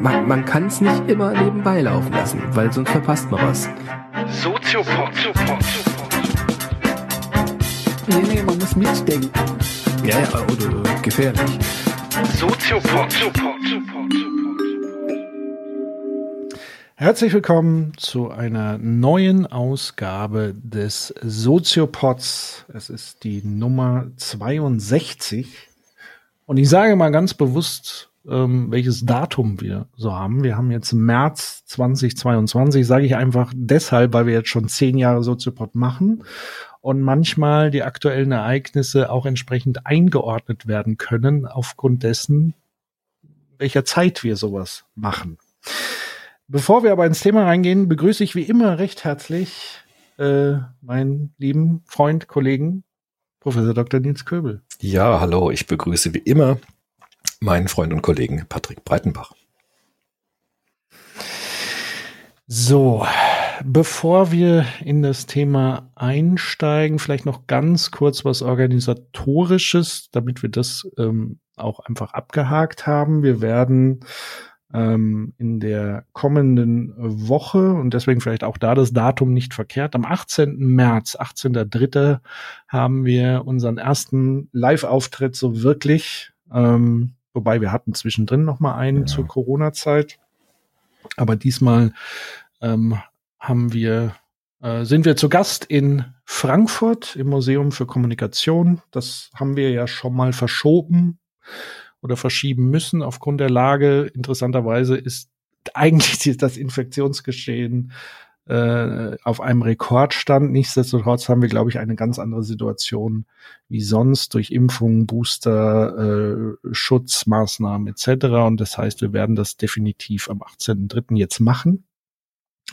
Man, man kann es nicht immer nebenbei laufen lassen, weil sonst verpasst man was. Soziopod. Nee, nee, man muss mitdenken. Ja, ja, oder, oder gefährlich. Soziopod. Herzlich willkommen zu einer neuen Ausgabe des Soziopods. Es ist die Nummer 62. Und ich sage mal ganz bewusst, ähm, welches Datum wir so haben. Wir haben jetzt März 2022, sage ich einfach deshalb, weil wir jetzt schon zehn Jahre Soziopod machen und manchmal die aktuellen Ereignisse auch entsprechend eingeordnet werden können aufgrund dessen, welcher Zeit wir sowas machen. Bevor wir aber ins Thema reingehen, begrüße ich wie immer recht herzlich äh, meinen lieben Freund, Kollegen, Professor Dr. Nils Köbel. Ja, hallo, ich begrüße wie immer meinen Freund und Kollegen Patrick Breitenbach. So, bevor wir in das Thema einsteigen, vielleicht noch ganz kurz was organisatorisches, damit wir das ähm, auch einfach abgehakt haben. Wir werden ähm, in der kommenden Woche und deswegen vielleicht auch da das Datum nicht verkehrt. Am 18. März, 18.3. haben wir unseren ersten Live-Auftritt so wirklich. Ähm, wobei wir hatten zwischendrin noch mal einen ja. zur Corona-Zeit. Aber diesmal ähm, haben wir, äh, sind wir zu Gast in Frankfurt im Museum für Kommunikation. Das haben wir ja schon mal verschoben oder verschieben müssen aufgrund der Lage. Interessanterweise ist eigentlich das Infektionsgeschehen äh, auf einem Rekordstand. Nichtsdestotrotz haben wir, glaube ich, eine ganz andere Situation wie sonst durch Impfungen, Booster, äh, Schutzmaßnahmen etc. Und das heißt, wir werden das definitiv am 18.03. jetzt machen.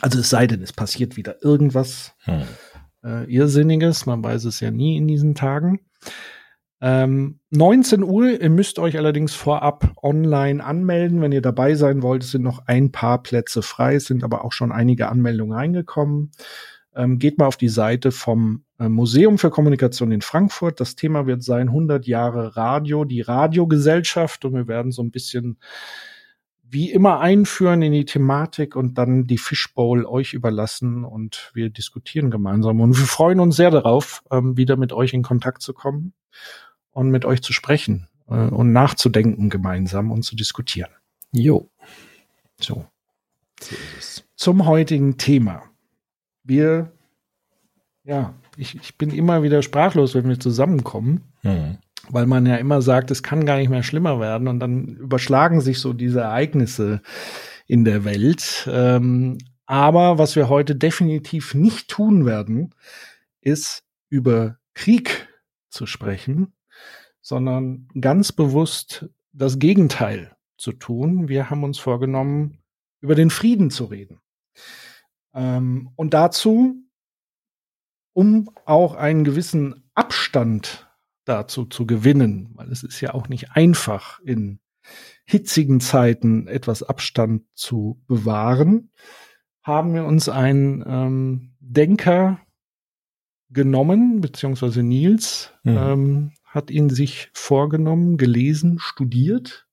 Also es sei denn, es passiert wieder irgendwas hm. äh, Irrsinniges. Man weiß es ja nie in diesen Tagen. Ähm, 19 Uhr, ihr müsst euch allerdings vorab online anmelden, wenn ihr dabei sein wollt. Es sind noch ein paar Plätze frei, es sind aber auch schon einige Anmeldungen reingekommen. Ähm, geht mal auf die Seite vom äh, Museum für Kommunikation in Frankfurt. Das Thema wird sein 100 Jahre Radio, die Radiogesellschaft und wir werden so ein bisschen wie immer einführen in die Thematik und dann die Fishbowl euch überlassen und wir diskutieren gemeinsam. Und wir freuen uns sehr darauf, ähm, wieder mit euch in Kontakt zu kommen und mit euch zu sprechen äh, und nachzudenken gemeinsam und zu diskutieren. Jo. So. so Zum heutigen Thema. Wir, ja, ich, ich bin immer wieder sprachlos, wenn wir zusammenkommen. Mhm weil man ja immer sagt, es kann gar nicht mehr schlimmer werden und dann überschlagen sich so diese Ereignisse in der Welt. Ähm, aber was wir heute definitiv nicht tun werden, ist über Krieg zu sprechen, sondern ganz bewusst das Gegenteil zu tun. Wir haben uns vorgenommen, über den Frieden zu reden. Ähm, und dazu, um auch einen gewissen Abstand dazu zu gewinnen, weil es ist ja auch nicht einfach in hitzigen Zeiten etwas Abstand zu bewahren, haben wir uns einen ähm, Denker genommen, beziehungsweise Nils, mhm. ähm, hat ihn sich vorgenommen, gelesen, studiert,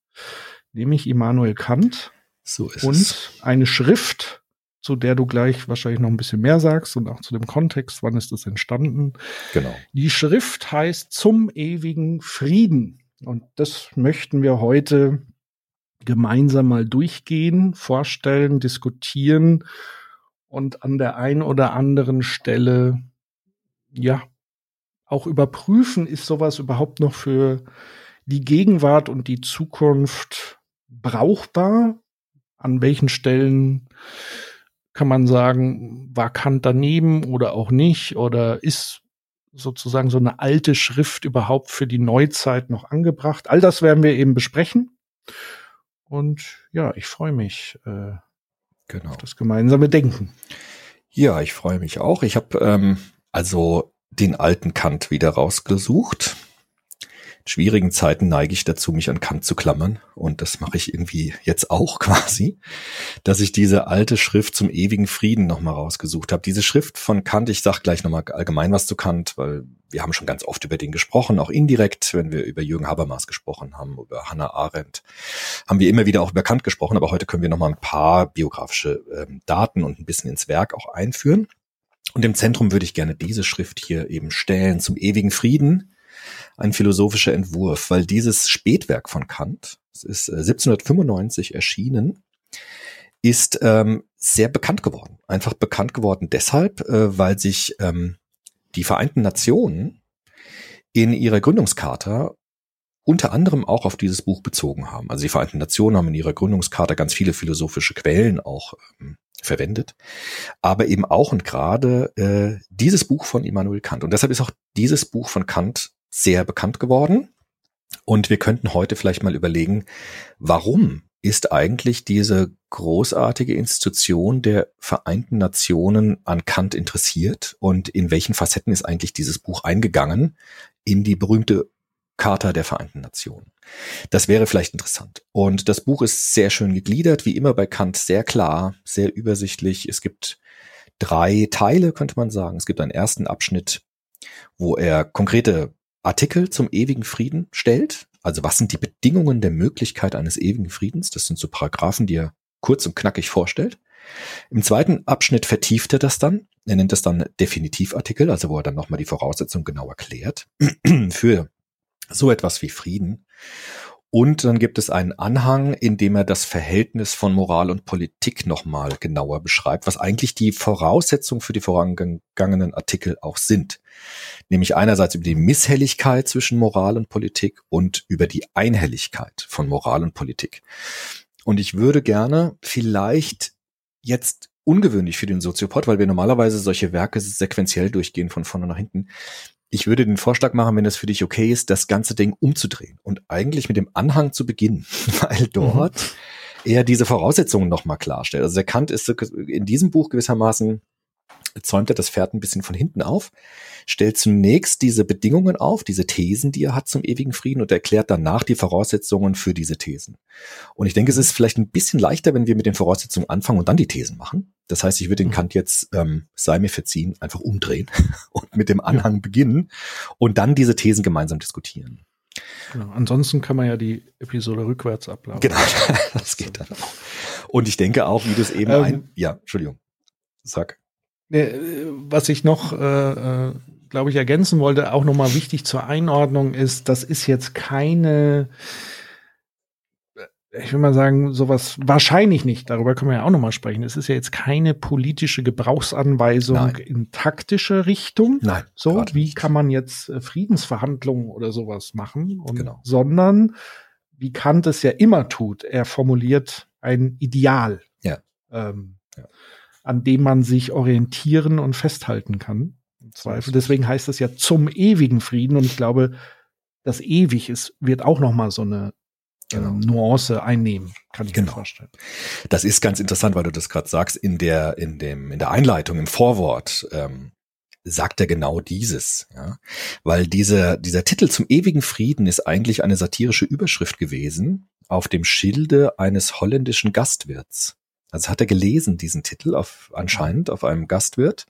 nämlich Immanuel Kant. So ist und es. eine Schrift, zu der du gleich wahrscheinlich noch ein bisschen mehr sagst und auch zu dem Kontext, wann ist das entstanden. Genau. Die Schrift heißt Zum ewigen Frieden. Und das möchten wir heute gemeinsam mal durchgehen, vorstellen, diskutieren und an der einen oder anderen Stelle, ja, auch überprüfen, ist sowas überhaupt noch für die Gegenwart und die Zukunft brauchbar? An welchen Stellen kann man sagen, war Kant daneben oder auch nicht? Oder ist sozusagen so eine alte Schrift überhaupt für die Neuzeit noch angebracht? All das werden wir eben besprechen. Und ja, ich freue mich äh, genau. auf das gemeinsame Denken. Ja, ich freue mich auch. Ich habe ähm, also den alten Kant wieder rausgesucht. schwierigen Zeiten neige ich dazu, mich an Kant zu klammern. Und das mache ich irgendwie jetzt auch quasi, dass ich diese alte Schrift zum ewigen Frieden nochmal rausgesucht habe. Diese Schrift von Kant, ich sage gleich nochmal allgemein was zu Kant, weil wir haben schon ganz oft über den gesprochen, auch indirekt, wenn wir über Jürgen Habermas gesprochen haben, über Hannah Arendt, haben wir immer wieder auch über Kant gesprochen, aber heute können wir nochmal ein paar biografische ähm, Daten und ein bisschen ins Werk auch einführen. Und im Zentrum würde ich gerne diese Schrift hier eben stellen, zum ewigen Frieden, ein philosophischer Entwurf, weil dieses Spätwerk von Kant, es ist 1795 äh, erschienen, ist ähm, sehr bekannt geworden. Einfach bekannt geworden deshalb, äh, weil sich ähm, die Vereinten Nationen in ihrer Gründungscharta unter anderem auch auf dieses Buch bezogen haben. Also die Vereinten Nationen haben in ihrer Gründungscharta ganz viele philosophische Quellen auch ähm, verwendet, aber eben auch und gerade äh, dieses Buch von Immanuel Kant. Und deshalb ist auch dieses Buch von Kant sehr bekannt geworden. Und wir könnten heute vielleicht mal überlegen, warum ist eigentlich diese großartige Institution der Vereinten Nationen an Kant interessiert und in welchen Facetten ist eigentlich dieses Buch eingegangen in die berühmte Charta der Vereinten Nationen. Das wäre vielleicht interessant. Und das Buch ist sehr schön gegliedert, wie immer bei Kant sehr klar, sehr übersichtlich. Es gibt drei Teile, könnte man sagen. Es gibt einen ersten Abschnitt, wo er konkrete Artikel zum ewigen Frieden stellt. Also was sind die Bedingungen der Möglichkeit eines ewigen Friedens? Das sind so Paragraphen, die er kurz und knackig vorstellt. Im zweiten Abschnitt vertieft er das dann. Er nennt das dann Definitivartikel, also wo er dann nochmal die Voraussetzungen genau erklärt für so etwas wie Frieden. Und dann gibt es einen Anhang, in dem er das Verhältnis von Moral und Politik nochmal genauer beschreibt, was eigentlich die Voraussetzungen für die vorangegangenen Artikel auch sind. Nämlich einerseits über die Misshelligkeit zwischen Moral und Politik und über die Einhelligkeit von Moral und Politik. Und ich würde gerne vielleicht jetzt ungewöhnlich für den Soziopod, weil wir normalerweise solche Werke sequenziell durchgehen von vorne nach hinten, ich würde den Vorschlag machen, wenn es für dich okay ist, das ganze Ding umzudrehen und eigentlich mit dem Anhang zu beginnen, weil dort mhm. er diese Voraussetzungen nochmal klarstellt. Also der Kant ist in diesem Buch gewissermaßen zäumt er das Pferd ein bisschen von hinten auf, stellt zunächst diese Bedingungen auf, diese Thesen, die er hat zum ewigen Frieden und erklärt danach die Voraussetzungen für diese Thesen. Und ich denke, es ist vielleicht ein bisschen leichter, wenn wir mit den Voraussetzungen anfangen und dann die Thesen machen. Das heißt, ich würde den mhm. Kant jetzt, ähm, sei mir verziehen, einfach umdrehen und mit dem Anhang beginnen und dann diese Thesen gemeinsam diskutieren. Genau. Ansonsten kann man ja die Episode rückwärts ablaufen. Genau, das geht dann auch. Und ich denke auch, wie du es eben ähm, ein, ja, Entschuldigung, sag. Äh, was ich noch, äh, äh, glaube ich, ergänzen wollte, auch nochmal wichtig zur Einordnung ist, das ist jetzt keine, äh, ich will mal sagen, sowas wahrscheinlich nicht, darüber können wir ja auch nochmal sprechen. Es ist ja jetzt keine politische Gebrauchsanweisung Nein. in taktische Richtung. Nein. So, wie kann man jetzt Friedensverhandlungen oder sowas machen? Und, genau. Sondern, wie Kant es ja immer tut, er formuliert ein Ideal. Ja. Ähm, ja an dem man sich orientieren und festhalten kann. Im Zweifel. Deswegen heißt das ja zum ewigen Frieden. Und ich glaube, das ewig ist, wird auch noch mal so eine genau. ähm, Nuance einnehmen, kann ich genau. mir vorstellen. Das ist ganz interessant, weil du das gerade sagst. In der, in dem, in der Einleitung, im Vorwort, ähm, sagt er genau dieses, ja. Weil dieser, dieser Titel zum ewigen Frieden ist eigentlich eine satirische Überschrift gewesen auf dem Schilde eines holländischen Gastwirts. Also hat er gelesen, diesen Titel, auf, anscheinend auf einem Gastwirt.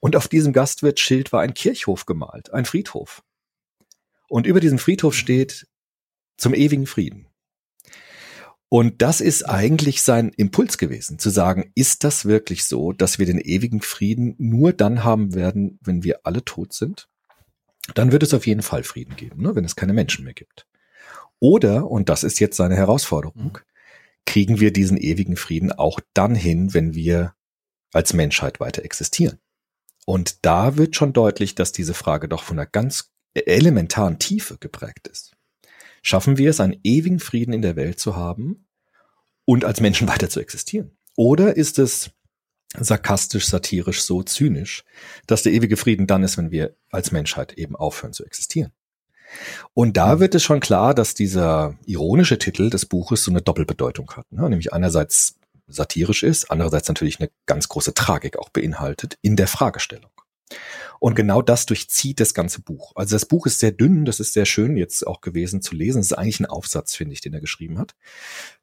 Und auf diesem Gastwirtsschild war ein Kirchhof gemalt, ein Friedhof. Und über diesem Friedhof steht zum ewigen Frieden. Und das ist eigentlich sein Impuls gewesen, zu sagen, ist das wirklich so, dass wir den ewigen Frieden nur dann haben werden, wenn wir alle tot sind? Dann wird es auf jeden Fall Frieden geben, ne, wenn es keine Menschen mehr gibt. Oder, und das ist jetzt seine Herausforderung, kriegen wir diesen ewigen Frieden auch dann hin, wenn wir als Menschheit weiter existieren. Und da wird schon deutlich, dass diese Frage doch von einer ganz elementaren Tiefe geprägt ist. Schaffen wir es, einen ewigen Frieden in der Welt zu haben und als Menschen weiter zu existieren? Oder ist es sarkastisch, satirisch, so zynisch, dass der ewige Frieden dann ist, wenn wir als Menschheit eben aufhören zu existieren? Und da mhm. wird es schon klar, dass dieser ironische Titel des Buches so eine Doppelbedeutung hat. Ne? Nämlich einerseits satirisch ist, andererseits natürlich eine ganz große Tragik auch beinhaltet in der Fragestellung. Und genau das durchzieht das ganze Buch. Also das Buch ist sehr dünn, das ist sehr schön jetzt auch gewesen zu lesen. Es ist eigentlich ein Aufsatz, finde ich, den er geschrieben hat,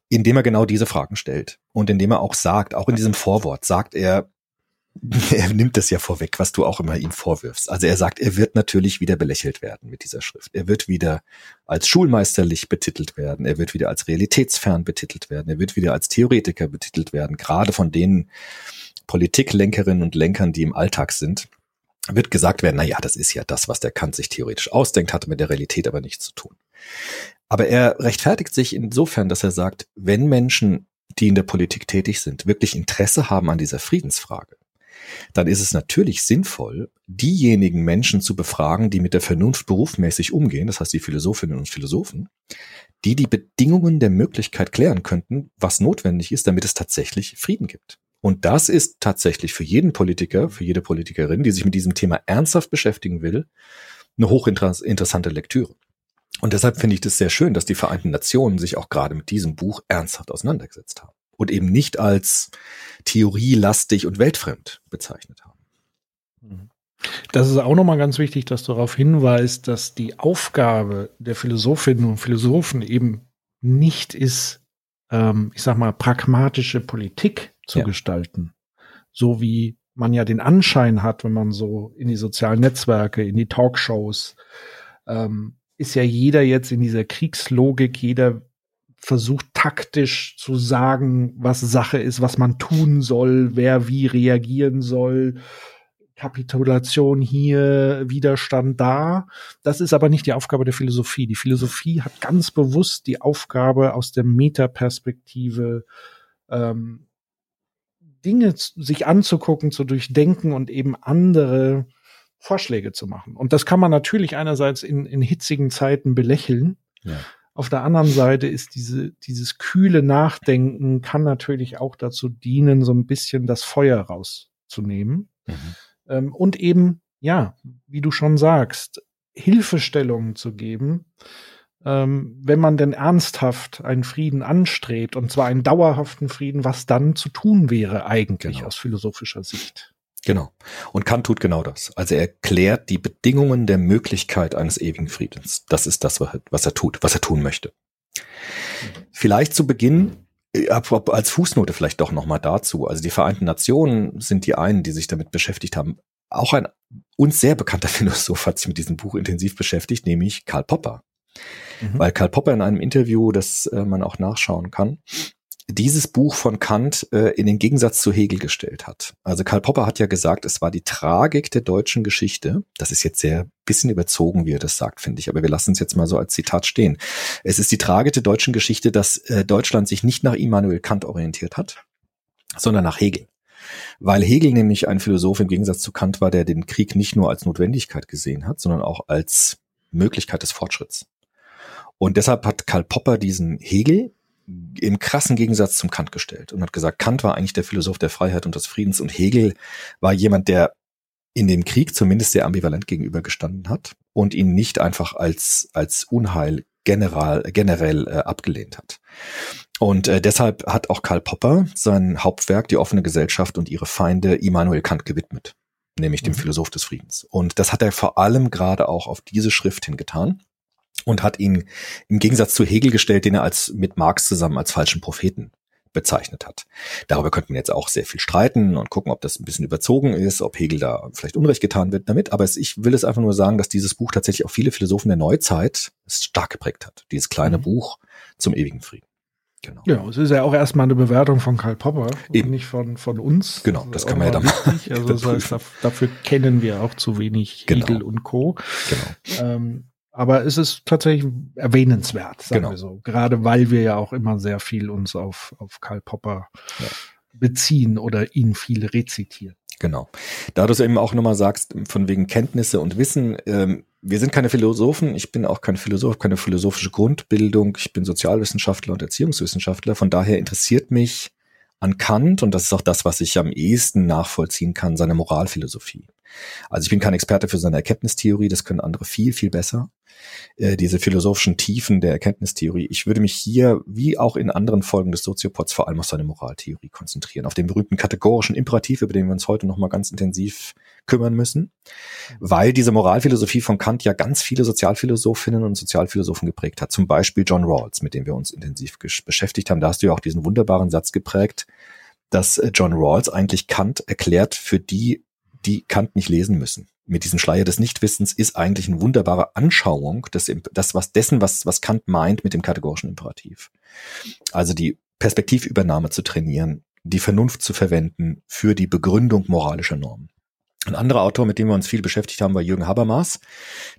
indem er genau diese Fragen stellt und indem er auch sagt, auch in diesem Vorwort sagt er, er nimmt das ja vorweg, was du auch immer ihm vorwirfst. Also er sagt, er wird natürlich wieder belächelt werden mit dieser Schrift. Er wird wieder als schulmeisterlich betitelt werden. Er wird wieder als realitätsfern betitelt werden. Er wird wieder als Theoretiker betitelt werden. Gerade von den Politiklenkerinnen und Lenkern, die im Alltag sind, wird gesagt werden, na ja, das ist ja das, was der Kant sich theoretisch ausdenkt, hatte mit der Realität aber nichts zu tun. Aber er rechtfertigt sich insofern, dass er sagt, wenn Menschen, die in der Politik tätig sind, wirklich Interesse haben an dieser Friedensfrage, dann ist es natürlich sinnvoll, diejenigen Menschen zu befragen, die mit der Vernunft berufsmäßig umgehen, das heißt die Philosophinnen und Philosophen, die die Bedingungen der Möglichkeit klären könnten, was notwendig ist, damit es tatsächlich Frieden gibt. Und das ist tatsächlich für jeden Politiker, für jede Politikerin, die sich mit diesem Thema ernsthaft beschäftigen will, eine hochinteressante Lektüre. Und deshalb finde ich das sehr schön, dass die Vereinten Nationen sich auch gerade mit diesem Buch ernsthaft auseinandergesetzt haben und eben nicht als theorielastig und weltfremd bezeichnet haben. Mhm. Das ist auch nochmal ganz wichtig, dass du darauf hinweist, dass die Aufgabe der Philosophinnen und Philosophen eben nicht ist, ähm, ich sag mal, pragmatische Politik zu ja. gestalten. So wie man ja den Anschein hat, wenn man so in die sozialen Netzwerke, in die Talkshows, ähm, ist ja jeder jetzt in dieser Kriegslogik, jeder versucht taktisch zu sagen, was Sache ist, was man tun soll, wer wie reagieren soll. Kapitulation hier, Widerstand da. Das ist aber nicht die Aufgabe der Philosophie. Die Philosophie hat ganz bewusst die Aufgabe aus der Metaperspektive ähm, Dinge sich anzugucken, zu durchdenken und eben andere Vorschläge zu machen. Und das kann man natürlich einerseits in, in hitzigen Zeiten belächeln. Ja. Auf der anderen Seite ist diese, dieses kühle Nachdenken kann natürlich auch dazu dienen, so ein bisschen das Feuer rauszunehmen. Mhm. Ähm, und eben, ja, wie du schon sagst, Hilfestellungen zu geben, ähm, wenn man denn ernsthaft einen Frieden anstrebt, und zwar einen dauerhaften Frieden, was dann zu tun wäre eigentlich genau. aus philosophischer Sicht. Genau. Und Kant tut genau das. Also er klärt die Bedingungen der Möglichkeit eines ewigen Friedens. Das ist das, was er tut, was er tun möchte. Vielleicht zu Beginn äh, als Fußnote vielleicht doch nochmal dazu. Also die Vereinten Nationen sind die einen, die sich damit beschäftigt haben. Auch ein uns sehr bekannter Philosoph hat sich mit diesem Buch intensiv beschäftigt, nämlich Karl Popper. Mhm. Weil Karl Popper in einem Interview, das äh, man auch nachschauen kann, dieses Buch von Kant äh, in den Gegensatz zu Hegel gestellt hat. Also Karl Popper hat ja gesagt, es war die Tragik der deutschen Geschichte. Das ist jetzt sehr bisschen überzogen, wie er das sagt, finde ich. Aber wir lassen es jetzt mal so als Zitat stehen. Es ist die Tragik der deutschen Geschichte, dass äh, Deutschland sich nicht nach Immanuel Kant orientiert hat, sondern nach Hegel. Weil Hegel nämlich ein Philosoph im Gegensatz zu Kant war, der den Krieg nicht nur als Notwendigkeit gesehen hat, sondern auch als Möglichkeit des Fortschritts. Und deshalb hat Karl Popper diesen Hegel im krassen Gegensatz zum Kant gestellt und hat gesagt, Kant war eigentlich der Philosoph der Freiheit und des Friedens und Hegel war jemand, der in dem Krieg zumindest sehr ambivalent gegenübergestanden hat und ihn nicht einfach als, als Unheil general, generell äh, abgelehnt hat. Und äh, deshalb hat auch Karl Popper sein Hauptwerk Die offene Gesellschaft und ihre Feinde Immanuel Kant gewidmet, nämlich dem mhm. Philosoph des Friedens. Und das hat er vor allem gerade auch auf diese Schrift hingetan und hat ihn im Gegensatz zu Hegel gestellt, den er als mit Marx zusammen als falschen Propheten bezeichnet hat. Darüber könnte man jetzt auch sehr viel streiten und gucken, ob das ein bisschen überzogen ist, ob Hegel da vielleicht Unrecht getan wird damit. Aber ich will es einfach nur sagen, dass dieses Buch tatsächlich auch viele Philosophen der Neuzeit stark geprägt hat. Dieses kleine mhm. Buch zum ewigen Frieden. Genau. Ja, es ist ja auch erstmal eine Bewertung von Karl Popper Eben. nicht von, von uns. Genau, das kann man ja dann machen. Also das heißt, dafür kennen wir auch zu wenig genau. Hegel und Co. Genau. Ähm, aber es ist tatsächlich erwähnenswert, sagen genau. wir so. Gerade weil wir ja auch immer sehr viel uns auf, auf Karl Popper ja. beziehen oder ihn viel rezitieren. Genau. Da du es eben auch nochmal sagst, von wegen Kenntnisse und Wissen, ähm, wir sind keine Philosophen, ich bin auch kein Philosoph, keine philosophische Grundbildung, ich bin Sozialwissenschaftler und Erziehungswissenschaftler, von daher interessiert mich an Kant, und das ist auch das, was ich am ehesten nachvollziehen kann, seine Moralphilosophie. Also ich bin kein Experte für seine Erkenntnistheorie, das können andere viel, viel besser. Äh, diese philosophischen Tiefen der Erkenntnistheorie. Ich würde mich hier, wie auch in anderen Folgen des Soziopods, vor allem auf seine Moraltheorie konzentrieren, auf den berühmten kategorischen Imperativ, über den wir uns heute nochmal ganz intensiv kümmern müssen, weil diese Moralphilosophie von Kant ja ganz viele Sozialphilosophinnen und Sozialphilosophen geprägt hat. Zum Beispiel John Rawls, mit dem wir uns intensiv beschäftigt haben. Da hast du ja auch diesen wunderbaren Satz geprägt, dass äh, John Rawls eigentlich Kant erklärt für die, die Kant nicht lesen müssen. Mit diesem Schleier des Nichtwissens ist eigentlich eine wunderbare Anschauung des, das, was dessen, was, was Kant meint mit dem kategorischen Imperativ. Also die Perspektivübernahme zu trainieren, die Vernunft zu verwenden für die Begründung moralischer Normen. Ein anderer Autor, mit dem wir uns viel beschäftigt haben, war Jürgen Habermas,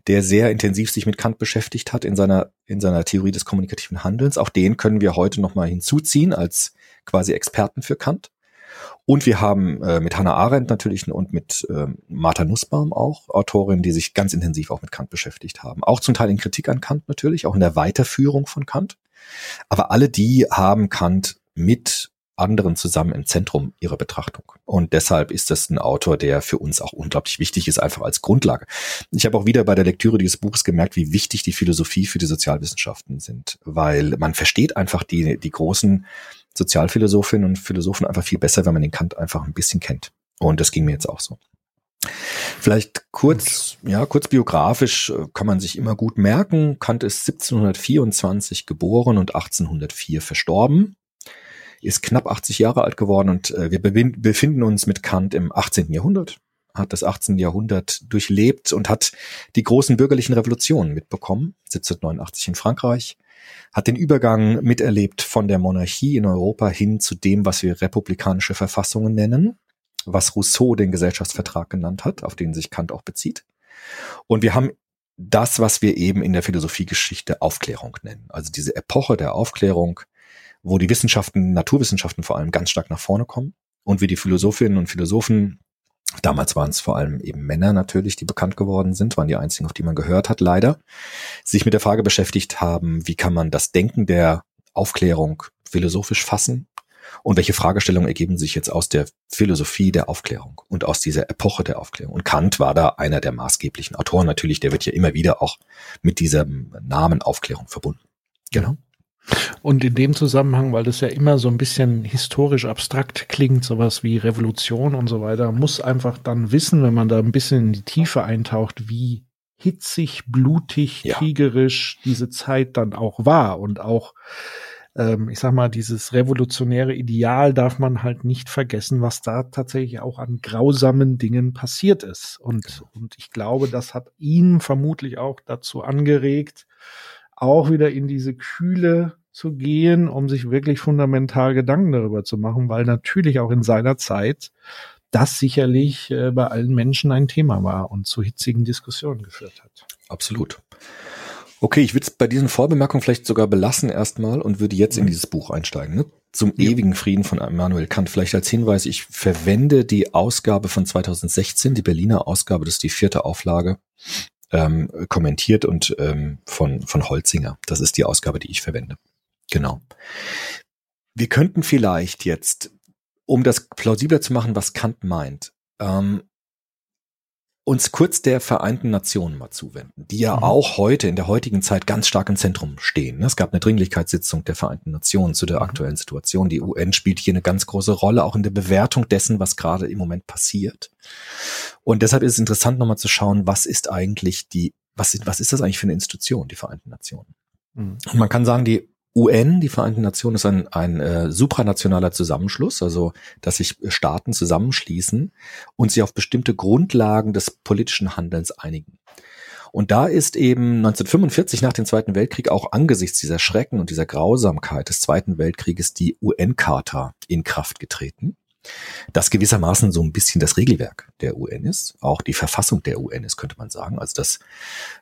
der sehr intensiv sich mit Kant beschäftigt hat in seiner, in seiner Theorie des kommunikativen Handelns. Auch den können wir heute nochmal hinzuziehen als quasi Experten für Kant. Und wir haben äh, mit Hannah Arendt natürlich und mit äh, Martha Nussbaum auch Autorinnen, die sich ganz intensiv auch mit Kant beschäftigt haben. Auch zum Teil in Kritik an Kant natürlich, auch in der Weiterführung von Kant. Aber alle die haben Kant mit anderen zusammen im Zentrum ihrer Betrachtung. Und deshalb ist das ein Autor, der für uns auch unglaublich wichtig ist, einfach als Grundlage. Ich habe auch wieder bei der Lektüre dieses Buches gemerkt, wie wichtig die Philosophie für die Sozialwissenschaften sind, weil man versteht einfach die, die großen Sozialphilosophinnen und Philosophen einfach viel besser, wenn man den Kant einfach ein bisschen kennt. Und das ging mir jetzt auch so. Vielleicht kurz, ja, kurz biografisch äh, kann man sich immer gut merken. Kant ist 1724 geboren und 1804 verstorben ist knapp 80 Jahre alt geworden und äh, wir befinden uns mit Kant im 18. Jahrhundert, hat das 18. Jahrhundert durchlebt und hat die großen bürgerlichen Revolutionen mitbekommen, 1789 in Frankreich, hat den Übergang miterlebt von der Monarchie in Europa hin zu dem, was wir republikanische Verfassungen nennen, was Rousseau den Gesellschaftsvertrag genannt hat, auf den sich Kant auch bezieht. Und wir haben das, was wir eben in der Philosophiegeschichte Aufklärung nennen. Also diese Epoche der Aufklärung, wo die Wissenschaften, Naturwissenschaften vor allem ganz stark nach vorne kommen und wie die Philosophinnen und Philosophen, damals waren es vor allem eben Männer natürlich, die bekannt geworden sind, waren die einzigen, auf die man gehört hat, leider, sich mit der Frage beschäftigt haben, wie kann man das Denken der Aufklärung philosophisch fassen und welche Fragestellungen ergeben sich jetzt aus der Philosophie der Aufklärung und aus dieser Epoche der Aufklärung. Und Kant war da einer der maßgeblichen Autoren natürlich, der wird ja immer wieder auch mit diesem Namen Aufklärung verbunden. Genau. Und in dem Zusammenhang, weil das ja immer so ein bisschen historisch abstrakt klingt, sowas wie Revolution und so weiter, muss einfach dann wissen, wenn man da ein bisschen in die Tiefe eintaucht, wie hitzig, blutig, ja. kriegerisch diese Zeit dann auch war und auch ähm, ich sag mal, dieses revolutionäre Ideal darf man halt nicht vergessen, was da tatsächlich auch an grausamen Dingen passiert ist. Und, und ich glaube, das hat ihn vermutlich auch dazu angeregt, auch wieder in diese Kühle zu gehen, um sich wirklich fundamental Gedanken darüber zu machen, weil natürlich auch in seiner Zeit das sicherlich äh, bei allen Menschen ein Thema war und zu hitzigen Diskussionen geführt hat. Absolut. Okay, ich würde es bei diesen Vorbemerkungen vielleicht sogar belassen erstmal und würde jetzt in mhm. dieses Buch einsteigen. Ne? Zum ja. ewigen Frieden von Immanuel Kant. Vielleicht als Hinweis, ich verwende die Ausgabe von 2016, die Berliner Ausgabe, das ist die vierte Auflage ähm, kommentiert und ähm, von, von Holzinger. Das ist die Ausgabe, die ich verwende. Genau. Wir könnten vielleicht jetzt, um das plausibler zu machen, was Kant meint, ähm, uns kurz der Vereinten Nationen mal zuwenden, die ja mhm. auch heute in der heutigen Zeit ganz stark im Zentrum stehen. Es gab eine Dringlichkeitssitzung der Vereinten Nationen zu der mhm. aktuellen Situation. Die UN spielt hier eine ganz große Rolle, auch in der Bewertung dessen, was gerade im Moment passiert. Und deshalb ist es interessant, nochmal zu schauen, was ist eigentlich die, was, was ist das eigentlich für eine Institution, die Vereinten Nationen? Mhm. Und man kann sagen, die UN, die Vereinten Nationen, ist ein, ein äh, supranationaler Zusammenschluss, also dass sich Staaten zusammenschließen und sich auf bestimmte Grundlagen des politischen Handelns einigen. Und da ist eben 1945 nach dem Zweiten Weltkrieg auch angesichts dieser Schrecken und dieser Grausamkeit des Zweiten Weltkrieges die UN-Charta in Kraft getreten, das gewissermaßen so ein bisschen das Regelwerk der UN ist, auch die Verfassung der UN ist, könnte man sagen, also das,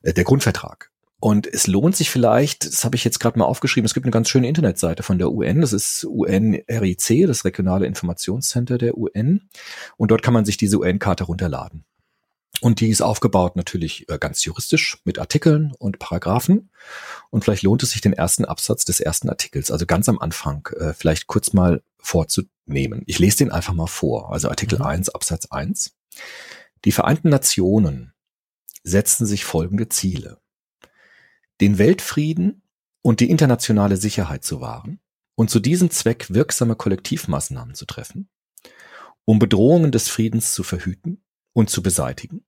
äh, der Grundvertrag. Und es lohnt sich vielleicht, das habe ich jetzt gerade mal aufgeschrieben, es gibt eine ganz schöne Internetseite von der UN, das ist UNRIC, das regionale Informationscenter der UN. Und dort kann man sich diese UN-Karte runterladen. Und die ist aufgebaut natürlich äh, ganz juristisch mit Artikeln und Paragraphen. Und vielleicht lohnt es sich, den ersten Absatz des ersten Artikels, also ganz am Anfang, äh, vielleicht kurz mal vorzunehmen. Ich lese den einfach mal vor. Also Artikel mhm. 1, Absatz 1. Die Vereinten Nationen setzen sich folgende Ziele. Den Weltfrieden und die internationale Sicherheit zu wahren und zu diesem Zweck wirksame Kollektivmaßnahmen zu treffen, um Bedrohungen des Friedens zu verhüten und zu beseitigen,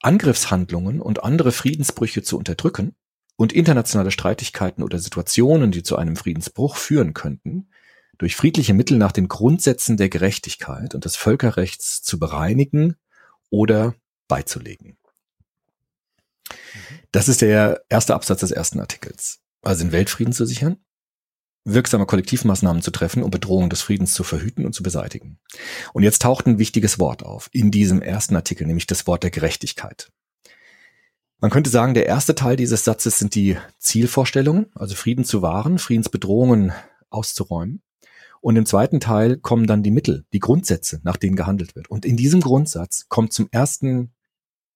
Angriffshandlungen und andere Friedensbrüche zu unterdrücken und internationale Streitigkeiten oder Situationen, die zu einem Friedensbruch führen könnten, durch friedliche Mittel nach den Grundsätzen der Gerechtigkeit und des Völkerrechts zu bereinigen oder beizulegen. Das ist der erste Absatz des ersten Artikels. Also den Weltfrieden zu sichern, wirksame Kollektivmaßnahmen zu treffen, um Bedrohungen des Friedens zu verhüten und zu beseitigen. Und jetzt taucht ein wichtiges Wort auf in diesem ersten Artikel, nämlich das Wort der Gerechtigkeit. Man könnte sagen, der erste Teil dieses Satzes sind die Zielvorstellungen, also Frieden zu wahren, Friedensbedrohungen auszuräumen. Und im zweiten Teil kommen dann die Mittel, die Grundsätze, nach denen gehandelt wird. Und in diesem Grundsatz kommt zum ersten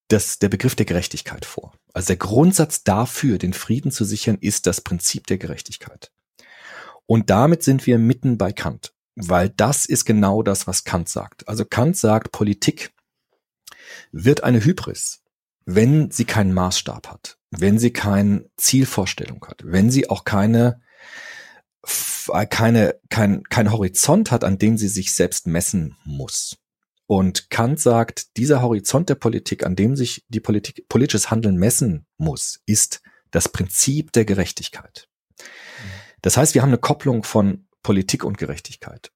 das, der Begriff der Gerechtigkeit vor. Also der Grundsatz dafür, den Frieden zu sichern, ist das Prinzip der Gerechtigkeit. Und damit sind wir mitten bei Kant, weil das ist genau das, was Kant sagt. Also Kant sagt, Politik wird eine Hybris, wenn sie keinen Maßstab hat, wenn sie keine Zielvorstellung hat, wenn sie auch keine keine kein kein Horizont hat, an dem sie sich selbst messen muss. Und Kant sagt, dieser Horizont der Politik, an dem sich die Politik politisches Handeln messen muss, ist das Prinzip der Gerechtigkeit. Das heißt, wir haben eine Kopplung von Politik und Gerechtigkeit.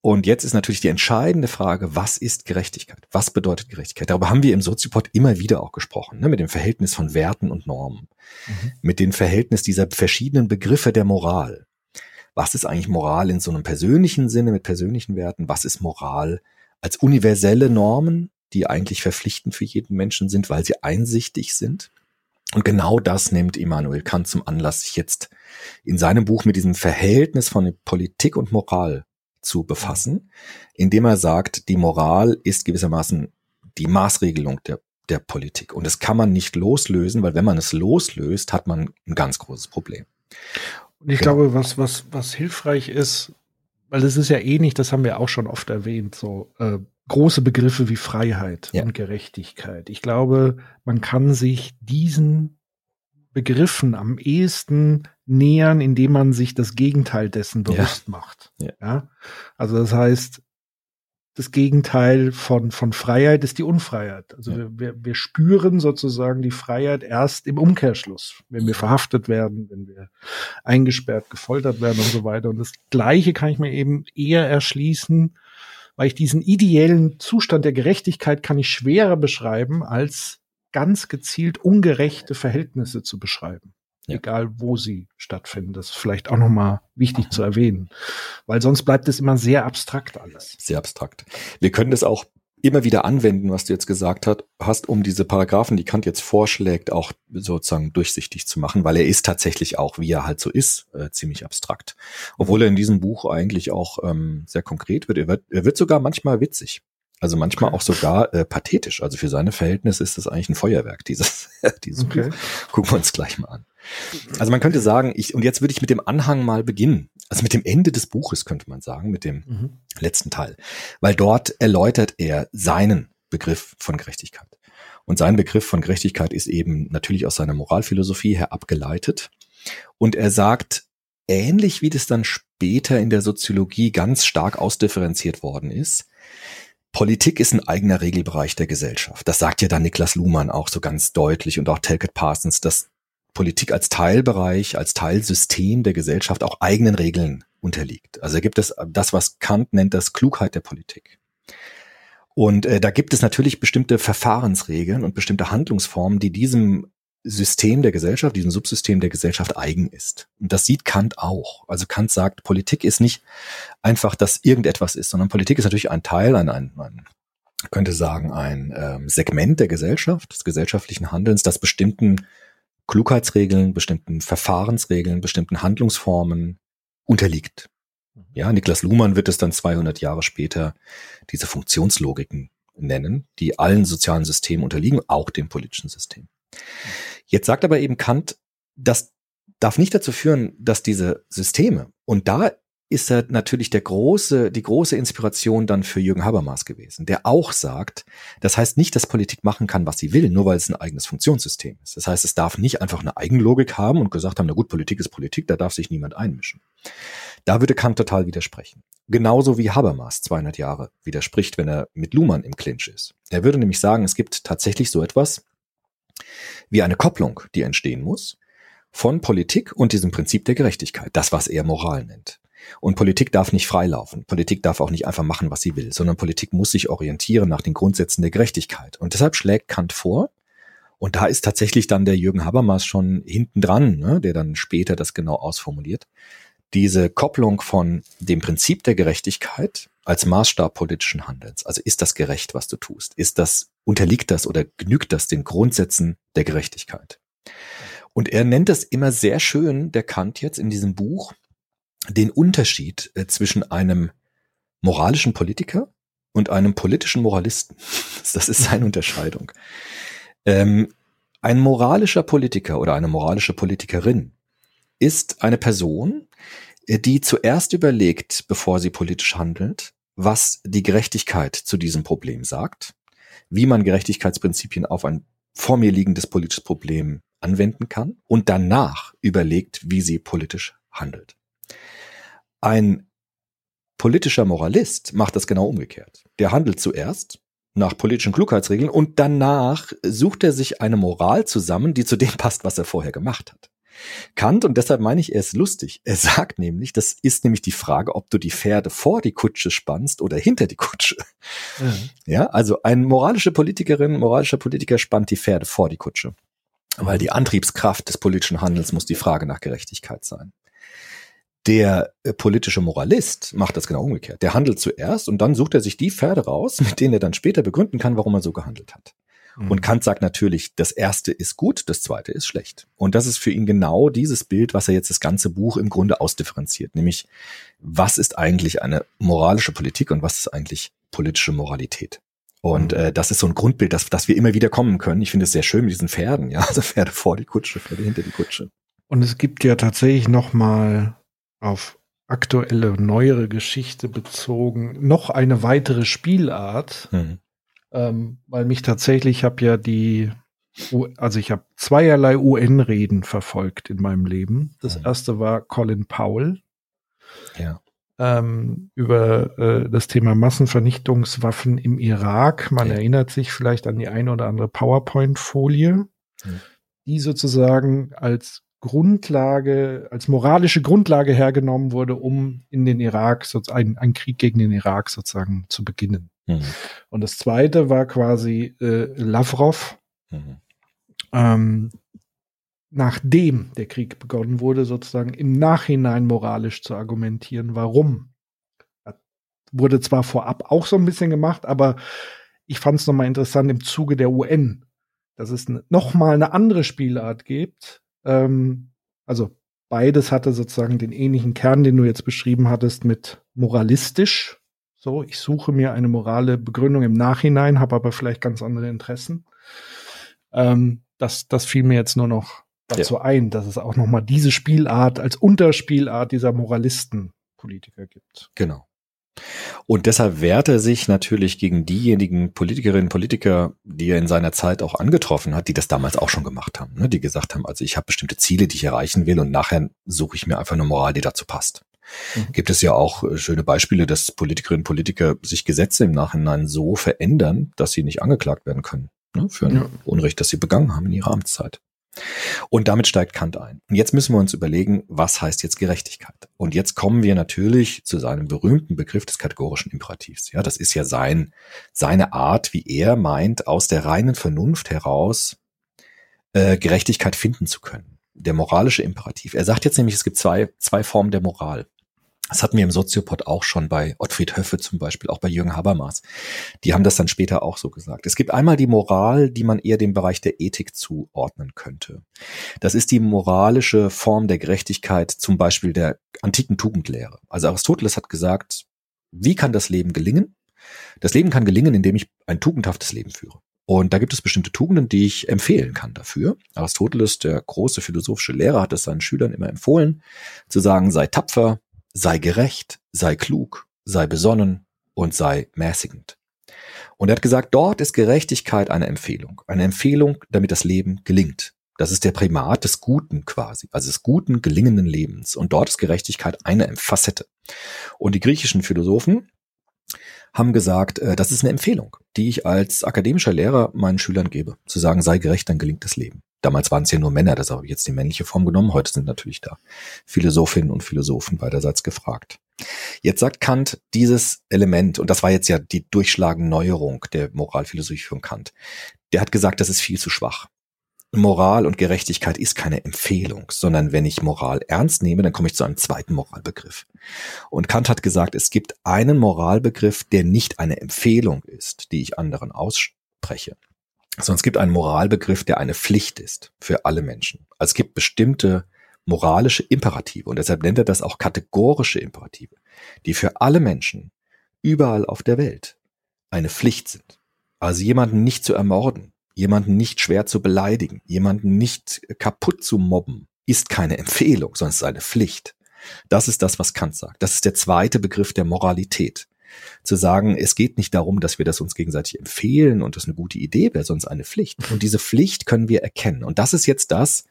Und jetzt ist natürlich die entscheidende Frage, was ist Gerechtigkeit? Was bedeutet Gerechtigkeit? Darüber haben wir im Soziopod immer wieder auch gesprochen, ne? mit dem Verhältnis von Werten und Normen, mhm. mit dem Verhältnis dieser verschiedenen Begriffe der Moral. Was ist eigentlich Moral in so einem persönlichen Sinne mit persönlichen Werten? Was ist Moral als universelle Normen, die eigentlich verpflichtend für jeden Menschen sind, weil sie einsichtig sind? Und genau das nimmt Immanuel Kant zum Anlass, sich jetzt in seinem Buch mit diesem Verhältnis von Politik und Moral zu befassen, indem er sagt, die Moral ist gewissermaßen die Maßregelung der, der Politik. Und das kann man nicht loslösen, weil wenn man es loslöst, hat man ein ganz großes Problem. Und ich genau. glaube, was, was, was hilfreich ist, weil das ist ja ähnlich, das haben wir auch schon oft erwähnt, so äh, große Begriffe wie Freiheit ja. und Gerechtigkeit. Ich glaube, man kann sich diesen Begriffen am ehesten nähern, indem man sich das Gegenteil dessen bewusst ja. macht. Ja. Also das heißt, das Gegenteil von, von Freiheit ist die Unfreiheit. Also ja. wir, wir spüren sozusagen die Freiheit erst im Umkehrschluss, wenn wir verhaftet werden, wenn wir eingesperrt, gefoltert werden und so weiter. Und das Gleiche kann ich mir eben eher erschließen, weil ich diesen ideellen Zustand der Gerechtigkeit kann ich schwerer beschreiben, als ganz gezielt ungerechte Verhältnisse zu beschreiben. Ja. Egal, wo sie stattfinden. Das ist vielleicht auch nochmal wichtig zu erwähnen. Weil sonst bleibt es immer sehr abstrakt alles. Sehr abstrakt. Wir können das auch immer wieder anwenden, was du jetzt gesagt hat, hast, um diese Paragraphen, die Kant jetzt vorschlägt, auch sozusagen durchsichtig zu machen, weil er ist tatsächlich auch, wie er halt so ist, äh, ziemlich abstrakt. Obwohl er in diesem Buch eigentlich auch ähm, sehr konkret wird. Er, wird. er wird sogar manchmal witzig. Also manchmal okay. auch sogar äh, pathetisch. Also für seine Verhältnisse ist das eigentlich ein Feuerwerk, dieses, dieses okay. Buch. Gucken wir uns gleich mal an. Also man könnte sagen, ich, und jetzt würde ich mit dem Anhang mal beginnen. Also mit dem Ende des Buches könnte man sagen, mit dem mhm. letzten Teil. Weil dort erläutert er seinen Begriff von Gerechtigkeit. Und sein Begriff von Gerechtigkeit ist eben natürlich aus seiner Moralphilosophie her abgeleitet. Und er sagt, ähnlich wie das dann später in der Soziologie ganz stark ausdifferenziert worden ist, Politik ist ein eigener Regelbereich der Gesellschaft. Das sagt ja dann Niklas Luhmann auch so ganz deutlich und auch Telkett Parsons, dass Politik als Teilbereich, als Teilsystem der Gesellschaft auch eigenen Regeln unterliegt. Also gibt es das, was Kant nennt, das Klugheit der Politik. Und äh, da gibt es natürlich bestimmte Verfahrensregeln und bestimmte Handlungsformen, die diesem System der Gesellschaft, diesem Subsystem der Gesellschaft eigen ist. Und das sieht Kant auch. Also Kant sagt, Politik ist nicht einfach, dass irgendetwas ist, sondern Politik ist natürlich ein Teil, ein, ein, ein könnte sagen, ein ähm, Segment der Gesellschaft, des gesellschaftlichen Handelns, das bestimmten Klugheitsregeln, bestimmten Verfahrensregeln, bestimmten Handlungsformen unterliegt. Mhm. Ja, Niklas Luhmann wird es dann 200 Jahre später diese Funktionslogiken nennen, die allen sozialen Systemen unterliegen, auch dem politischen System. Jetzt sagt aber eben Kant, das darf nicht dazu führen, dass diese Systeme, und da ist er natürlich der große, die große Inspiration dann für Jürgen Habermas gewesen, der auch sagt, das heißt nicht, dass Politik machen kann, was sie will, nur weil es ein eigenes Funktionssystem ist. Das heißt, es darf nicht einfach eine Eigenlogik haben und gesagt haben, na gut, Politik ist Politik, da darf sich niemand einmischen. Da würde Kant total widersprechen. Genauso wie Habermas 200 Jahre widerspricht, wenn er mit Luhmann im Clinch ist. Er würde nämlich sagen, es gibt tatsächlich so etwas wie eine Kopplung, die entstehen muss von Politik und diesem Prinzip der Gerechtigkeit, das, was er Moral nennt. Und Politik darf nicht freilaufen. Politik darf auch nicht einfach machen, was sie will, sondern Politik muss sich orientieren nach den Grundsätzen der Gerechtigkeit. Und deshalb schlägt Kant vor, und da ist tatsächlich dann der Jürgen Habermas schon hinten dran, ne, der dann später das genau ausformuliert, diese Kopplung von dem Prinzip der Gerechtigkeit als Maßstab politischen Handelns. Also ist das gerecht, was du tust? Ist das, unterliegt das oder genügt das den Grundsätzen der Gerechtigkeit? Und er nennt das immer sehr schön, der Kant jetzt in diesem Buch, den Unterschied äh, zwischen einem moralischen Politiker und einem politischen Moralisten. Das ist seine Unterscheidung. Ähm, ein moralischer Politiker oder eine moralische Politikerin ist eine Person, äh, die zuerst überlegt, bevor sie politisch handelt, was die Gerechtigkeit zu diesem Problem sagt, wie man Gerechtigkeitsprinzipien auf ein vor mir liegendes politisches Problem anwenden kann und danach überlegt, wie sie politisch handelt. Ein politischer Moralist macht das genau umgekehrt. Der handelt zuerst nach politischen Klugheitsregeln und danach sucht er sich eine Moral zusammen, die zu dem passt, was er vorher gemacht hat. Kant, und deshalb meine ich, er ist lustig. Er sagt nämlich, das ist nämlich die Frage, ob du die Pferde vor die Kutsche spannst oder hinter die Kutsche. Mhm. Ja, also ein moralische Politikerin, moralischer Politiker spannt die Pferde vor die Kutsche. Weil die Antriebskraft des politischen Handels muss die Frage nach Gerechtigkeit sein. Der äh, politische Moralist macht das genau umgekehrt. Der handelt zuerst und dann sucht er sich die Pferde raus, mit denen er dann später begründen kann, warum er so gehandelt hat. Mhm. Und Kant sagt natürlich, das erste ist gut, das zweite ist schlecht. Und das ist für ihn genau dieses Bild, was er jetzt das ganze Buch im Grunde ausdifferenziert, nämlich was ist eigentlich eine moralische Politik und was ist eigentlich politische Moralität. Und mhm. äh, das ist so ein Grundbild, das, das wir immer wieder kommen können. Ich finde es sehr schön mit diesen Pferden, ja, also Pferde vor die Kutsche, Pferde hinter die Kutsche. Und es gibt ja tatsächlich noch mal auf aktuelle, neuere Geschichte bezogen noch eine weitere Spielart, mhm ähm, weil mich tatsächlich, ich habe ja die, also ich habe zweierlei UN-Reden verfolgt in meinem Leben. Das mhm. erste war Colin Powell. Ja. Ähm, über äh, das Thema Massenvernichtungswaffen im Irak. Man ja. erinnert sich vielleicht an die eine oder andere PowerPoint-Folie, mhm. die sozusagen als Grundlage, als moralische Grundlage hergenommen wurde, um in den Irak, so ein, ein Krieg gegen den Irak sozusagen zu beginnen. Mhm. Und das zweite war quasi äh, Lavrov, mhm. ähm, nachdem der Krieg begonnen wurde, sozusagen im Nachhinein moralisch zu argumentieren, warum. Das wurde zwar vorab auch so ein bisschen gemacht, aber ich fand es nochmal interessant im Zuge der UN, dass es nochmal eine andere Spielart gibt. Ähm, also beides hatte sozusagen den ähnlichen Kern, den du jetzt beschrieben hattest, mit moralistisch so, ich suche mir eine morale Begründung im Nachhinein, habe aber vielleicht ganz andere Interessen. Ähm, das, das fiel mir jetzt nur noch dazu ja. ein, dass es auch noch mal diese Spielart als Unterspielart dieser Moralistenpolitiker gibt. Genau. Und deshalb wehrt er sich natürlich gegen diejenigen Politikerinnen und Politiker, die er in seiner Zeit auch angetroffen hat, die das damals auch schon gemacht haben, ne? die gesagt haben, also ich habe bestimmte Ziele, die ich erreichen will und nachher suche ich mir einfach eine Moral, die dazu passt. Mhm. Gibt es ja auch äh, schöne Beispiele, dass Politikerinnen und Politiker sich Gesetze im Nachhinein so verändern, dass sie nicht angeklagt werden können ne, für ein ja. Unrecht, das sie begangen haben in ihrer Amtszeit. Und damit steigt Kant ein. Und jetzt müssen wir uns überlegen, was heißt jetzt Gerechtigkeit? Und jetzt kommen wir natürlich zu seinem berühmten Begriff des kategorischen Imperativs. Ja, das ist ja sein, seine Art, wie er meint, aus der reinen Vernunft heraus äh, Gerechtigkeit finden zu können. Der moralische Imperativ. Er sagt jetzt nämlich, es gibt zwei, zwei Formen der Moral. Das hatten wir im Soziopod auch schon bei Ottfried Höffe zum Beispiel, auch bei Jürgen Habermas. Die haben das dann später auch so gesagt. Es gibt einmal die Moral, die man eher dem Bereich der Ethik zuordnen könnte. Das ist die moralische Form der Gerechtigkeit, zum Beispiel der antiken Tugendlehre. Also Aristoteles hat gesagt, wie kann das Leben gelingen? Das Leben kann gelingen, indem ich ein tugendhaftes Leben führe. Und da gibt es bestimmte Tugenden, die ich empfehlen kann dafür. Aristoteles, der große philosophische Lehrer, hat es seinen Schülern immer empfohlen, zu sagen, sei tapfer, sei gerecht, sei klug, sei besonnen und sei mäßigend. Und er hat gesagt, dort ist Gerechtigkeit eine Empfehlung. Eine Empfehlung, damit das Leben gelingt. Das ist der Primat des Guten quasi, also des guten, gelingenden Lebens. Und dort ist Gerechtigkeit eine Facette. Und die griechischen Philosophen haben gesagt, äh, das ist eine Empfehlung, die ich als akademischer Lehrer meinen Schülern gebe. Zu sagen, sei gerecht, dann gelingt das Leben. Damals waren es ja nur Männer, das habe ich jetzt die männliche Form genommen. Heute sind natürlich da Philosophinnen und Philosophen beiderseits gefragt. Jetzt sagt Kant dieses Element, und das war jetzt ja die durchschlagende Neuerung der Moralphilosophie von Kant, der hat gesagt, das ist viel zu schwach. Moral und Gerechtigkeit ist keine Empfehlung, sondern wenn ich Moral ernst nehme, dann komme ich zu einem zweiten Moralbegriff. Und Kant hat gesagt, es gibt einen Moralbegriff, der nicht eine Empfehlung ist, die ich anderen ausspreche, sondern es gibt einen Moralbegriff, der eine Pflicht ist für alle Menschen. Also es gibt bestimmte moralische Imperative und deshalb nennt er das auch kategorische Imperative, die für alle Menschen überall auf der Welt eine Pflicht sind. Also jemanden nicht zu ermorden, jemanden nicht schwer zu beleidigen, jemanden nicht kaputt zu mobben, ist keine Empfehlung, sondern es ist eine Pflicht. Das ist das, was Kant sagt. Das ist der zweite Begriff der Moralität. Zu sagen, es geht nicht darum, dass wir das uns gegenseitig empfehlen und das eine gute Idee wäre, sondern eine Pflicht. Und diese Pflicht können wir erkennen. Und das ist jetzt das,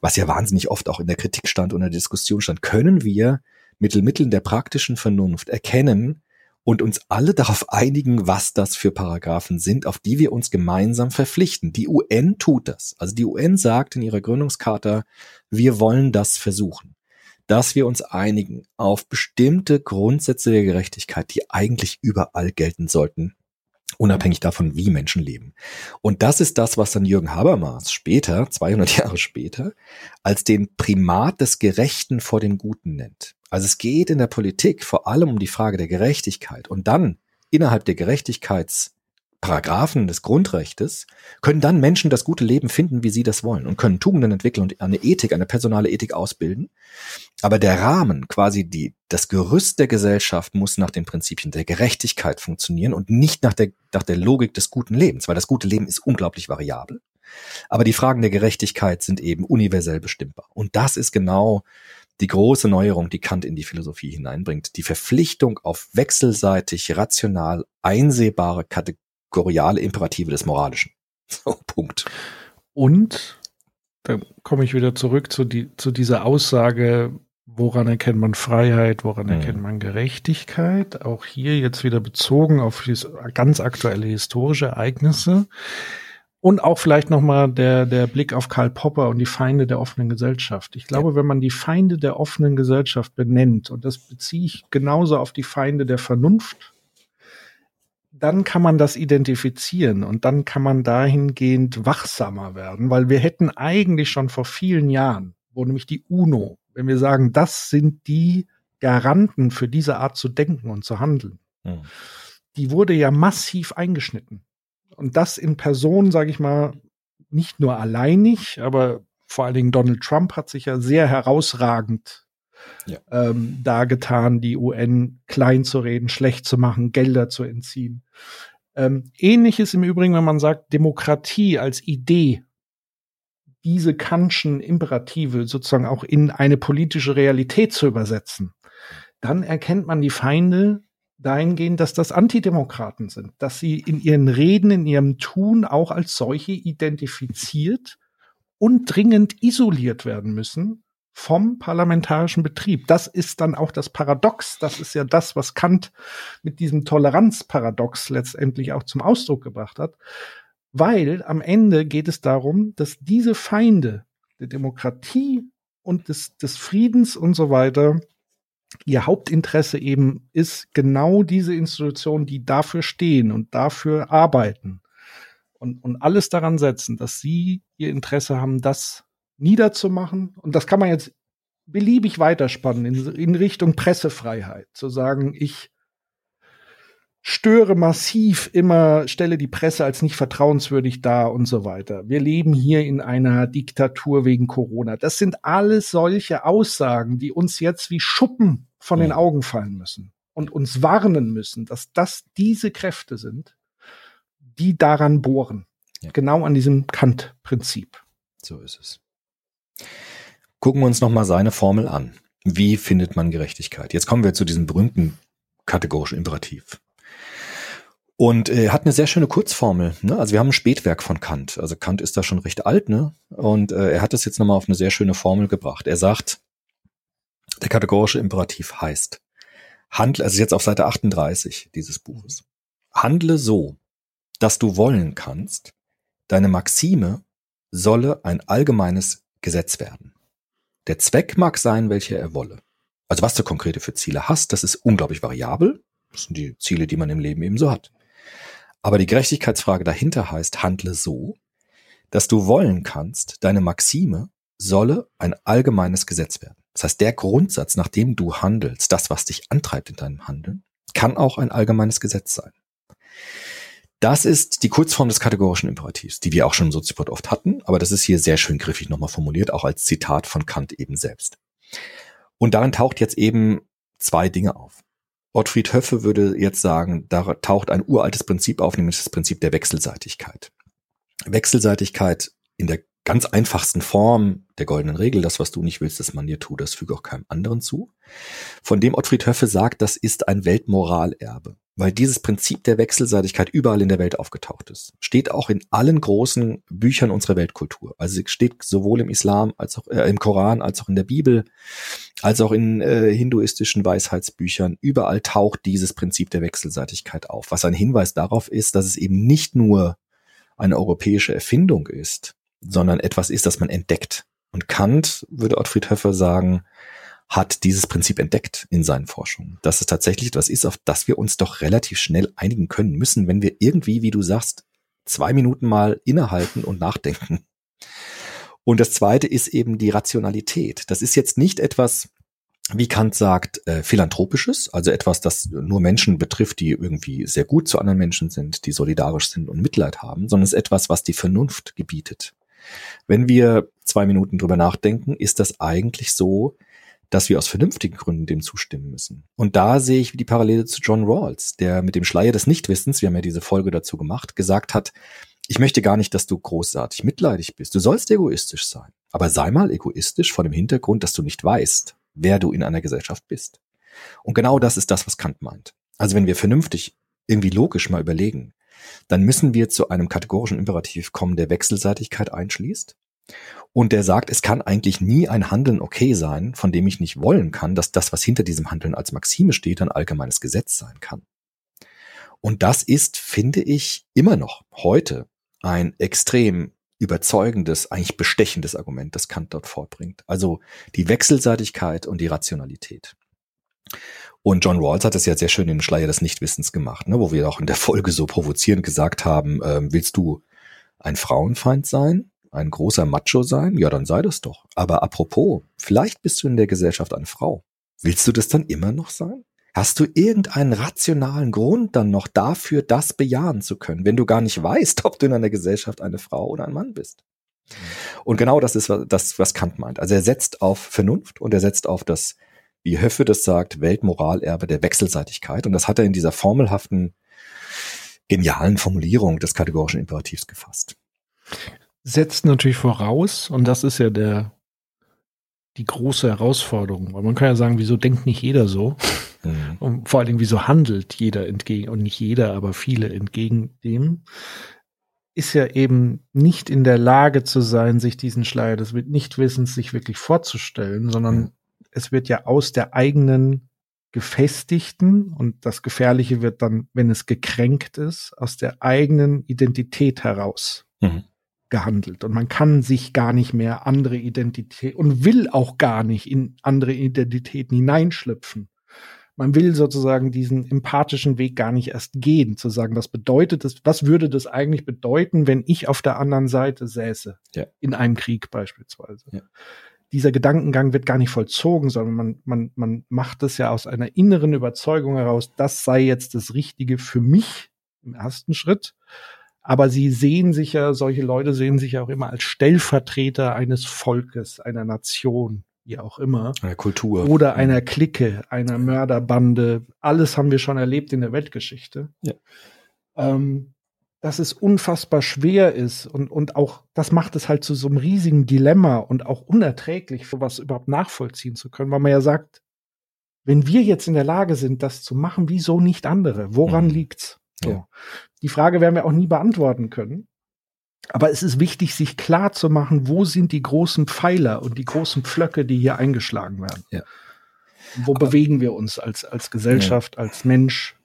was ja wahnsinnig oft auch in der Kritik stand und in der Diskussion stand. Können wir mit Mitteln der praktischen Vernunft erkennen, und uns alle darauf einigen, was das für Paragraphen sind, auf die wir uns gemeinsam verpflichten. Die UN tut das. Also die UN sagt in ihrer Gründungscharta, wir wollen das versuchen, dass wir uns einigen auf bestimmte Grundsätze der Gerechtigkeit, die eigentlich überall gelten sollten, unabhängig davon, wie Menschen leben. Und das ist das, was dann Jürgen Habermas später, 200 Jahre später, als den Primat des Gerechten vor dem Guten nennt. Also es geht in der Politik vor allem um die Frage der Gerechtigkeit. Und dann innerhalb der Gerechtigkeitsparagraphen des Grundrechtes können dann Menschen das gute Leben finden, wie sie das wollen und können Tugenden entwickeln und eine Ethik, eine personale Ethik ausbilden. Aber der Rahmen, quasi die, das Gerüst der Gesellschaft muss nach den Prinzipien der Gerechtigkeit funktionieren und nicht nach der, nach der Logik des guten Lebens, weil das gute Leben ist unglaublich variabel. Aber die Fragen der Gerechtigkeit sind eben universell bestimmbar. Und das ist genau die große Neuerung, die Kant in die Philosophie hineinbringt. Die Verpflichtung auf wechselseitig rational einsehbare kategoriale Imperative des Moralischen. So, Punkt. Und da komme ich wieder zurück zu, die, zu dieser Aussage, woran erkennt man Freiheit, woran mhm. erkennt man Gerechtigkeit? Auch hier jetzt wieder bezogen auf ganz aktuelle historische Ereignisse. Und auch vielleicht nochmal der, der Blick auf Karl Popper und die Feinde der offenen Gesellschaft. Ich glaube, ja. wenn man die Feinde der offenen Gesellschaft benennt, und das beziehe ich genauso auf die Feinde der Vernunft, dann kann man das identifizieren und dann kann man dahingehend wachsamer werden, weil wir hätten eigentlich schon vor vielen Jahren, wo nämlich die UNO, wenn wir sagen, das sind die Garanten für diese Art zu denken und zu handeln, hm. die wurde ja massiv eingeschnitten. Und das in Person, sage ich mal, nicht nur alleinig, aber vor allen Dingen Donald Trump hat sich ja sehr herausragend ja. ähm, dargetan, die UN klein zu reden, schlecht zu machen, Gelder zu entziehen. Ähm, Ähnliches im Übrigen, wenn man sagt, Demokratie als Idee, diese Kantschen Imperative sozusagen auch in eine politische Realität zu übersetzen, dann erkennt man die Feinde dahingehend, dass das Antidemokraten sind, dass sie in ihren Reden, in ihrem Tun auch als solche identifiziert und dringend isoliert werden müssen vom parlamentarischen Betrieb. Das ist dann auch das Paradox. Das ist ja das, was Kant mit diesem Toleranzparadox letztendlich auch zum Ausdruck gebracht hat. Weil am Ende geht es darum, dass diese Feinde der Demokratie und des, des Friedens und so weiter ihr Hauptinteresse eben ist, genau diese Institutionen, die dafür stehen und dafür arbeiten und, und alles daran setzen, dass sie ihr Interesse haben, das niederzumachen. Und das kann man jetzt beliebig weiterspannen in, in Richtung Pressefreiheit, zu sagen, ich störe massiv immer, stelle die Presse als nicht vertrauenswürdig dar und so weiter. Wir leben hier in einer Diktatur wegen Corona. Das sind alles solche Aussagen, die uns jetzt wie Schuppen von den Augen fallen müssen und uns warnen müssen, dass das diese Kräfte sind, die daran bohren. Ja. Genau an diesem Kant-Prinzip. So ist es. Gucken wir uns nochmal seine Formel an Wie findet man Gerechtigkeit? Jetzt kommen wir zu diesem berühmten kategorischen Imperativ. Und er hat eine sehr schöne Kurzformel. Ne? Also wir haben ein Spätwerk von Kant. Also Kant ist da schon recht alt, ne? Und äh, er hat es jetzt nochmal auf eine sehr schöne Formel gebracht. Er sagt, der kategorische Imperativ heißt, handle, also jetzt auf Seite 38 dieses Buches, handle so, dass du wollen kannst, deine Maxime solle ein allgemeines Gesetz werden. Der Zweck mag sein, welcher er wolle. Also was du konkrete für Ziele hast, das ist unglaublich variabel. Das sind die Ziele, die man im Leben eben so hat. Aber die Gerechtigkeitsfrage dahinter heißt, handle so, dass du wollen kannst, deine Maxime solle ein allgemeines Gesetz werden. Das heißt, der Grundsatz, nach dem du handelst, das, was dich antreibt in deinem Handeln, kann auch ein allgemeines Gesetz sein. Das ist die Kurzform des kategorischen Imperativs, die wir auch schon im Soziopod oft hatten, aber das ist hier sehr schön griffig nochmal formuliert, auch als Zitat von Kant eben selbst. Und darin taucht jetzt eben zwei Dinge auf. Ottfried Höffe würde jetzt sagen, da taucht ein uraltes Prinzip auf, nämlich das Prinzip der Wechselseitigkeit. Wechselseitigkeit in der ganz einfachsten Form der goldenen Regel, das, was du nicht willst, dass man dir tut, das füge auch keinem anderen zu, von dem Ottfried Höffe sagt, das ist ein Weltmoralerbe, weil dieses Prinzip der Wechselseitigkeit überall in der Welt aufgetaucht ist. Steht auch in allen großen Büchern unserer Weltkultur. Also steht sowohl im Islam als auch äh, im Koran, als auch in der Bibel, als auch in äh, hinduistischen Weisheitsbüchern. Überall taucht dieses Prinzip der Wechselseitigkeit auf, was ein Hinweis darauf ist, dass es eben nicht nur eine europäische Erfindung ist, sondern etwas ist, das man entdeckt. Und Kant, würde Ottfried Höffer sagen, hat dieses Prinzip entdeckt in seinen Forschungen. Dass es tatsächlich etwas ist, auf das wir uns doch relativ schnell einigen können müssen, wenn wir irgendwie, wie du sagst, zwei Minuten mal innehalten und nachdenken. Und das zweite ist eben die Rationalität. Das ist jetzt nicht etwas, wie Kant sagt, äh, philanthropisches, also etwas, das nur Menschen betrifft, die irgendwie sehr gut zu anderen Menschen sind, die solidarisch sind und Mitleid haben, sondern es ist etwas, was die Vernunft gebietet. Wenn wir zwei Minuten drüber nachdenken, ist das eigentlich so, dass wir aus vernünftigen Gründen dem zustimmen müssen. Und da sehe ich die Parallele zu John Rawls, der mit dem Schleier des Nichtwissens, wir haben ja diese Folge dazu gemacht, gesagt hat, ich möchte gar nicht, dass du großartig mitleidig bist. Du sollst egoistisch sein. Aber sei mal egoistisch vor dem Hintergrund, dass du nicht weißt, wer du in einer Gesellschaft bist. Und genau das ist das, was Kant meint. Also wenn wir vernünftig irgendwie logisch mal überlegen, dann müssen wir zu einem kategorischen Imperativ kommen, der Wechselseitigkeit einschließt. Und der sagt, es kann eigentlich nie ein Handeln okay sein, von dem ich nicht wollen kann, dass das, was hinter diesem Handeln als Maxime steht, ein allgemeines Gesetz sein kann. Und das ist, finde ich, immer noch heute ein extrem überzeugendes, eigentlich bestechendes Argument, das Kant dort vorbringt. Also die Wechselseitigkeit und die Rationalität. Und John Rawls hat das ja sehr schön in den Schleier des Nichtwissens gemacht, ne, wo wir auch in der Folge so provozierend gesagt haben, ähm, willst du ein Frauenfeind sein? Ein großer Macho sein? Ja, dann sei das doch. Aber apropos, vielleicht bist du in der Gesellschaft eine Frau. Willst du das dann immer noch sein? Hast du irgendeinen rationalen Grund dann noch dafür, das bejahen zu können, wenn du gar nicht weißt, ob du in einer Gesellschaft eine Frau oder ein Mann bist? Und genau das ist das, was Kant meint. Also er setzt auf Vernunft und er setzt auf das wie Höffe das sagt, Weltmoralerbe der Wechselseitigkeit. Und das hat er in dieser formelhaften, genialen Formulierung des kategorischen Imperativs gefasst. Setzt natürlich voraus, und das ist ja der, die große Herausforderung, weil man kann ja sagen, wieso denkt nicht jeder so? Mhm. Und vor allen Dingen, wieso handelt jeder entgegen, und nicht jeder, aber viele entgegen dem? ist ja eben nicht in der Lage zu sein, sich diesen Schleier des Nichtwissens sich wirklich vorzustellen, sondern mhm es wird ja aus der eigenen gefestigten und das Gefährliche wird dann, wenn es gekränkt ist, aus der eigenen Identität heraus mhm. gehandelt. Und man kann sich gar nicht mehr andere Identität und will auch gar nicht in andere Identitäten hineinschlüpfen. Man will sozusagen diesen empathischen Weg gar nicht erst gehen, zu sagen, was bedeutet das, was würde das eigentlich bedeuten, wenn ich auf der anderen Seite säße, ja. in einem Krieg beispielsweise. Ja dieser Gedankengang wird gar nicht vollzogen, sondern man, man, man macht es ja aus einer inneren Überzeugung heraus, das sei jetzt das Richtige für mich im ersten Schritt. Aber sie sehen sich ja, solche Leute sehen sich ja auch immer als Stellvertreter eines Volkes, einer Nation, wie auch immer. Einer Kultur. Oder einer Clique, einer Mörderbande. Alles haben wir schon erlebt in der Weltgeschichte. Ja. Ähm, dass es unfassbar schwer ist und, und auch, das macht es halt zu so einem riesigen Dilemma und auch unerträglich, für was überhaupt nachvollziehen zu können, weil man ja sagt, wenn wir jetzt in der Lage sind, das zu machen, wieso nicht andere? Woran Mhm. liegt's? So. Ja. Die Frage werden wir auch nie beantworten können. Aber es ist wichtig, sich klar zu machen, wo sind die großen Pfeiler und die großen Pflöcke, die hier eingeschlagen werden. Ja. Wo bewegen wir uns als, als Gesellschaft, als Mensch?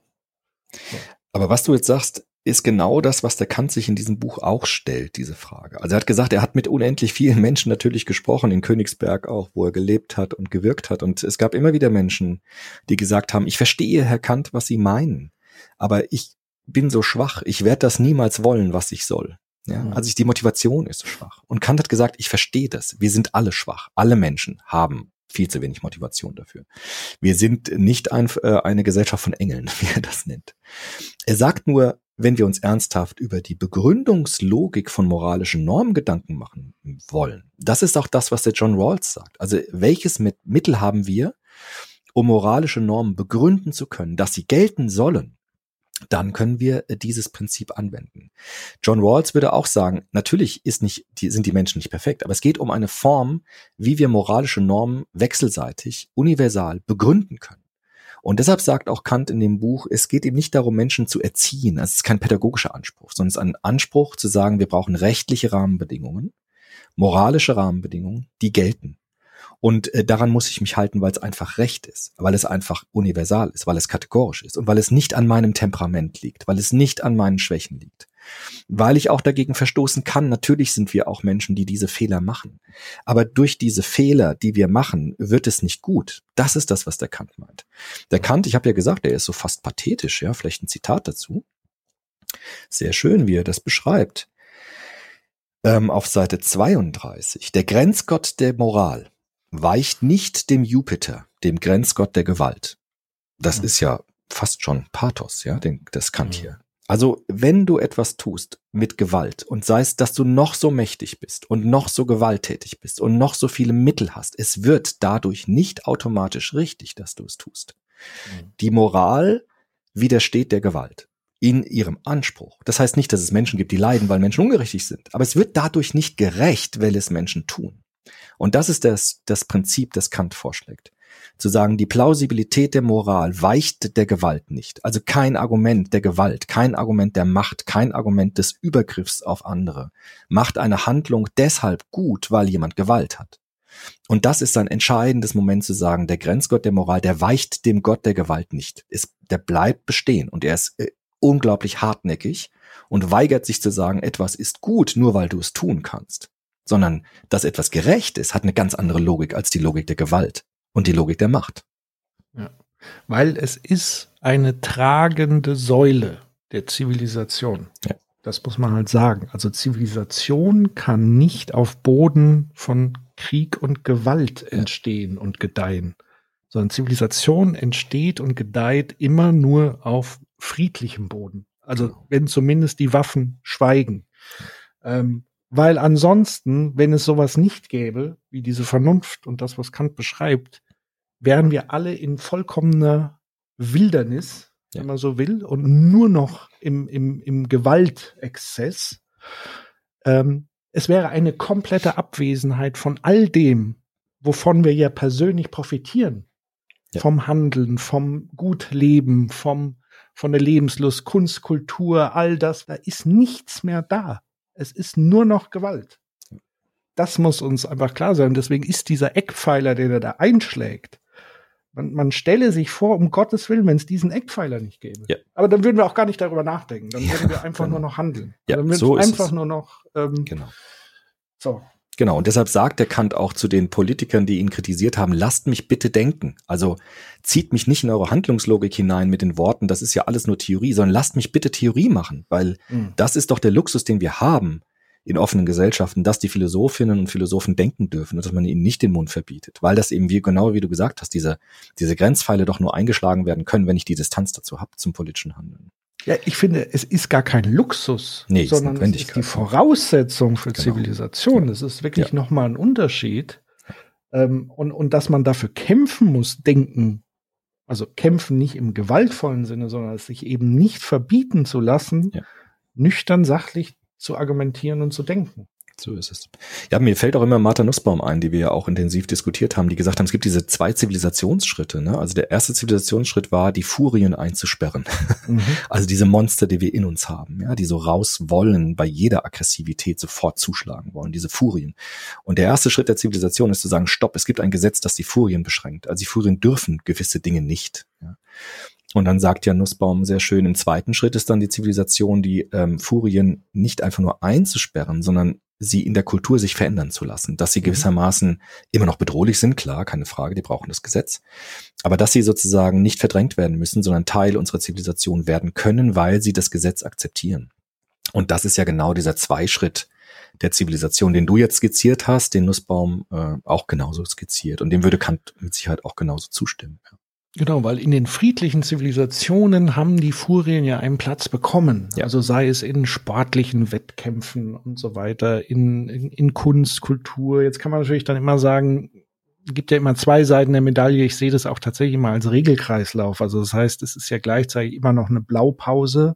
Aber was du jetzt sagst, ist genau das, was der Kant sich in diesem Buch auch stellt, diese Frage. Also er hat gesagt, er hat mit unendlich vielen Menschen natürlich gesprochen, in Königsberg auch, wo er gelebt hat und gewirkt hat. Und es gab immer wieder Menschen, die gesagt haben, ich verstehe, Herr Kant, was Sie meinen, aber ich bin so schwach, ich werde das niemals wollen, was ich soll. Ja, Mhm. also ich, die Motivation ist so schwach. Und Kant hat gesagt, ich verstehe das. Wir sind alle schwach. Alle Menschen haben viel zu wenig Motivation dafür. Wir sind nicht ein, äh, eine Gesellschaft von Engeln, wie er das nennt. Er sagt nur, wenn wir uns ernsthaft über die Begründungslogik von moralischen Normen Gedanken machen wollen, das ist auch das, was der John Rawls sagt. Also welches mit Mittel haben wir, um moralische Normen begründen zu können, dass sie gelten sollen? Dann können wir äh, dieses Prinzip anwenden. John Rawls würde auch sagen, natürlich ist nicht, die, sind die Menschen nicht perfekt, aber es geht um eine Form, wie wir moralische Normen wechselseitig, universal begründen können. Und deshalb sagt auch Kant in dem Buch, es geht eben nicht darum, Menschen zu erziehen. Also es ist kein pädagogischer Anspruch, sondern es ist ein Anspruch zu sagen, wir brauchen rechtliche Rahmenbedingungen, moralische Rahmenbedingungen, die gelten. Und äh, daran muss ich mich halten, weil es einfach recht ist, weil es einfach universal ist, weil es kategorisch ist und weil es nicht an meinem Temperament liegt, weil es nicht an meinen Schwächen liegt. Weil ich auch dagegen verstoßen kann. Natürlich sind wir auch Menschen, die diese Fehler machen. Aber durch diese Fehler, die wir machen, wird es nicht gut. Das ist das, was der Kant meint. Der Kant, ich habe ja gesagt, er ist so fast pathetisch, ja, vielleicht ein Zitat dazu. Sehr schön, wie er das beschreibt. Ähm, auf Seite 32. Der Grenzgott der Moral weicht nicht dem Jupiter, dem Grenzgott der Gewalt. Das Mhm. ist ja fast schon Pathos, ja, den, das Kant Mhm. hier. Also, wenn du etwas tust mit Gewalt und sei es, dass du noch so mächtig bist und noch so gewalttätig bist und noch so viele Mittel hast, es wird dadurch nicht automatisch richtig, dass du es tust. Mhm. Die Moral widersteht der Gewalt in ihrem Anspruch. Das heißt nicht, dass es Menschen gibt, die leiden, weil Menschen ungerechtig sind, aber es wird dadurch nicht gerecht, weil es Menschen tun. Und das ist das, das Prinzip, das Kant vorschlägt. Zu sagen, die Plausibilität der Moral weicht der Gewalt nicht. Also kein Argument der Gewalt, kein Argument der Macht, kein Argument des Übergriffs auf andere macht eine Handlung deshalb gut, weil jemand Gewalt hat. Und das ist ein entscheidendes Moment zu sagen, der Grenzgott der Moral, der weicht dem Gott der Gewalt nicht. Es, der bleibt bestehen und er ist äh, unglaublich hartnäckig und weigert sich zu sagen, etwas ist gut, nur weil du es tun kannst. Sondern, dass etwas gerecht ist, hat eine ganz andere Logik als die Logik der Gewalt und die Logik der Macht. Weil es ist eine tragende Säule der Zivilisation. Ja. Das muss man halt sagen. Also Zivilisation kann nicht auf Boden von Krieg und Gewalt entstehen und gedeihen, sondern Zivilisation entsteht und gedeiht immer nur auf friedlichem Boden. Also Genau. wenn zumindest die Waffen schweigen. Ähm, weil ansonsten, wenn es sowas nicht gäbe, wie diese Vernunft und das, was Kant beschreibt, wären wir alle in vollkommener Wildernis, Ja. wenn man so will, und nur noch im, im, im Gewaltexzess. Ähm, es wäre eine komplette Abwesenheit von all dem, wovon wir ja persönlich profitieren. Ja. Vom Handeln, vom Gutleben, vom, von der Lebenslust, Kunst, Kultur, all das. Da ist nichts mehr da. Es ist nur noch Gewalt. Das muss uns einfach klar sein. Deswegen ist dieser Eckpfeiler, den er da einschlägt, man, man stelle sich vor, um Gottes Willen, wenn es diesen Eckpfeiler nicht gäbe. Ja. Aber dann würden wir auch gar nicht darüber nachdenken. Dann Ja, würden wir einfach genau. nur noch handeln. Ja, dann würden so wir einfach es. nur noch ähm, Genau. so. Genau, und deshalb sagt der Kant auch zu den Politikern, die ihn kritisiert haben, lasst mich bitte denken. Also zieht mich nicht in eure Handlungslogik hinein mit den Worten, das ist ja alles nur Theorie, sondern lasst mich bitte Theorie machen, weil Mhm. das ist doch der Luxus, den wir haben in offenen Gesellschaften, dass die Philosophinnen und Philosophen denken dürfen und dass man ihnen nicht den Mund verbietet, weil das eben wie genau wie du gesagt hast, diese diese Grenzpfeile doch nur eingeschlagen werden können, wenn ich die Distanz dazu habe zum politischen Handeln. Ja, ich finde, es ist gar kein Luxus, Nee, es sondern es ist die Voraussetzung für Genau. Zivilisation. Das ist wirklich Ja. nochmal ein Unterschied. Ähm, und, und dass man dafür kämpfen muss, denken, also kämpfen nicht im gewaltvollen Sinne, sondern es sich eben nicht verbieten zu lassen, Ja. nüchtern, sachlich zu argumentieren und zu denken. So ist es. Ja, mir fällt auch immer Martha Nussbaum ein, die wir ja auch intensiv diskutiert haben, die gesagt haben, es gibt diese zwei Zivilisationsschritte. Ne? Also der erste Zivilisationsschritt war, die Furien einzusperren. Mhm. Also diese Monster, die wir in uns haben, ja, die so raus wollen, bei jeder Aggressivität sofort zuschlagen wollen, diese Furien. Und der erste Schritt der Zivilisation ist zu sagen, stopp, es gibt ein Gesetz, das die Furien beschränkt. Also die Furien dürfen gewisse Dinge nicht. Ja? Und dann sagt ja Nussbaum sehr schön, im zweiten Schritt ist dann die Zivilisation, die ähm, Furien nicht einfach nur einzusperren, sondern sie in der Kultur sich verändern zu lassen, dass sie mhm. gewissermaßen immer noch bedrohlich sind, klar, keine Frage, die brauchen das Gesetz, aber dass sie sozusagen nicht verdrängt werden müssen, sondern Teil unserer Zivilisation werden können, weil sie das Gesetz akzeptieren. Und das ist ja genau dieser Zweischritt der Zivilisation, den du jetzt skizziert hast, den Nussbaum äh, auch genauso skizziert und dem würde Kant mit Sicherheit auch genauso zustimmen. Ja. Genau, weil in den friedlichen Zivilisationen haben die Furien ja einen Platz bekommen. Ja. Also sei es in sportlichen Wettkämpfen und so weiter, in, in, in Kunst, Kultur. Jetzt kann man natürlich dann immer sagen, gibt ja immer zwei Seiten der Medaille. Ich sehe das auch tatsächlich immer als Regelkreislauf. Also das heißt, es ist ja gleichzeitig immer noch eine Blaupause,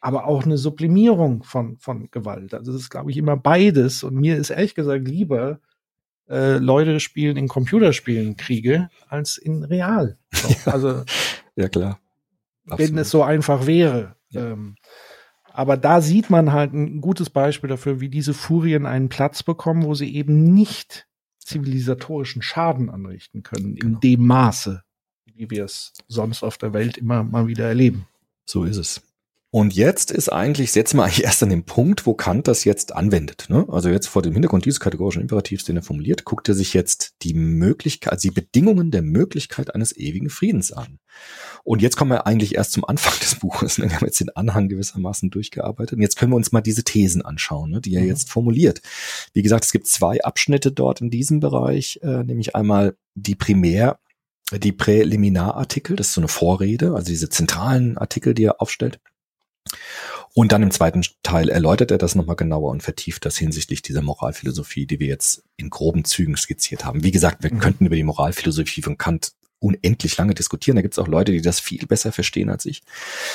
aber auch eine Sublimierung von, von Gewalt. Also es ist, glaube ich, immer beides. Und mir ist ehrlich gesagt lieber, äh, Leute spielen in Computerspielen Kriege als in real. So, also ja klar. Absolut. Wenn es so einfach wäre. Ja. Ähm, aber da sieht man halt ein gutes Beispiel dafür, wie diese Furien einen Platz bekommen, wo sie eben nicht zivilisatorischen Schaden anrichten können, genau. in dem Maße, wie wir es sonst auf der Welt immer mal wieder erleben. So ist es. Und jetzt ist eigentlich, setzen wir eigentlich erst an den Punkt, wo Kant das jetzt anwendet. Ne? Also jetzt vor dem Hintergrund dieses kategorischen Imperativs, den er formuliert, guckt er sich jetzt die Möglichkeit, also die Bedingungen der Möglichkeit eines ewigen Friedens an. Und jetzt kommen wir eigentlich erst zum Anfang des Buches. Ne? Wir haben jetzt den Anhang gewissermaßen durchgearbeitet. Und jetzt können wir uns mal diese Thesen anschauen, ne? die er mhm. jetzt formuliert. Wie gesagt, es gibt zwei Abschnitte dort in diesem Bereich, äh, nämlich einmal die Primär- die Präliminarartikel, das ist so eine Vorrede, also diese zentralen Artikel, die er aufstellt. Und dann im zweiten Teil erläutert er das nochmal genauer und vertieft das hinsichtlich dieser Moralphilosophie, die wir jetzt in groben Zügen skizziert haben. Wie gesagt, wir mhm. könnten über die Moralphilosophie von Kant unendlich lange diskutieren. Da gibt es auch Leute, die das viel besser verstehen als ich.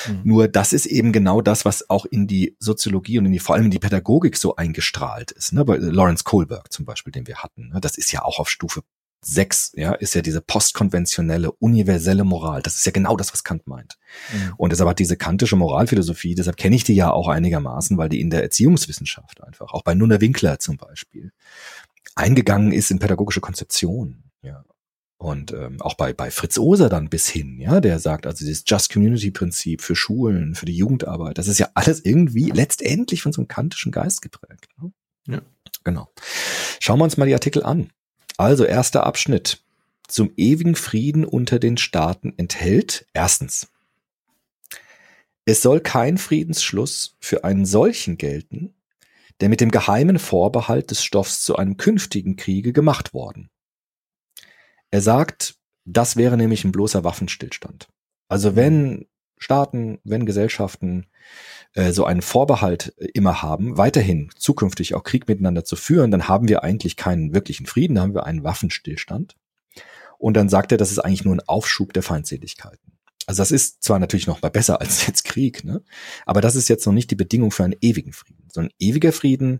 Mhm. Nur das ist eben genau das, was auch in die Soziologie und in die, vor allem in die Pädagogik so eingestrahlt ist. Ne? Bei Lawrence Kohlberg zum Beispiel, den wir hatten. Ne? Das ist ja auch auf Stufe sechs, ja, ist ja diese postkonventionelle, universelle Moral. Das ist ja genau das, was Kant meint. Mhm. Und deshalb hat diese kantische Moralphilosophie, deshalb kenne ich die ja auch einigermaßen, weil die in der Erziehungswissenschaft einfach, auch bei Nunner Winkler zum Beispiel, eingegangen ist in pädagogische Konzeptionen, ja. Und ähm, auch bei, bei Fritz Oser dann bis hin, ja, der sagt, also dieses Just Community Prinzip für Schulen, für die Jugendarbeit, das ist ja alles irgendwie letztendlich von so einem kantischen Geist geprägt. Ne? Ja. Genau. Schauen wir uns mal die Artikel an. Also erster Abschnitt zum ewigen Frieden unter den Staaten enthält erstens, es soll kein Friedensschluss für einen solchen gelten, der mit dem geheimen Vorbehalt des Stoffs zu einem künftigen Kriege gemacht worden. Er sagt, das wäre nämlich ein bloßer Waffenstillstand. Also wenn Staaten, wenn Gesellschaften äh, so einen Vorbehalt äh, immer haben, weiterhin zukünftig auch Krieg miteinander zu führen, dann haben wir eigentlich keinen wirklichen Frieden, dann haben wir einen Waffenstillstand. Und dann sagt er, das ist eigentlich nur ein Aufschub der Feindseligkeiten. Also das ist zwar natürlich noch mal besser als jetzt Krieg, ne? aber das ist jetzt noch nicht die Bedingung für einen ewigen Frieden. So ein ewiger Frieden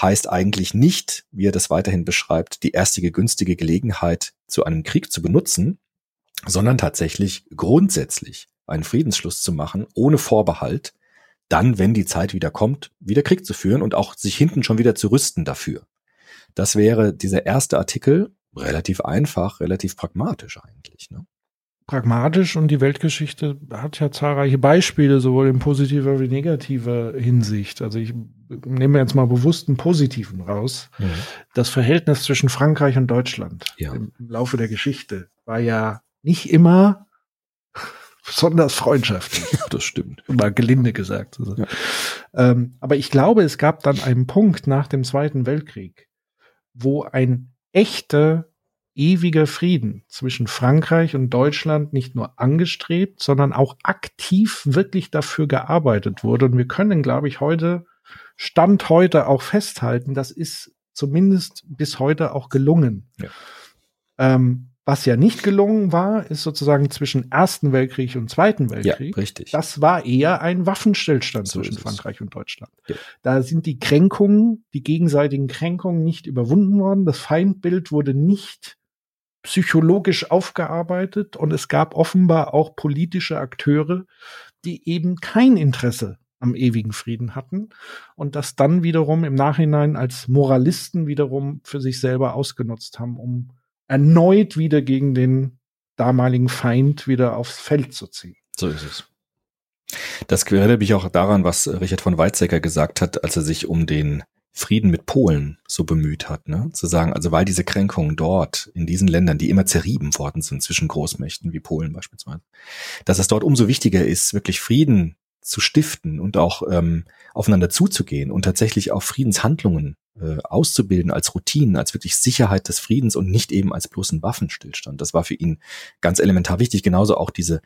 heißt eigentlich nicht, wie er das weiterhin beschreibt, die erstige günstige Gelegenheit zu einem Krieg zu benutzen, sondern tatsächlich grundsätzlich einen Friedensschluss zu machen, ohne Vorbehalt, dann, wenn die Zeit wieder kommt, wieder Krieg zu führen und auch sich hinten schon wieder zu rüsten dafür. Das wäre dieser erste Artikel relativ einfach, relativ pragmatisch eigentlich. Ne? Pragmatisch und die Weltgeschichte hat ja zahlreiche Beispiele, sowohl in positiver wie negativer Hinsicht. Also ich nehme jetzt mal bewusst einen positiven raus. Mhm. Das Verhältnis zwischen Frankreich und Deutschland ja. im Laufe der Geschichte war ja nicht immer besonders freundschaftlich. Das stimmt. Mal gelinde gesagt. Also. Ja. Ähm, aber ich glaube, es gab dann einen Punkt nach dem Zweiten Weltkrieg, wo ein echter, ewiger Frieden zwischen Frankreich und Deutschland nicht nur angestrebt, sondern auch aktiv wirklich dafür gearbeitet wurde. Und wir können, glaube ich, heute, Stand heute auch festhalten, das ist zumindest bis heute auch gelungen. Ja. Ähm, Was ja nicht gelungen war, ist sozusagen zwischen Ersten Weltkrieg und Zweiten Weltkrieg. Ja, richtig. Das war eher ein Waffenstillstand So zwischen. Frankreich und Deutschland. Ja. Da sind die Kränkungen, die gegenseitigen Kränkungen nicht überwunden worden. Das Feindbild wurde nicht psychologisch aufgearbeitet und es gab offenbar auch politische Akteure, die eben kein Interesse am ewigen Frieden hatten und das dann wiederum im Nachhinein als Moralisten wiederum für sich selber ausgenutzt haben, um erneut wieder gegen den damaligen Feind wieder aufs Feld zu ziehen. So ist es. Das erinnert mich auch daran, was Richard von Weizsäcker gesagt hat, als er sich um den Frieden mit Polen so bemüht hat, ne? Zu sagen, also weil diese Kränkungen dort in diesen Ländern, die immer zerrieben worden sind zwischen Großmächten wie Polen beispielsweise, dass es dort umso wichtiger ist, wirklich Frieden zu stiften und auch ähm, aufeinander zuzugehen und tatsächlich auch Friedenshandlungen äh, auszubilden als Routinen, als wirklich Sicherheit des Friedens und nicht eben als bloßen Waffenstillstand. Das war für ihn ganz elementar wichtig. Genauso auch diese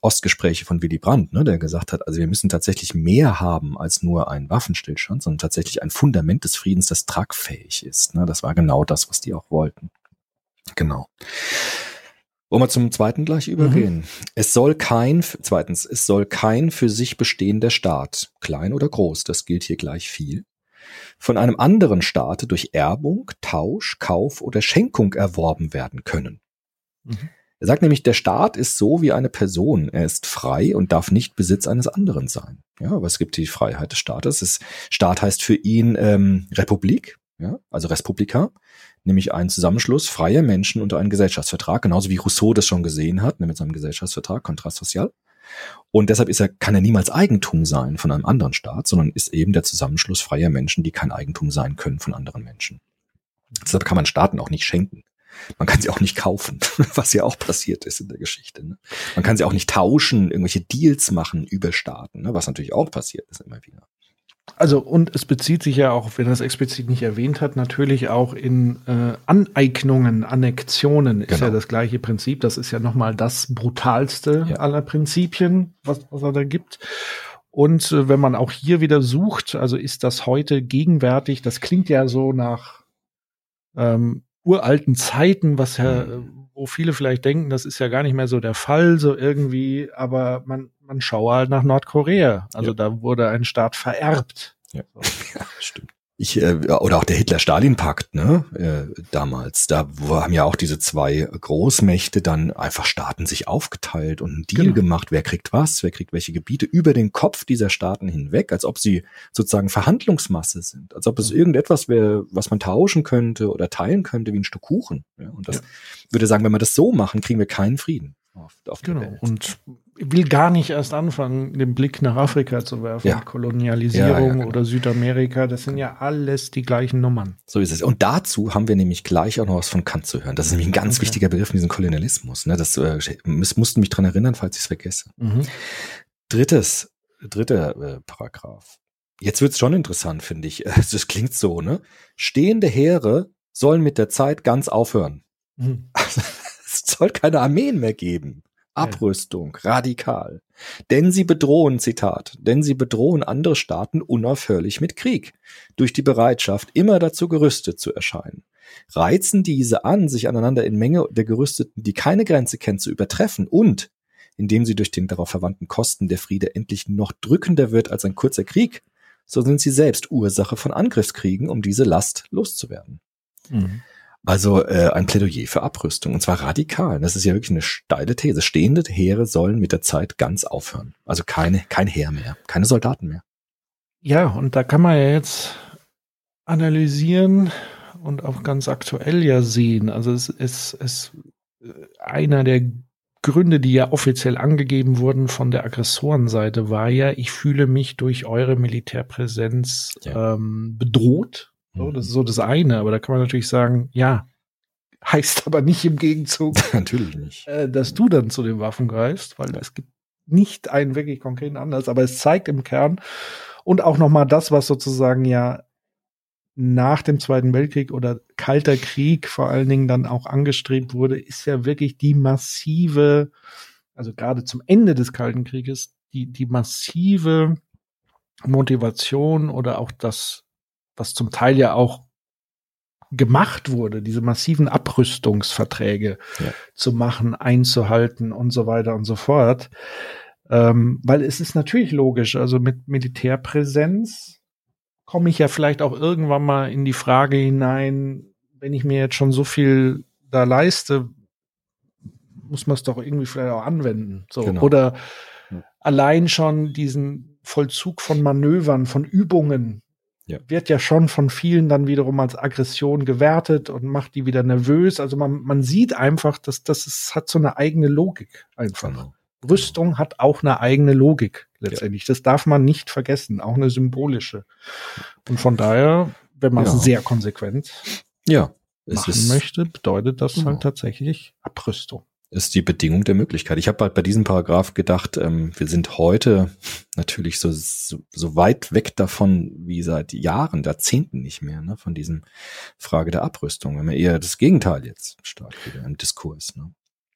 Ostgespräche von Willy Brandt, ne, der gesagt hat, also wir müssen tatsächlich mehr haben als nur einen Waffenstillstand, sondern tatsächlich ein Fundament des Friedens, das tragfähig ist. Ne. Das war genau das, was die auch wollten. Genau. Wollen wir zum zweiten gleich übergehen? Es soll kein, zweitens, es soll kein für sich bestehender Staat, klein oder groß, das gilt hier gleich viel, von einem anderen Staate durch Erbung, Tausch, Kauf oder Schenkung erworben werden können. Mhm. Er sagt nämlich, der Staat ist so wie eine Person. Er ist frei und darf nicht Besitz eines anderen sein. Ja, aber es gibt die Freiheit des Staates. Es, Staat heißt für ihn ähm, Republik, ja, also Respublika, nämlich ein Zusammenschluss freier Menschen unter einem Gesellschaftsvertrag, genauso wie Rousseau das schon gesehen hat, ne, mit seinem Gesellschaftsvertrag, Kontrast Social. Und deshalb ist er, kann er niemals Eigentum sein von einem anderen Staat, sondern ist eben der Zusammenschluss freier Menschen, die kein Eigentum sein können von anderen Menschen. Deshalb kann man Staaten auch nicht schenken. Man kann sie auch nicht kaufen, was ja auch passiert ist in der Geschichte. Ne? Man kann sie auch nicht tauschen, irgendwelche Deals machen über Staaten, ne? was natürlich auch passiert ist immer wieder. Also und es bezieht sich ja auch, wenn er es explizit nicht erwähnt hat, natürlich auch in äh, Aneignungen, Annexionen ist Genau. ja das gleiche Prinzip. Das ist ja nochmal das brutalste Ja. aller Prinzipien, was, was er da gibt. Und äh, wenn man auch hier wieder sucht, also ist das heute gegenwärtig, das klingt ja so nach ähm, uralten Zeiten, was ja, äh, wo viele vielleicht denken, das ist ja gar nicht mehr so der Fall, so irgendwie, aber man, man schaue halt nach Nordkorea. Also Ja. da wurde ein Staat vererbt. Ja, ja stimmt. Ich, äh, oder auch der Hitler-Stalin-Pakt, ne, äh, damals, da haben ja auch diese zwei Großmächte dann einfach Staaten sich aufgeteilt und einen Deal Genau. gemacht, wer kriegt was, wer kriegt welche Gebiete über den Kopf dieser Staaten hinweg, als ob sie sozusagen Verhandlungsmasse sind, als ob es irgendetwas wäre, was man tauschen könnte oder teilen könnte wie ein Stück Kuchen. Ja, und das Ja. würde sagen, wenn wir das so machen, kriegen wir keinen Frieden auf, auf der Genau. Welt. Und will gar nicht erst anfangen, den Blick nach Afrika zu werfen. Ja. Kolonialisierung Ja, ja, genau. oder Südamerika, das sind ja alles die gleichen Nummern. So ist es. Und dazu haben wir nämlich gleich auch noch was von Kant zu hören. Das ist nämlich ein ganz Okay. wichtiger Begriff in diesem Kolonialismus. Ne? Das äh, muss, mussten mich dran erinnern, falls ich es vergesse. Mhm. Drittes, dritter äh, Paragraph. Jetzt wird's schon interessant, finde ich. Das klingt so, ne? Stehende Heere sollen mit der Zeit ganz aufhören. Mhm. es soll keine Armeen mehr geben. Abrüstung, radikal. Denn sie bedrohen, Zitat, denn sie bedrohen andere Staaten unaufhörlich mit Krieg, durch die Bereitschaft, immer dazu gerüstet zu erscheinen. Reizen diese an, sich aneinander in Menge der Gerüsteten, die keine Grenze kennt, zu übertreffen und, indem sie durch den darauf verwandten Kosten der Friede endlich noch drückender wird als ein kurzer Krieg, so sind sie selbst Ursache von Angriffskriegen, um diese Last loszuwerden. Mhm. Also äh, ein Plädoyer für Abrüstung und zwar radikal. Das ist ja wirklich eine steile These. Stehende Heere sollen mit der Zeit ganz aufhören. Also keine, kein Heer mehr, keine Soldaten mehr. Ja, und da kann man ja jetzt analysieren und auch ganz aktuell ja sehen. Also es ist es, äh, einer der Gründe, die ja offiziell angegeben wurden von der Aggressorenseite, war ja, ich fühle mich durch eure Militärpräsenz Ja. ähm, bedroht. So, Mhm. das ist so das eine, aber da kann man natürlich sagen, ja, heißt aber nicht im Gegenzug, Natürlich nicht. äh, dass du dann zu den Waffen greifst, weil es gibt nicht einen wirklich konkreten Anlass, aber es zeigt im Kern und auch nochmal das, was sozusagen ja nach dem Zweiten Weltkrieg oder Kalter Krieg vor allen Dingen dann auch angestrebt wurde, ist ja wirklich die massive, also gerade zum Ende des Kalten Krieges, die, die massive Motivation oder auch das, was zum Teil ja auch gemacht wurde, diese massiven Abrüstungsverträge Ja. zu machen, einzuhalten und so weiter und so fort. Ähm, weil es ist natürlich logisch, also mit Militärpräsenz komme ich ja vielleicht auch irgendwann mal in die Frage hinein, wenn ich mir jetzt schon so viel da leiste, muss man es doch irgendwie vielleicht auch anwenden. So. Genau. Oder Ja. allein schon diesen Vollzug von Manövern, von Übungen, Ja. wird ja schon von vielen dann wiederum als Aggression gewertet und macht die wieder nervös. Also man, man sieht einfach, dass das ist, hat so eine eigene Logik einfach. Genau. Rüstung hat auch eine eigene Logik letztendlich. Das darf man nicht vergessen, auch eine symbolische. Und von daher, wenn man es Ja. sehr konsequent Ja, es machen ist, möchte, bedeutet das Genau. halt tatsächlich Abrüstung. Ist die Bedingung der Möglichkeit. Ich habe halt bei diesem Paragraph gedacht, ähm, wir sind heute natürlich so, so, so weit weg davon wie seit Jahren, Jahrzehnten nicht mehr, ne, von diesem Frage der Abrüstung. Wir haben ja eher das Gegenteil jetzt stark wieder im Diskurs. Ne?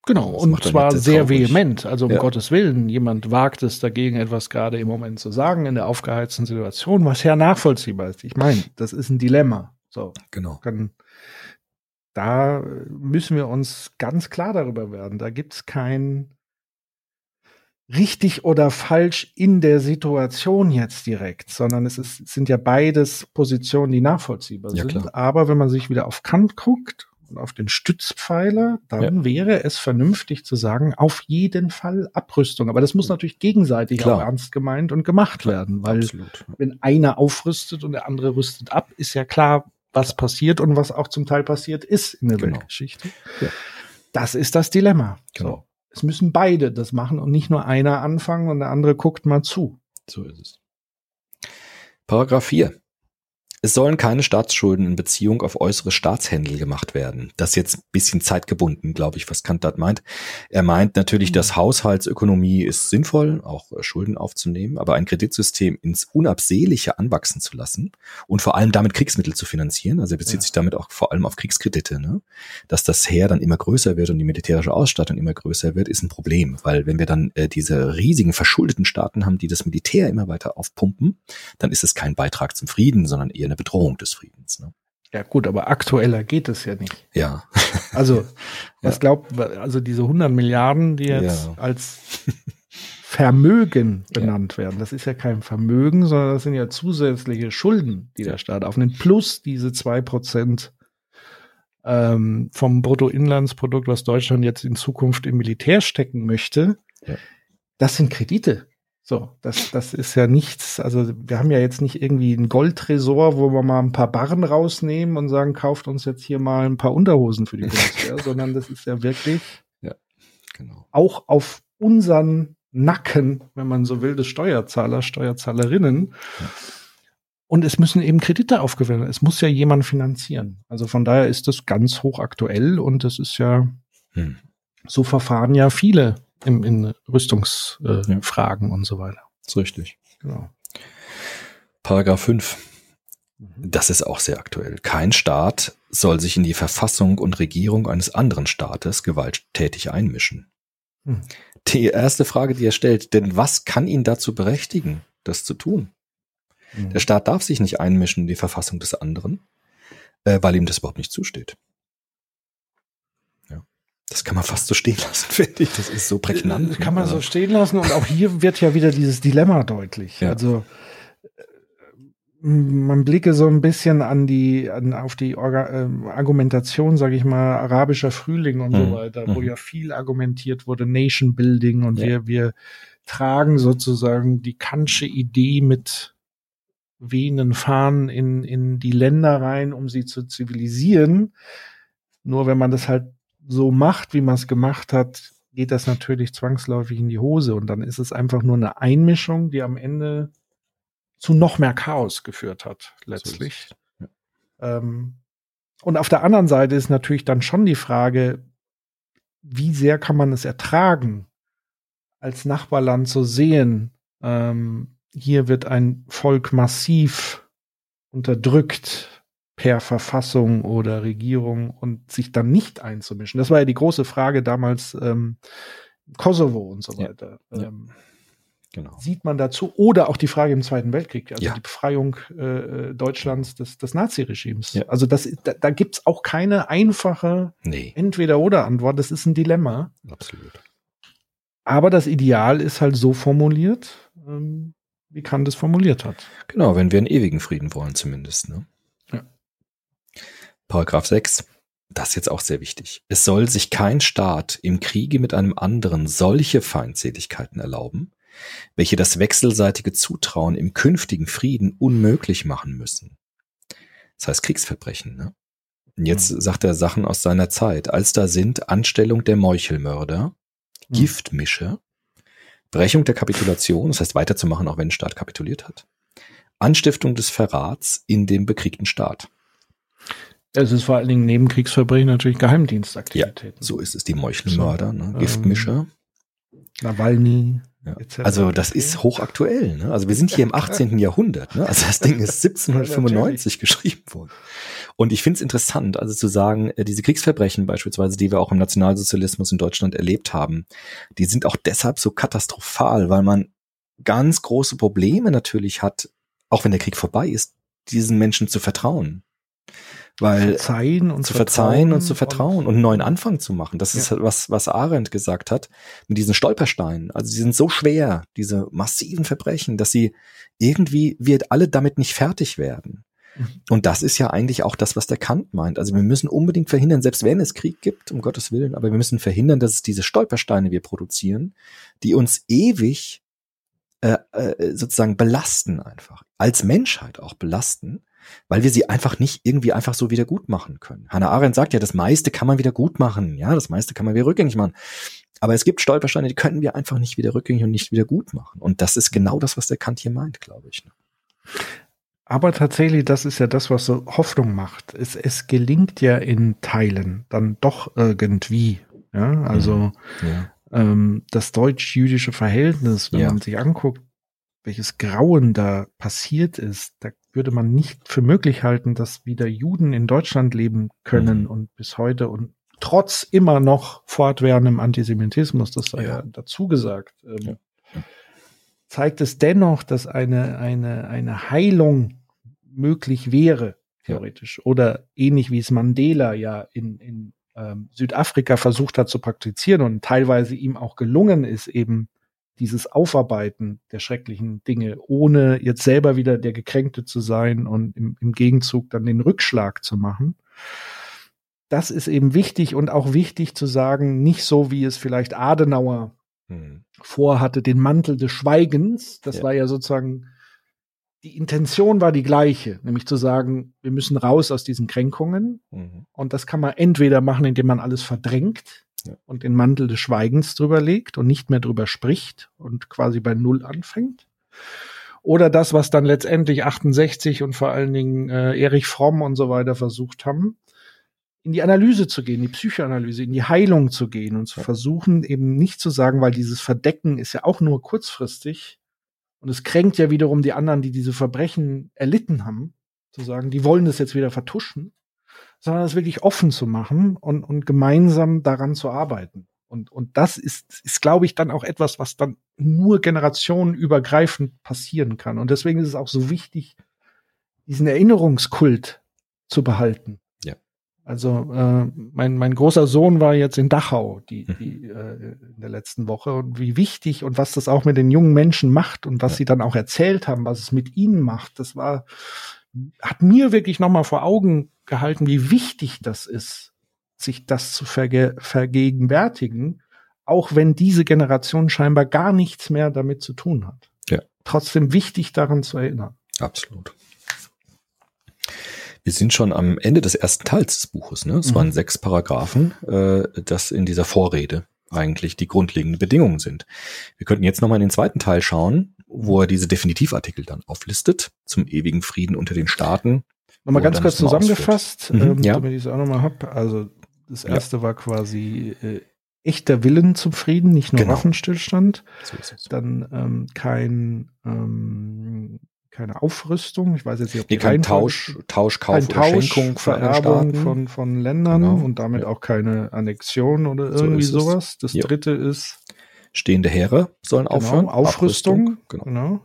Genau, Das und zwar sehr traurig. vehement. Also um Ja. Gottes Willen, jemand wagt es dagegen, etwas gerade im Moment zu sagen in der aufgeheizten Situation, was ja nachvollziehbar ist. Ich meine, das ist ein Dilemma. So, Genau. kann, da müssen wir uns ganz klar darüber werden. Da gibt es kein richtig oder falsch in der Situation jetzt direkt, sondern es, ist, es sind ja beides Positionen, die nachvollziehbar Ja, sind. klar. Aber wenn man sich wieder auf Kant guckt und auf den Stützpfeiler, dann wäre es vernünftig zu sagen, auf jeden Fall Abrüstung. Aber das muss natürlich gegenseitig Klar. auch ernst gemeint und gemacht werden, weil Absolut. wenn einer aufrüstet und der andere rüstet ab, ist ja klar, was passiert und was auch zum Teil passiert ist in der Genau. Weltgeschichte. Ja. Das ist das Dilemma. Genau. So. Es müssen beide das machen und nicht nur einer anfangen und der andere guckt mal zu. So ist es. Paragraph 4. Es sollen keine Staatsschulden in Beziehung auf äußere Staatshändel gemacht werden. Das ist jetzt ein bisschen zeitgebunden, glaube ich, was Kant dort meint. Er meint natürlich, dass Haushaltsökonomie ist sinnvoll, auch äh, Schulden aufzunehmen, aber ein Kreditsystem ins Unabsehliche anwachsen zu lassen und vor allem damit Kriegsmittel zu finanzieren. Also er bezieht Ja. sich damit auch vor allem auf Kriegskredite, ne? dass das Heer dann immer größer wird und die militärische Ausstattung immer größer wird, ist ein Problem, weil wenn wir dann äh, diese riesigen verschuldeten Staaten haben, die das Militär immer weiter aufpumpen, dann ist es kein Beitrag zum Frieden, sondern eher eine Bedrohung des Friedens. Ne? Ja gut, aber aktueller geht es ja nicht. Ja, Also, was Ja. glaubt, also diese 100 Milliarden, die jetzt Ja. als Vermögen benannt werden, das ist ja kein Vermögen, sondern das sind ja zusätzliche Schulden, die der Staat aufnimmt, plus diese zwei Prozent ähm, vom Bruttoinlandsprodukt, was Deutschland jetzt in Zukunft im Militär stecken möchte. Ja. Das sind Kredite. So, das, das ist ja nichts, also wir haben ja jetzt nicht irgendwie einen Goldtresor, wo wir mal ein paar Barren rausnehmen und sagen, kauft uns jetzt hier mal ein paar Unterhosen für die Bundeswehr, sondern das ist ja wirklich genau. auch auf unseren Nacken, wenn man so will, des Steuerzahler, Steuerzahlerinnen. Ja. Und es müssen eben Kredite aufgewendet werden. Es muss ja jemand finanzieren. Also von daher ist das ganz hochaktuell und das ist ja, Hm. so verfahren ja viele im, in Rüstungsfragen äh, Ja. Und so weiter. Ist richtig. Genau. Paragraph 5. Das ist auch sehr aktuell. Kein Staat soll sich in die Verfassung und Regierung eines anderen Staates gewalttätig einmischen. Hm. Die erste Frage, die er stellt, denn was kann ihn dazu berechtigen, das zu tun? Der Staat darf sich nicht einmischen in die Verfassung des anderen, äh, weil ihm das überhaupt nicht zusteht. Das kann man fast so stehen lassen, finde ich. Das ist so prägnant. Das kann man so Also, stehen lassen und auch hier wird ja wieder dieses Dilemma deutlich. Ja. Also äh, man blicke so ein bisschen an die an, auf die Orga, ähm, Argumentation, sage ich mal, arabischer Frühling und so Mhm. weiter, wo Mhm. ja viel argumentiert wurde, Nation Building und Ja. wir wir tragen sozusagen die Kantsche Idee mit wehenden Fahnen in in die Länder rein, um sie zu zivilisieren. Nur wenn man das halt so macht, wie man es gemacht hat, geht das natürlich zwangsläufig in die Hose und dann ist es einfach nur eine Einmischung, die am Ende zu noch mehr Chaos geführt hat, letztlich. Ja. ähm, und auf der anderen Seite ist natürlich dann schon die Frage, wie sehr kann man es ertragen, als Nachbarland zu sehen, ähm, hier wird ein Volk massiv unterdrückt per Verfassung oder Regierung und sich dann nicht einzumischen. Das war ja die große Frage damals ähm, Kosovo und so weiter. Ja. Ähm, Genau. sieht man dazu. Oder auch die Frage im Zweiten Weltkrieg, also Ja. die Befreiung äh, Deutschlands des, des Naziregimes. Ja. Also das, da, da gibt's auch keine einfache Nee, Entweder-oder-Antwort. Das ist ein Dilemma. absolut. Aber das Ideal ist halt so formuliert, ähm, wie Kant es formuliert hat. Genau, wenn wir einen ewigen Frieden wollen zumindest. Ne? Paragraph 6. Das ist jetzt auch sehr wichtig. Es soll sich kein Staat im Kriege mit einem anderen solche Feindseligkeiten erlauben, welche das wechselseitige Zutrauen im künftigen Frieden unmöglich machen müssen. Das heißt Kriegsverbrechen. Ne? Jetzt Mhm. sagt er Sachen aus seiner Zeit, als da sind Anstellung der Meuchelmörder, Mhm. Giftmische, Brechung der Kapitulation, das heißt weiterzumachen, auch wenn ein Staat kapituliert hat, Anstiftung des Verrats in dem bekriegten Staat. Es ist vor allen Dingen neben Kriegsverbrechen natürlich Geheimdienstaktivitäten. So ist es, die Meuchelmörder, ne? Ähm, Giftmischer. Nawalny. Ja. Also das ist hochaktuell. Ne? Also wir sind hier im 18. Jahrhundert. Ne? Also das Ding ist 1795 geschrieben worden. Und ich finde es interessant, also zu sagen, äh, diese Kriegsverbrechen beispielsweise, die wir auch im Nationalsozialismus in Deutschland erlebt haben, die sind auch deshalb so katastrophal, weil man ganz große Probleme natürlich hat, auch wenn der Krieg vorbei ist, diesen Menschen zu vertrauen. Weil verzeihen und zu verzeihen und zu vertrauen und einen neuen Anfang zu machen. Das ist Ja. halt was, was Arendt gesagt hat mit diesen Stolpersteinen. Also die sind so schwer, diese massiven Verbrechen, dass sie irgendwie, wir alle damit nicht fertig werden. Mhm. Und das ist ja eigentlich auch das, was der Kant meint. Also wir müssen unbedingt verhindern, selbst wenn es Krieg gibt, um Gottes Willen, aber wir müssen verhindern, dass es diese Stolpersteine wir produzieren, die uns ewig äh, äh, sozusagen belasten einfach. Als Menschheit auch belasten, weil wir sie einfach nicht irgendwie einfach so wieder gut machen können. Hannah Arendt sagt ja, das meiste kann man wieder gut machen. Ja, das meiste kann man wieder rückgängig machen. Aber es gibt Stolpersteine, die können wir einfach nicht wieder rückgängig und nicht wieder gut machen. Und das ist genau das, was der Kant hier meint, glaube ich. ne? Aber tatsächlich, das ist ja das, was so Hoffnung macht. Es, es gelingt ja in Teilen dann doch irgendwie. Ja, also Ja. ähm, das deutsch-jüdische Verhältnis, wenn Ja. man sich anguckt, welches Grauen da passiert ist, da würde man nicht für möglich halten, dass wieder Juden in Deutschland leben können Mhm. und bis heute und trotz immer noch fortwährendem Antisemitismus, das sei Ja. ja, dazu gesagt, ähm, Ja. zeigt es dennoch, dass eine, eine, eine Heilung möglich wäre, Ja. theoretisch. Oder ähnlich wie es Mandela ja in, in ähm, Südafrika versucht hat zu praktizieren und teilweise ihm auch gelungen ist, eben dieses Aufarbeiten der schrecklichen Dinge, ohne jetzt selber wieder der Gekränkte zu sein und im, im Gegenzug dann den Rückschlag zu machen. Das ist eben wichtig und auch wichtig zu sagen, nicht so wie es vielleicht Adenauer Hm. vorhatte, den Mantel des Schweigens. Das Ja. war ja sozusagen, die Intention war die gleiche, nämlich zu sagen, wir müssen raus aus diesen Kränkungen. Mhm. Und das kann man entweder machen, indem man alles verdrängt Ja. und den Mantel des Schweigens drüber legt und nicht mehr drüber spricht und quasi bei Null anfängt. Oder das, was dann letztendlich 68 und vor allen Dingen äh, Erich Fromm und so weiter versucht haben, in die Analyse zu gehen, die Psychoanalyse, in die Heilung zu gehen und zu versuchen, eben nicht zu sagen, weil dieses Verdecken ist ja auch nur kurzfristig und es kränkt ja wiederum die anderen, die diese Verbrechen erlitten haben, zu sagen, die wollen das jetzt wieder vertuschen, sondern es wirklich offen zu machen und, und gemeinsam daran zu arbeiten. Und, und das ist, ist, glaube ich, dann auch etwas, was dann nur generationenübergreifend passieren kann. Und deswegen ist es auch so wichtig, diesen Erinnerungskult zu behalten. Ja. Also äh, mein, mein großer Sohn war jetzt in Dachau die, Mhm. die, äh, in der letzten Woche und wie wichtig und was das auch mit den jungen Menschen macht und was Ja. sie dann auch erzählt haben, was es mit ihnen macht, das war, hat mir wirklich nochmal vor Augen gehalten, wie wichtig das ist, sich das zu verge vergegenwärtigen, auch wenn diese Generation scheinbar gar nichts mehr damit zu tun hat. Ja. Trotzdem wichtig daran zu erinnern. Absolut. Wir sind schon am Ende des ersten Teils des Buches. Ne? Es Mhm. waren sechs Paragraphen, äh, das in dieser Vorrede eigentlich die grundlegenden Bedingungen sind. Wir könnten jetzt nochmal in den zweiten Teil schauen, wo er diese Definitivartikel dann auflistet zum ewigen Frieden unter den Staaten. Nochmal er ganz kurz zusammengefasst. Mhm, ähm, ja. damit ich es auch nochmal hab. Also das Ja. erste war quasi äh, echter Willen zum Frieden, nicht nur Genau. Waffenstillstand. So. Dann ähm, kein ähm, keine Aufrüstung. Ich weiß jetzt nicht, ob Nee, die kein Tausch, Tausch, Kauf kein Tausch, Schenkung von Vererbung Staaten. von, von Ländern Genau. und damit Ja. auch keine Annexion oder So irgendwie es. sowas. Das Ja. dritte ist Stehende Heere sollen aufhören. Genau, Aufrüstung. Genau. Genau.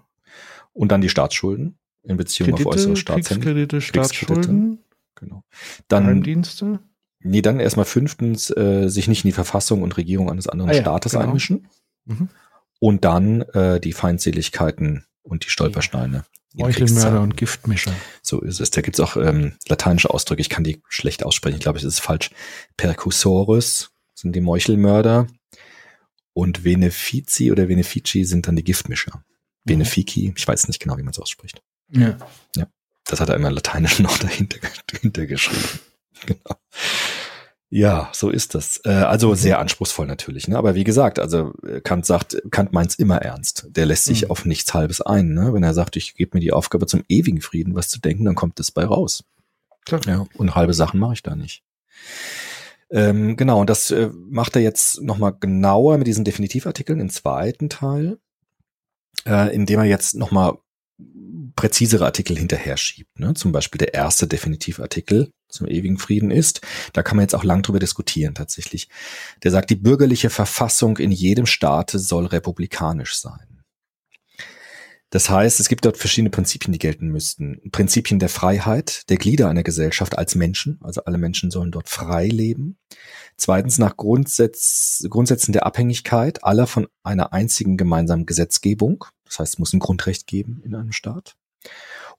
Und dann die Staatsschulden in Beziehung auf äußere Staatshände. Kriegskredite, Staatsschulden, Genau. Dann, Geheimdienste. nee, dann erstmal fünftens, äh, sich nicht in die Verfassung und Regierung eines anderen Ah ja, Staates genau. einmischen. Mhm. Und dann äh, die Feindseligkeiten und die Stolpersteine. in Meuchelmörder und Giftmischer. So ist es. Da gibt's auch ähm, lateinische Ausdrücke, ich kann die schlecht aussprechen. Ich glaube, es ist falsch. Percussorus sind die Meuchelmörder und Venefici oder Venefici sind dann die Giftmischer. Venefici, ich weiß nicht genau, wie man es ausspricht. Ja. Das hat er immer lateinisch noch dahinter, dahinter geschrieben. Genau. Ja, so ist das. Äh, also sehr anspruchsvoll natürlich. Ne? Aber wie gesagt, also äh, Kant sagt, Kant meint's immer ernst. Der lässt sich Mhm. auf nichts Halbes ein. Ne? Wenn er sagt, ich gebe mir die Aufgabe zum ewigen Frieden, was zu denken, dann kommt das bei raus. Klar. Ja, und halbe Sachen mache ich da nicht. Ähm, genau, und das äh, macht er jetzt nochmal genauer mit diesen Definitivartikeln im zweiten Teil, äh, indem er jetzt nochmal präzisere Artikel hinterher schiebt. Ne? Zum Beispiel der erste Definitivartikel zum ewigen Frieden ist, da kann man jetzt auch lang drüber diskutieren tatsächlich. Der sagt, die bürgerliche Verfassung in jedem Staate soll republikanisch sein. Das heißt, es gibt dort verschiedene Prinzipien, die gelten müssten. Prinzipien der Freiheit, der Glieder einer Gesellschaft als Menschen, also alle Menschen sollen dort frei leben. Zweitens nach Grundsätz, Grundsätzen der Abhängigkeit aller von einer einzigen gemeinsamen Gesetzgebung. Das heißt, es muss ein Grundrecht geben in einem Staat.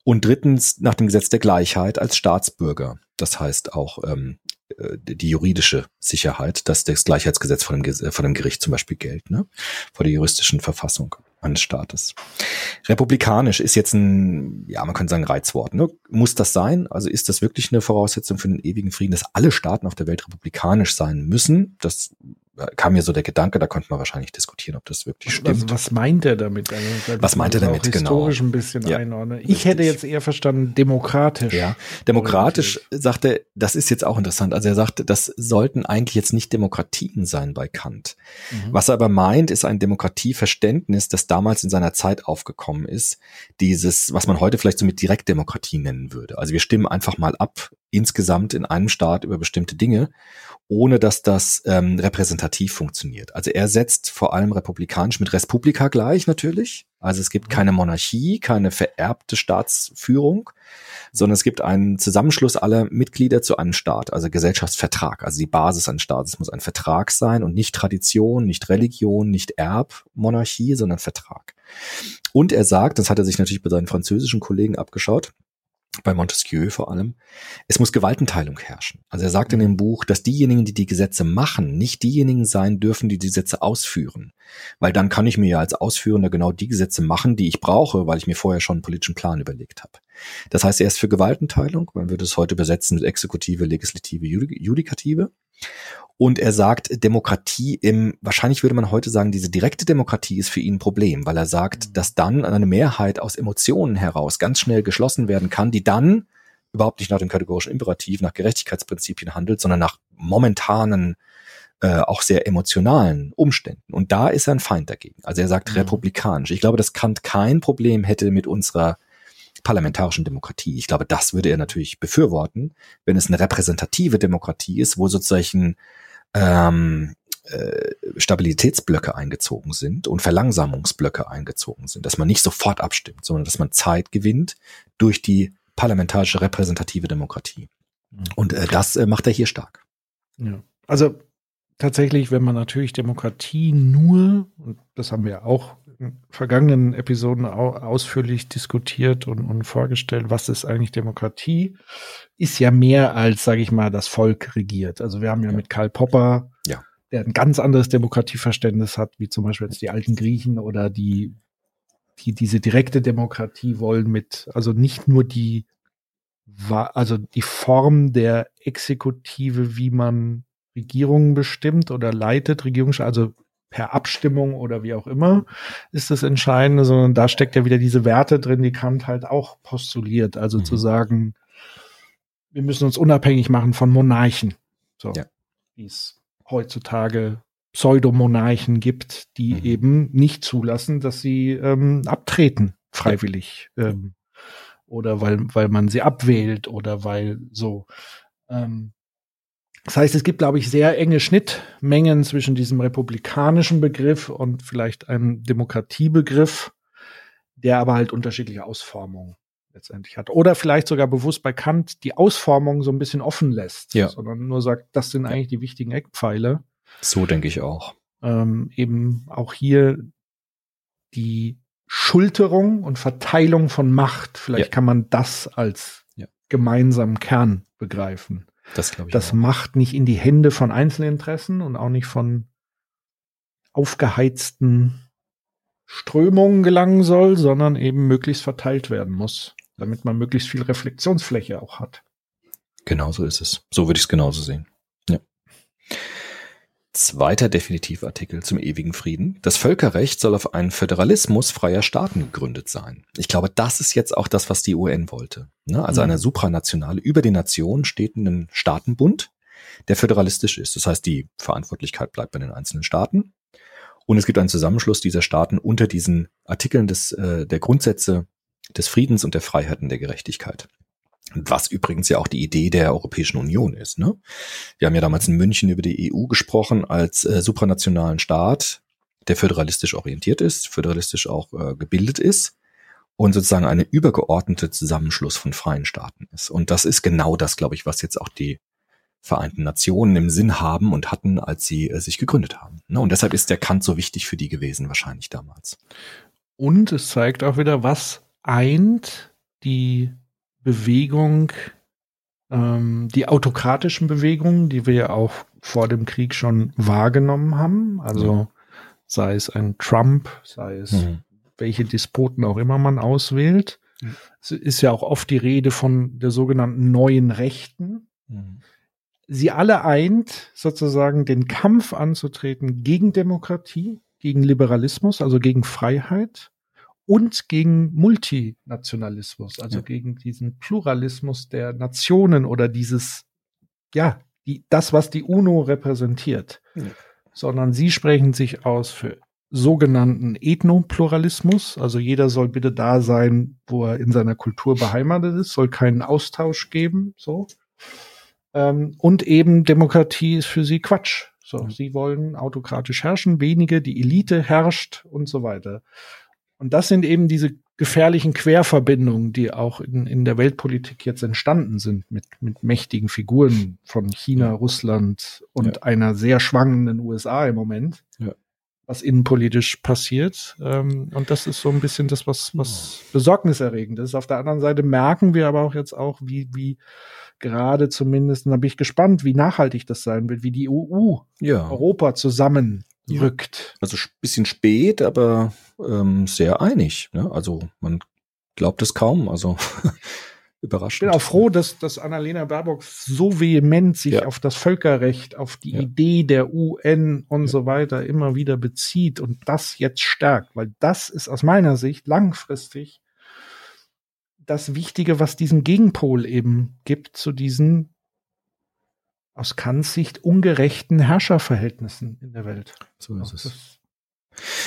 Und drittens nach dem Gesetz der Gleichheit als Staatsbürger. Das heißt auch ähm, äh, die juridische Sicherheit, dass das Gleichheitsgesetz von dem, von dem Gericht zum Beispiel gilt, ne? vor der juristischen Verfassung eines Staates. Republikanisch ist jetzt ein, ja, man könnte sagen Reizwort. Ne? Muss das sein? Also ist das wirklich eine Voraussetzung für den ewigen Frieden, dass alle Staaten auf der Welt republikanisch sein müssen? Das kam mir so der Gedanke, da könnte man wahrscheinlich diskutieren, ob das wirklich stimmt. Was, was meint er damit? Also, Was meint er damit? Auch historisch Genau. ein bisschen Ja, einordnen. Ich richtig. hätte jetzt eher verstanden, demokratisch. Ja, demokratisch sagt er, das ist jetzt auch interessant. Also er sagt, das sollten eigentlich jetzt nicht Demokratien sein bei Kant. Mhm. Was er aber meint, ist ein Demokratieverständnis, das damals in seiner Zeit aufgekommen ist. Dieses, was man heute vielleicht so mit Direktdemokratie nennen würde. Also wir stimmen einfach mal ab, insgesamt in einem Staat über bestimmte Dinge, ohne dass das ähm, repräsentativ funktioniert. Also er setzt vor allem republikanisch mit Respublika gleich natürlich. Also es gibt keine Monarchie, keine vererbte Staatsführung, sondern es gibt einen Zusammenschluss aller Mitglieder zu einem Staat, also Gesellschaftsvertrag. Also die Basis eines Staates muss ein Vertrag sein und nicht Tradition, nicht Religion, nicht Erbmonarchie, sondern Vertrag. Und er sagt, das hat er sich natürlich bei seinen französischen Kollegen abgeschaut, bei Montesquieu vor allem, es muss Gewaltenteilung herrschen. Also er sagt in dem Buch, dass diejenigen, die die Gesetze machen, nicht diejenigen sein dürfen, die die Gesetze ausführen. Weil dann kann ich mir ja als Ausführender genau die Gesetze machen, die ich brauche, weil ich mir vorher schon einen politischen Plan überlegt habe. Das heißt, er ist für Gewaltenteilung, man würde es heute übersetzen mit Exekutive, Legislative, Judi- Judikative. Und er sagt, Demokratie im, wahrscheinlich würde man heute sagen, diese direkte Demokratie ist für ihn ein Problem, weil er sagt, dass dann eine Mehrheit aus Emotionen heraus ganz schnell geschlossen werden kann, die dann überhaupt nicht nach dem kategorischen Imperativ, nach Gerechtigkeitsprinzipien handelt, sondern nach momentanen, äh, auch sehr emotionalen Umständen. Und da ist er ein Feind dagegen. Also er sagt Mhm. republikanisch. Ich glaube, dass Kant kein Problem hätte mit unserer parlamentarischen Demokratie. Ich glaube, das würde er natürlich befürworten, wenn es eine repräsentative Demokratie ist, wo sozusagen ähm, äh, Stabilitätsblöcke eingezogen sind und Verlangsamungsblöcke eingezogen sind, dass man nicht sofort abstimmt, sondern dass man Zeit gewinnt durch die parlamentarische repräsentative Demokratie. Mhm. Und äh, das äh, macht er hier stark. Ja. Also tatsächlich, wenn man natürlich Demokratie nur, und das haben wir auch vergangenen Episoden au ausführlich diskutiert und, und vorgestellt, was ist eigentlich Demokratie, ist ja mehr als, sage ich mal, das Volk regiert. Also wir haben ja, Ja. mit Karl Popper, Ja. der ein ganz anderes Demokratieverständnis hat, wie zum Beispiel jetzt die alten Griechen oder die, die diese direkte Demokratie wollen mit, also nicht nur die also die Form der Exekutive, wie man Regierungen bestimmt oder leitet, Regierungen, also per Abstimmung oder wie auch immer, ist das Entscheidende, sondern da steckt ja wieder diese Werte drin, die Kant halt auch postuliert. Also Mhm. zu sagen, wir müssen uns unabhängig machen von Monarchen. So, Ja. wie es heutzutage Pseudomonarchen gibt, die Mhm. eben nicht zulassen, dass sie ähm, abtreten, freiwillig. Ähm, oder weil, weil man sie abwählt oder weil so. Ähm, Das heißt, es gibt, glaube ich, sehr enge Schnittmengen zwischen diesem republikanischen Begriff und vielleicht einem Demokratiebegriff, der aber halt unterschiedliche Ausformungen letztendlich hat. Oder vielleicht sogar bewusst bei Kant die Ausformung so ein bisschen offen lässt, Ja. sondern nur sagt, das sind eigentlich die wichtigen Eckpfeile. So denke ich auch. Ähm, eben auch hier die Schulterung und Verteilung von Macht. Vielleicht Ja. kann man das als Ja. gemeinsamen Kern begreifen. Das ich auch. Macht nicht in die Hände von Einzelinteressen und auch nicht von aufgeheizten Strömungen gelangen soll, sondern eben möglichst verteilt werden muss, damit man möglichst viel Reflexionsfläche auch hat. Genau so ist es. So würde ich es genauso sehen. Ja. Zweiter Definitivartikel zum ewigen Frieden. Das Völkerrecht soll auf einen Föderalismus freier Staaten gegründet sein. Ich glaube, das ist jetzt auch das, was die UN wollte. Ne? Also Mhm. eine supranationale, über den Nationen stehenden Staatenbund, der föderalistisch ist. Das heißt, die Verantwortlichkeit bleibt bei den einzelnen Staaten. Und es gibt einen Zusammenschluss dieser Staaten unter diesen Artikeln des, äh, der Grundsätze des Friedens und der Freiheit und der Gerechtigkeit. Was übrigens ja auch die Idee der Europäischen Union ist. Ne? Wir haben ja damals in München über die EU gesprochen als äh, supranationalen Staat, der föderalistisch orientiert ist, föderalistisch auch äh, gebildet ist und sozusagen eine übergeordnete Zusammenschluss von freien Staaten ist. Und das ist genau das, glaube ich, was jetzt auch die Vereinten Nationen im Sinn haben und hatten, als sie äh, sich gegründet haben. Ne? Und deshalb ist der Kant so wichtig für die gewesen, wahrscheinlich damals. Und es zeigt auch wieder, was eint die Bewegung, ähm, die autokratischen Bewegungen, die wir ja auch vor dem Krieg schon wahrgenommen haben. Also sei es ein Trump, sei es Mhm. welche Despoten auch immer man auswählt. Mhm. Es ist ja auch oft die Rede von der sogenannten neuen Rechten. Sie alle eint, sozusagen den Kampf anzutreten gegen Demokratie, gegen Liberalismus, also gegen Freiheit und gegen Multinationalismus, also Ja. gegen diesen Pluralismus der Nationen oder dieses, ja, die, das, was die UNO repräsentiert. Ja. Sondern sie sprechen sich aus für sogenannten Ethnopluralismus, also jeder soll bitte da sein, wo er in seiner Kultur beheimatet ist, soll keinen Austausch geben, so. Ähm, und eben Demokratie ist für sie Quatsch. So, sie wollen autokratisch herrschen, wenige, die Elite herrscht und so weiter. Und das sind eben diese gefährlichen Querverbindungen, die auch in, in der Weltpolitik jetzt entstanden sind mit, mit mächtigen Figuren von China, Russland und Ja. einer sehr schwankenden USA im Moment, Ja. was innenpolitisch passiert. Ähm, und das ist so ein bisschen das, was, was besorgniserregend ist. Auf der anderen Seite merken wir aber auch jetzt auch, wie, wie gerade zumindest, und da bin ich gespannt, wie nachhaltig das sein wird, wie die EU Ja. Europa zusammenrückt. Also ein bisschen spät, aber ähm, sehr einig. Ne? Also man glaubt es kaum. Also Ich überraschend. bin auch froh, dass, dass Annalena Baerbock so vehement sich Ja. auf das Völkerrecht, auf die Ja. Idee der UN und so weiter immer wieder bezieht und das jetzt stärkt, weil das ist aus meiner Sicht langfristig das Wichtige, was diesen Gegenpol eben gibt zu diesen aus Kants Sicht ungerechten Herrscherverhältnissen in der Welt. so ist es.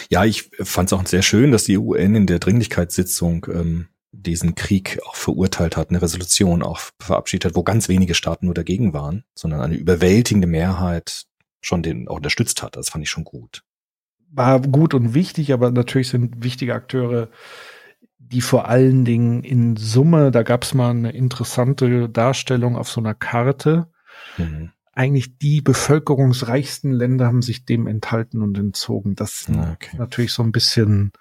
Ja, ich fand es auch sehr schön, dass die UN in der Dringlichkeitssitzung ähm, diesen Krieg auch verurteilt hat, eine Resolution auch verabschiedet hat, wo ganz wenige Staaten nur dagegen waren, sondern eine überwältigende Mehrheit schon den auch unterstützt hat. Das fand ich schon gut. war gut und wichtig, aber natürlich sind wichtige Akteure, die vor allen Dingen in Summe, da gab es mal eine interessante Darstellung auf so einer Karte, Mhm. eigentlich die bevölkerungsreichsten Länder haben sich dem enthalten und entzogen. Das ist okay. natürlich so ein bisschen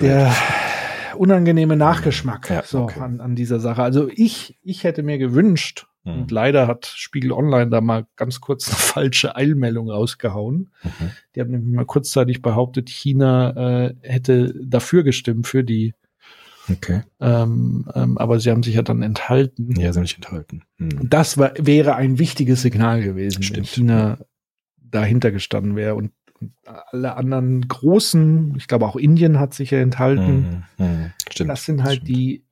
der unangenehme Nachgeschmack Ja, so okay. an, an dieser Sache. Also ich, ich hätte mir gewünscht, Mhm. und leider hat Spiegel Online da mal ganz kurz eine falsche Eilmeldung rausgehauen. Mhm. Die haben nämlich mal kurzzeitig behauptet, China äh, hätte dafür gestimmt, für die, Okay. ähm, ähm, aber sie haben sich ja dann enthalten. Ja, sind nicht enthalten. Mhm. Das war, wäre ein wichtiges Signal gewesen, wenn Stimmt. China dahinter gestanden wäre und, alle anderen großen, ich glaube auch Indien hat sich ja enthalten. Mhm. Mhm. Stimmt. Das sind halt Stimmt. die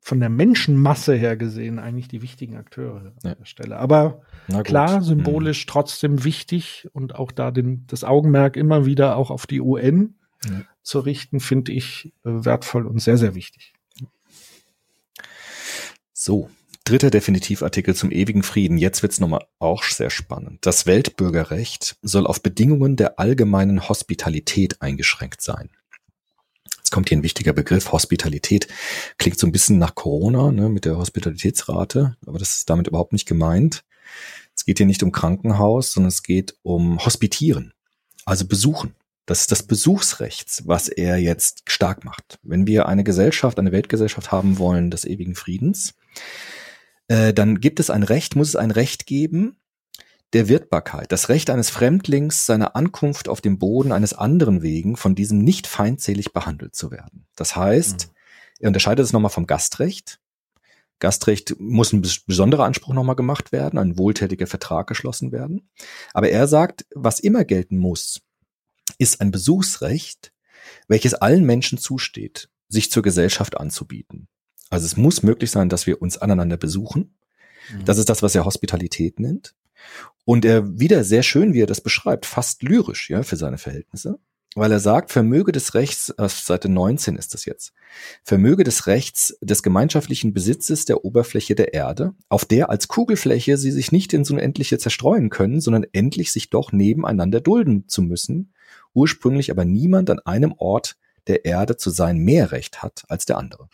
von der Menschenmasse her gesehen eigentlich die wichtigen Akteure Ja. an der Stelle. Aber klar, Mhm. symbolisch trotzdem wichtig und auch da den, das Augenmerk immer wieder auch auf die UN Zu richten, finde ich äh, wertvoll und sehr, sehr wichtig. So, Dritter Definitivartikel zum ewigen Frieden. Jetzt wird's nochmal auch sehr spannend. Das Weltbürgerrecht soll auf Bedingungen der allgemeinen Hospitalität eingeschränkt sein. Jetzt kommt hier ein wichtiger Begriff, Hospitalität. Klingt so ein bisschen nach Corona, ne, mit der Hospitalitätsrate, aber das ist damit überhaupt nicht gemeint. Es geht hier nicht um Krankenhaus, sondern es geht um Hospitieren, also Besuchen. Das ist das Besuchsrecht, was er jetzt stark macht. Wenn wir eine Gesellschaft, eine Weltgesellschaft haben wollen des ewigen Friedens, äh, dann gibt es ein Recht, muss es ein Recht geben der Wirtbarkeit, das Recht eines Fremdlings, seiner Ankunft auf dem Boden eines anderen wegen von diesem nicht feindselig behandelt zu werden. Das heißt, mhm. er unterscheidet es nochmal vom Gastrecht. Gastrecht muss ein besonderer Anspruch nochmal gemacht werden, ein wohltätiger Vertrag geschlossen werden. Aber er sagt, was immer gelten muss, ist ein Besuchsrecht, welches allen Menschen zusteht, sich zur Gesellschaft anzubieten. Also es muss möglich sein, dass wir uns aneinander besuchen. Mhm. Das ist das, was er Hospitalität nennt. Und er wieder sehr schön, wie er das beschreibt, fast lyrisch, ja, für seine Verhältnisse. Weil er sagt, Vermöge des Rechts, auf äh, Seite 19 ist das jetzt, Vermöge des Rechts des gemeinschaftlichen Besitzes der Oberfläche der Erde, auf der als Kugelfläche sie sich nicht ins Unendliche zerstreuen können, sondern endlich sich doch nebeneinander dulden zu müssen, ursprünglich aber niemand an einem Ort der Erde zu sein mehr Recht hat als der andere.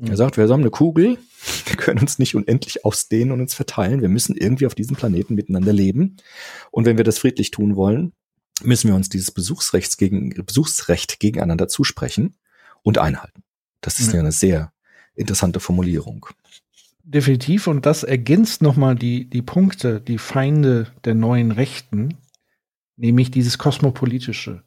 Er sagt, wir haben eine Kugel, wir können uns nicht unendlich ausdehnen und uns verteilen. Wir müssen irgendwie auf diesem Planeten miteinander leben. Und wenn wir das friedlich tun wollen, müssen wir uns dieses Besuchsrechts gegen, Besuchsrecht gegeneinander zusprechen und einhalten. Das ist ja eine sehr interessante Formulierung. Definitiv. Und das ergänzt nochmal die, die Punkte, die Feinde der neuen Rechten, nämlich dieses kosmopolitische,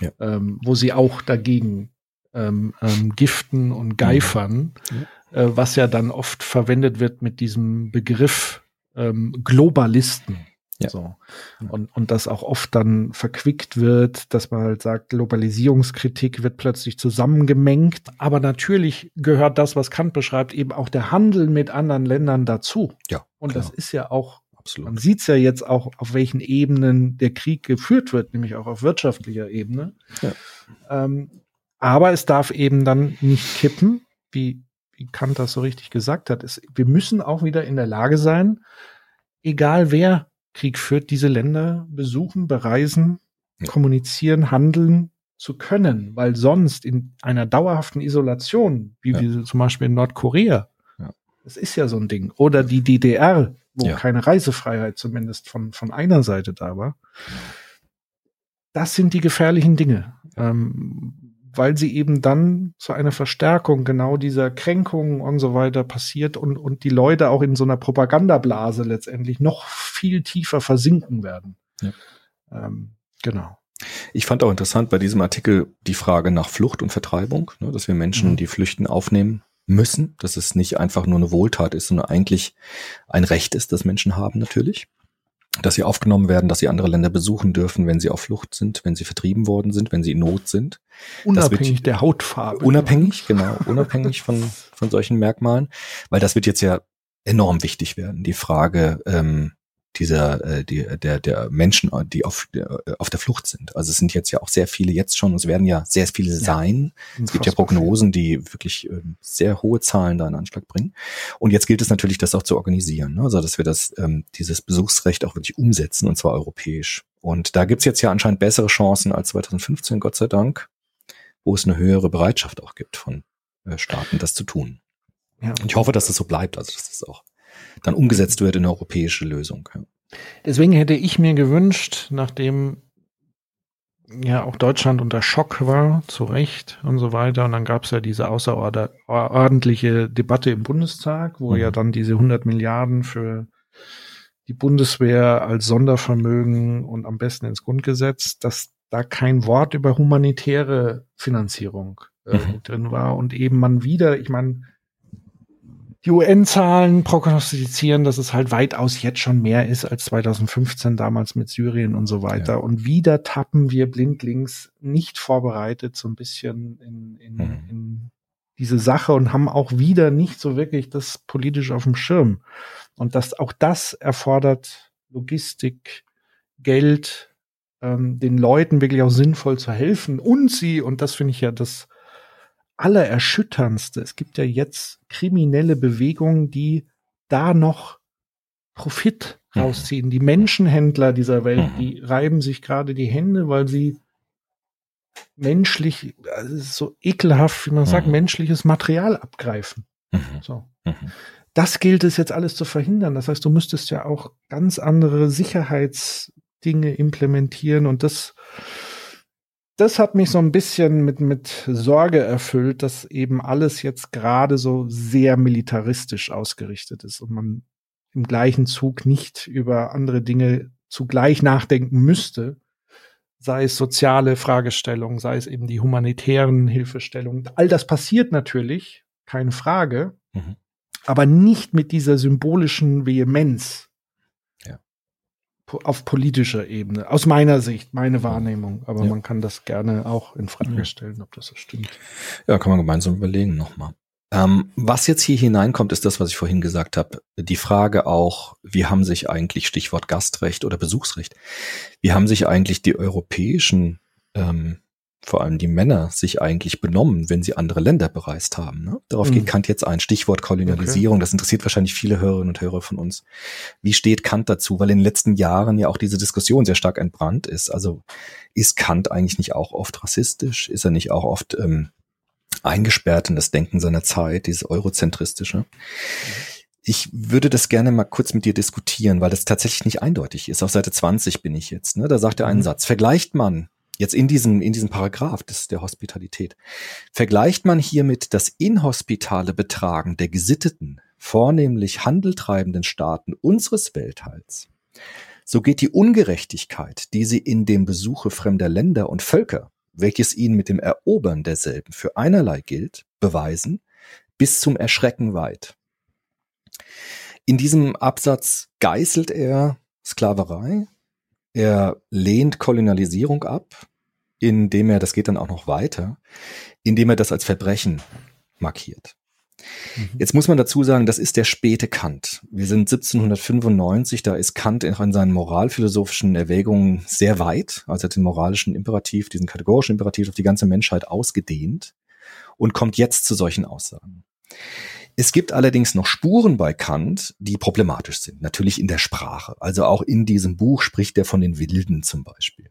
ja. ähm, wo sie auch dagegen ähm, ähm, Giften und Geifern, mhm. äh, was ja dann oft verwendet wird mit diesem Begriff ähm, Globalisten. Ja. So. Und, und das auch oft dann verquickt wird, dass man halt sagt, Globalisierungskritik wird plötzlich zusammengemengt. Aber natürlich gehört das, was Kant beschreibt, eben auch der Handel mit anderen Ländern dazu. Ja. Und klar. das ist ja auch, Absolut. man sieht es ja jetzt auch, auf welchen Ebenen der Krieg geführt wird, nämlich auch auf wirtschaftlicher Ebene. Ja. Ähm, aber es darf eben dann nicht kippen, wie, wie Kant das so richtig gesagt hat. Es, wir müssen auch wieder in der Lage sein, egal wer Krieg führt, diese Länder besuchen, bereisen, kommunizieren, handeln zu können, weil sonst in einer dauerhaften Isolation, wie ja. wir zum Beispiel in Nordkorea, ja. das ist ja so ein Ding, oder die DDR, wo ja. keine Reisefreiheit zumindest von, von einer Seite da war. Das sind die gefährlichen Dinge. Ähm, weil sie eben dann zu einer Verstärkung genau dieser Kränkungen und so weiter passiert und, und die Leute auch in so einer Propagandablase letztendlich noch viel tiefer versinken werden. Ja. Ähm, genau. Ich fand auch interessant bei diesem Artikel die Frage nach Flucht und Vertreibung, ne, dass wir Menschen, mhm. die flüchten, aufnehmen müssen, dass es nicht einfach nur eine Wohltat ist, sondern eigentlich ein Recht ist, das Menschen haben natürlich dass sie aufgenommen werden, dass sie andere Länder besuchen dürfen, wenn sie auf Flucht sind, wenn sie vertrieben worden sind, wenn sie in Not sind. Unabhängig wird, der Hautfarbe. Unabhängig, genau, unabhängig von, von solchen Merkmalen, weil das wird jetzt ja enorm wichtig werden. Die Frage, ähm, dieser äh, die, der der Menschen, die auf der, auf der Flucht sind. Also es sind jetzt ja auch sehr viele jetzt schon, es werden ja sehr viele sein. Ja, es gibt ja Prognosen, die wirklich äh, sehr hohe Zahlen da in Anschlag bringen. Und jetzt gilt es natürlich, das auch zu organisieren, ne? also dass wir das ähm, dieses Besuchsrecht auch wirklich umsetzen und zwar europäisch. Und da gibt's jetzt ja anscheinend bessere Chancen als 2015, Gott sei Dank, wo es eine höhere Bereitschaft auch gibt von äh, Staaten, das zu tun. Ja. Und ich hoffe, dass das so bleibt, also dass das auch dann umgesetzt wird in eine europäische Lösung. Deswegen hätte ich mir gewünscht, nachdem ja auch Deutschland unter Schock war, zu Recht und so weiter. Und dann gab es ja diese außerordentliche Debatte im Bundestag, wo mhm. ja dann diese 100 Milliarden für die Bundeswehr als Sondervermögen und am besten ins Grundgesetz, dass da kein Wort über humanitäre Finanzierung äh, mhm. drin war und eben man wieder, ich meine, die UN-Zahlen prognostizieren, dass es halt weitaus jetzt schon mehr ist als 2015 damals mit Syrien und so weiter. Ja. Und wieder tappen wir blindlings nicht vorbereitet so ein bisschen in, in, mhm. in diese Sache und haben auch wieder nicht so wirklich das politisch auf dem Schirm. Und das, auch das erfordert Logistik, Geld, ähm, den Leuten wirklich auch sinnvoll zu helfen und sie, und das finde ich ja das Allererschütterndste. Es gibt ja jetzt kriminelle Bewegungen, die da noch Profit Mhm. rausziehen. Die Menschenhändler dieser Welt, Mhm. die reiben sich gerade die Hände, weil sie menschlich, also so ekelhaft, wie man sagt, Mhm. menschliches Material abgreifen. Mhm. So. Mhm. Das gilt es jetzt alles zu verhindern. Das heißt, du müsstest ja auch ganz andere Sicherheitsdinge implementieren und das, das hat mich so ein bisschen mit, mit Sorge erfüllt, dass eben alles jetzt gerade so sehr militaristisch ausgerichtet ist und man im gleichen Zug nicht über andere Dinge zugleich nachdenken müsste, sei es soziale Fragestellungen, sei es eben die humanitären Hilfestellungen. All das passiert natürlich, keine Frage, Mhm. aber nicht mit dieser symbolischen Vehemenz auf politischer Ebene. Aus meiner Sicht, meine Wahrnehmung. Aber Ja. man kann das gerne auch in Frage stellen, ob das so stimmt. Ja, kann man gemeinsam überlegen nochmal. Ähm, was jetzt hier hineinkommt, ist das, was ich vorhin gesagt habe. Die Frage auch, wie haben sich eigentlich, Stichwort Gastrecht oder Besuchsrecht, wie haben sich eigentlich die europäischen, ähm, vor allem die Männer, sich eigentlich benommen, wenn sie andere Länder bereist haben? Ne? Darauf Mhm. geht Kant jetzt ein. Stichwort Kolonialisierung. Das interessiert wahrscheinlich viele Hörerinnen und Hörer von uns. Wie steht Kant dazu? Weil in den letzten Jahren ja auch diese Diskussion sehr stark entbrannt ist. Also ist Kant eigentlich nicht auch oft rassistisch? Ist er nicht auch oft ähm, eingesperrt in das Denken seiner Zeit, dieses eurozentristische. Ich würde das gerne mal kurz mit dir diskutieren, weil das tatsächlich nicht eindeutig ist. Auf Seite 20 bin ich jetzt. Ne? Da sagt er einen Mhm. Satz. Vergleicht man jetzt in diesem, in diesem Paragraph des, der Hospitalität, vergleicht man hiermit das inhospitale Betragen der gesitteten, vornehmlich handeltreibenden Staaten unseres Weltteils, so geht die Ungerechtigkeit, die sie in dem Besuche fremder Länder und Völker welches ihnen mit dem Erobern derselben für einerlei gilt, beweisen, bis zum Erschrecken weit. In diesem Absatz geißelt er Sklaverei, er lehnt Kolonialisierung ab, indem er, das geht dann auch noch weiter, indem er das als Verbrechen markiert. Jetzt muss man dazu sagen, das ist der späte Kant. Wir sind 1795, da ist Kant in seinen moralphilosophischen Erwägungen sehr weit, also hat den moralischen Imperativ, diesen kategorischen Imperativ auf die ganze Menschheit ausgedehnt und kommt jetzt zu solchen Aussagen. Es gibt allerdings noch Spuren bei Kant, die problematisch sind, natürlich in der Sprache. Also auch in diesem Buch spricht er von den Wilden zum Beispiel.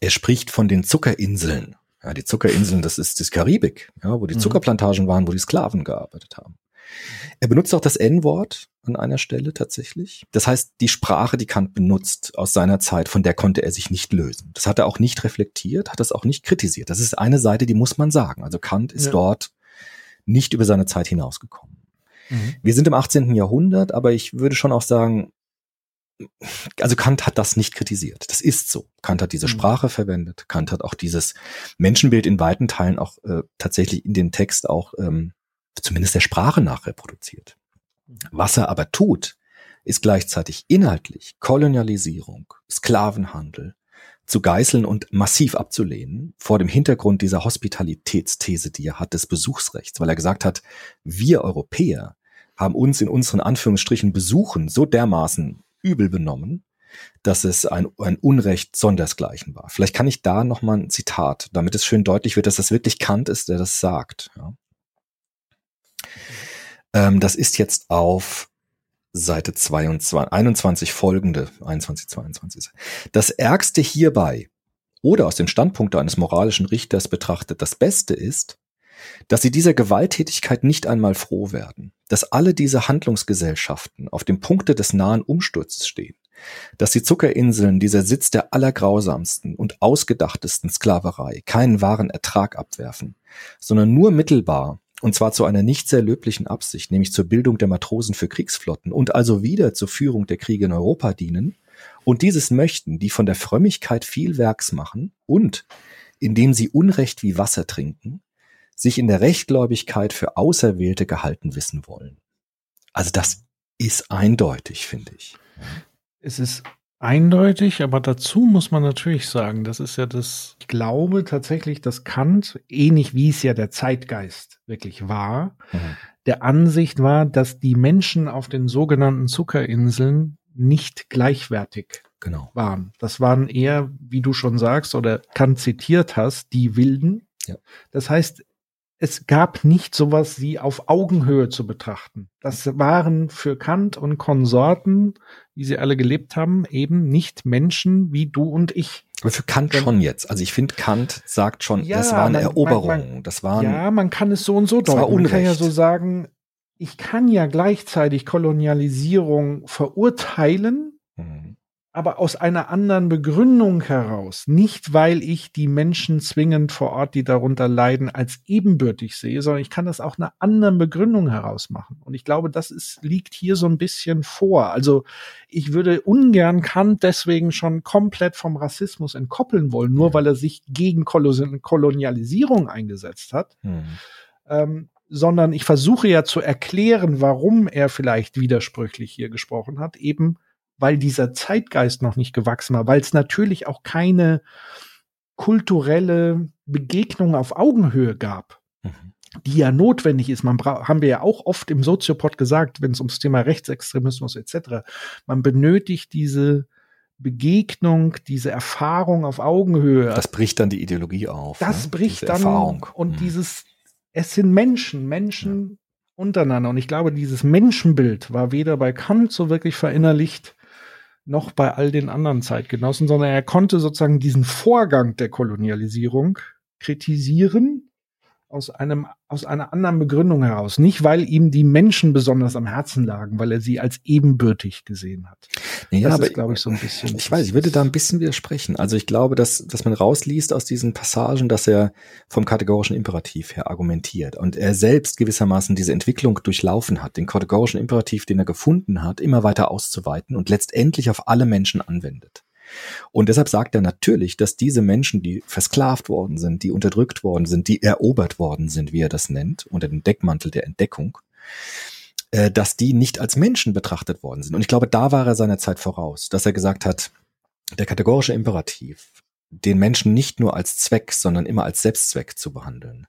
Er spricht von den Zuckerinseln, ja, die Zuckerinseln, das ist das Karibik, ja, wo die Mhm. Zuckerplantagen waren, wo die Sklaven gearbeitet haben. Er benutzt auch das N-Wort an einer Stelle tatsächlich. Das heißt, die Sprache, die Kant benutzt aus seiner Zeit, von der konnte er sich nicht lösen. Das hat er auch nicht reflektiert, hat das auch nicht kritisiert. Das ist eine Seite, die muss man sagen. Also Kant ist Ja. dort nicht über seine Zeit hinausgekommen. Mhm. Wir sind im 18. Jahrhundert, aber ich würde schon auch sagen, also Kant hat das nicht kritisiert. Das ist so. Kant hat diese Mhm. Sprache verwendet. Kant hat auch dieses Menschenbild in weiten Teilen auch äh, tatsächlich in den Text auch ähm, zumindest der Sprache nach reproduziert. Was er aber tut, ist gleichzeitig inhaltlich Kolonialisierung, Sklavenhandel zu geißeln und massiv abzulehnen vor dem Hintergrund dieser Hospitalitätsthese, die er hat, des Besuchsrechts, weil er gesagt hat, wir Europäer haben uns in unseren Anführungsstrichen Besuchen so dermaßen übel benommen, dass es ein, ein Unrecht sondersgleichen war. Vielleicht kann ich da noch mal ein Zitat, damit es schön deutlich wird, dass das wirklich Kant ist, der das sagt. Ja. Ähm, das ist jetzt auf Seite 22, 21 folgende, 21, 22. Das Ärgste hierbei oder aus dem Standpunkt eines moralischen Richters betrachtet das Beste ist, dass sie dieser Gewalttätigkeit nicht einmal froh werden, dass alle diese Handlungsgesellschaften auf dem Punkte des nahen Umsturzes stehen, dass die Zuckerinseln, dieser Sitz der allergrausamsten und ausgedachtesten Sklaverei, keinen wahren Ertrag abwerfen, sondern nur mittelbar, und zwar zu einer nicht sehr löblichen Absicht, nämlich zur Bildung der Matrosen für Kriegsflotten und also wieder zur Führung der Kriege in Europa dienen, und dieses möchten, die von der Frömmigkeit viel Werks machen und, indem sie Unrecht wie Wasser trinken, sich in der Rechtgläubigkeit für Auserwählte gehalten wissen wollen. Also das ist eindeutig, finde ich. Es ist eindeutig, aber dazu muss man natürlich sagen, das ist ja das, ich glaube tatsächlich, dass Kant, ähnlich wie es ja der Zeitgeist wirklich war, Mhm. der Ansicht war, dass die Menschen auf den sogenannten Zuckerinseln nicht gleichwertig Genau. waren. Das waren eher, wie du schon sagst oder Kant zitiert hast, die Wilden. Ja. Das heißt, es gab nicht sowas wie auf Augenhöhe zu betrachten. Das waren für Kant und Konsorten, wie sie alle gelebt haben, eben nicht Menschen wie du und ich. Aber für Kant schon jetzt. Also ich finde, Kant sagt schon, ja, das waren man, Eroberungen. Man, man, das waren, ja, man kann es so und so deuten. Man kann ja so sagen, ich kann ja gleichzeitig Kolonialisierung verurteilen, mhm aber aus einer anderen Begründung heraus. Nicht, weil ich die Menschen zwingend vor Ort, die darunter leiden, als ebenbürtig sehe, sondern ich kann das auch einer anderen Begründung heraus machen. Und ich glaube, das ist, liegt hier so ein bisschen vor. Also ich würde ungern Kant deswegen schon komplett vom Rassismus entkoppeln wollen, nur weil er sich gegen Kolonialisierung eingesetzt hat. Mhm. Ähm, sondern ich versuche ja zu erklären, warum er vielleicht widersprüchlich hier gesprochen hat, eben weil dieser Zeitgeist noch nicht gewachsen war, weil es natürlich auch keine kulturelle Begegnung auf Augenhöhe gab, mhm. die ja notwendig ist. Man haben wir ja auch oft im Soziopod gesagt, wenn es ums Thema Rechtsextremismus etc. Man benötigt diese Begegnung, diese Erfahrung auf Augenhöhe. Das bricht dann die Ideologie auf. Das ne? bricht diese dann Erfahrung. und mhm. dieses, es sind Menschen, Menschen ja. untereinander. Und ich glaube, dieses Menschenbild war weder bei Kant so wirklich verinnerlicht, noch bei all den anderen Zeitgenossen, sondern er konnte sozusagen diesen Vorgang der Kolonialisierung kritisieren aus einem aus einer anderen Begründung heraus, nicht weil ihm die Menschen besonders am Herzen lagen, weil er sie als ebenbürtig gesehen hat. Ja, das aber glaube ich so ein bisschen. Ich weiß, ich würde da ein bisschen widersprechen. Also ich glaube, dass dass man rausliest aus diesen Passagen, dass er vom kategorischen Imperativ her argumentiert und er selbst gewissermaßen diese Entwicklung durchlaufen hat, den kategorischen Imperativ, den er gefunden hat, immer weiter auszuweiten und letztendlich auf alle Menschen anwendet. Und deshalb sagt er natürlich, dass diese Menschen, die versklavt worden sind, die unterdrückt worden sind, die erobert worden sind, wie er das nennt, unter dem Deckmantel der Entdeckung, äh, dass die nicht als Menschen betrachtet worden sind. Und ich glaube, da war er seiner Zeit voraus, dass er gesagt hat, der kategorische Imperativ, den Menschen nicht nur als Zweck, sondern immer als Selbstzweck zu behandeln,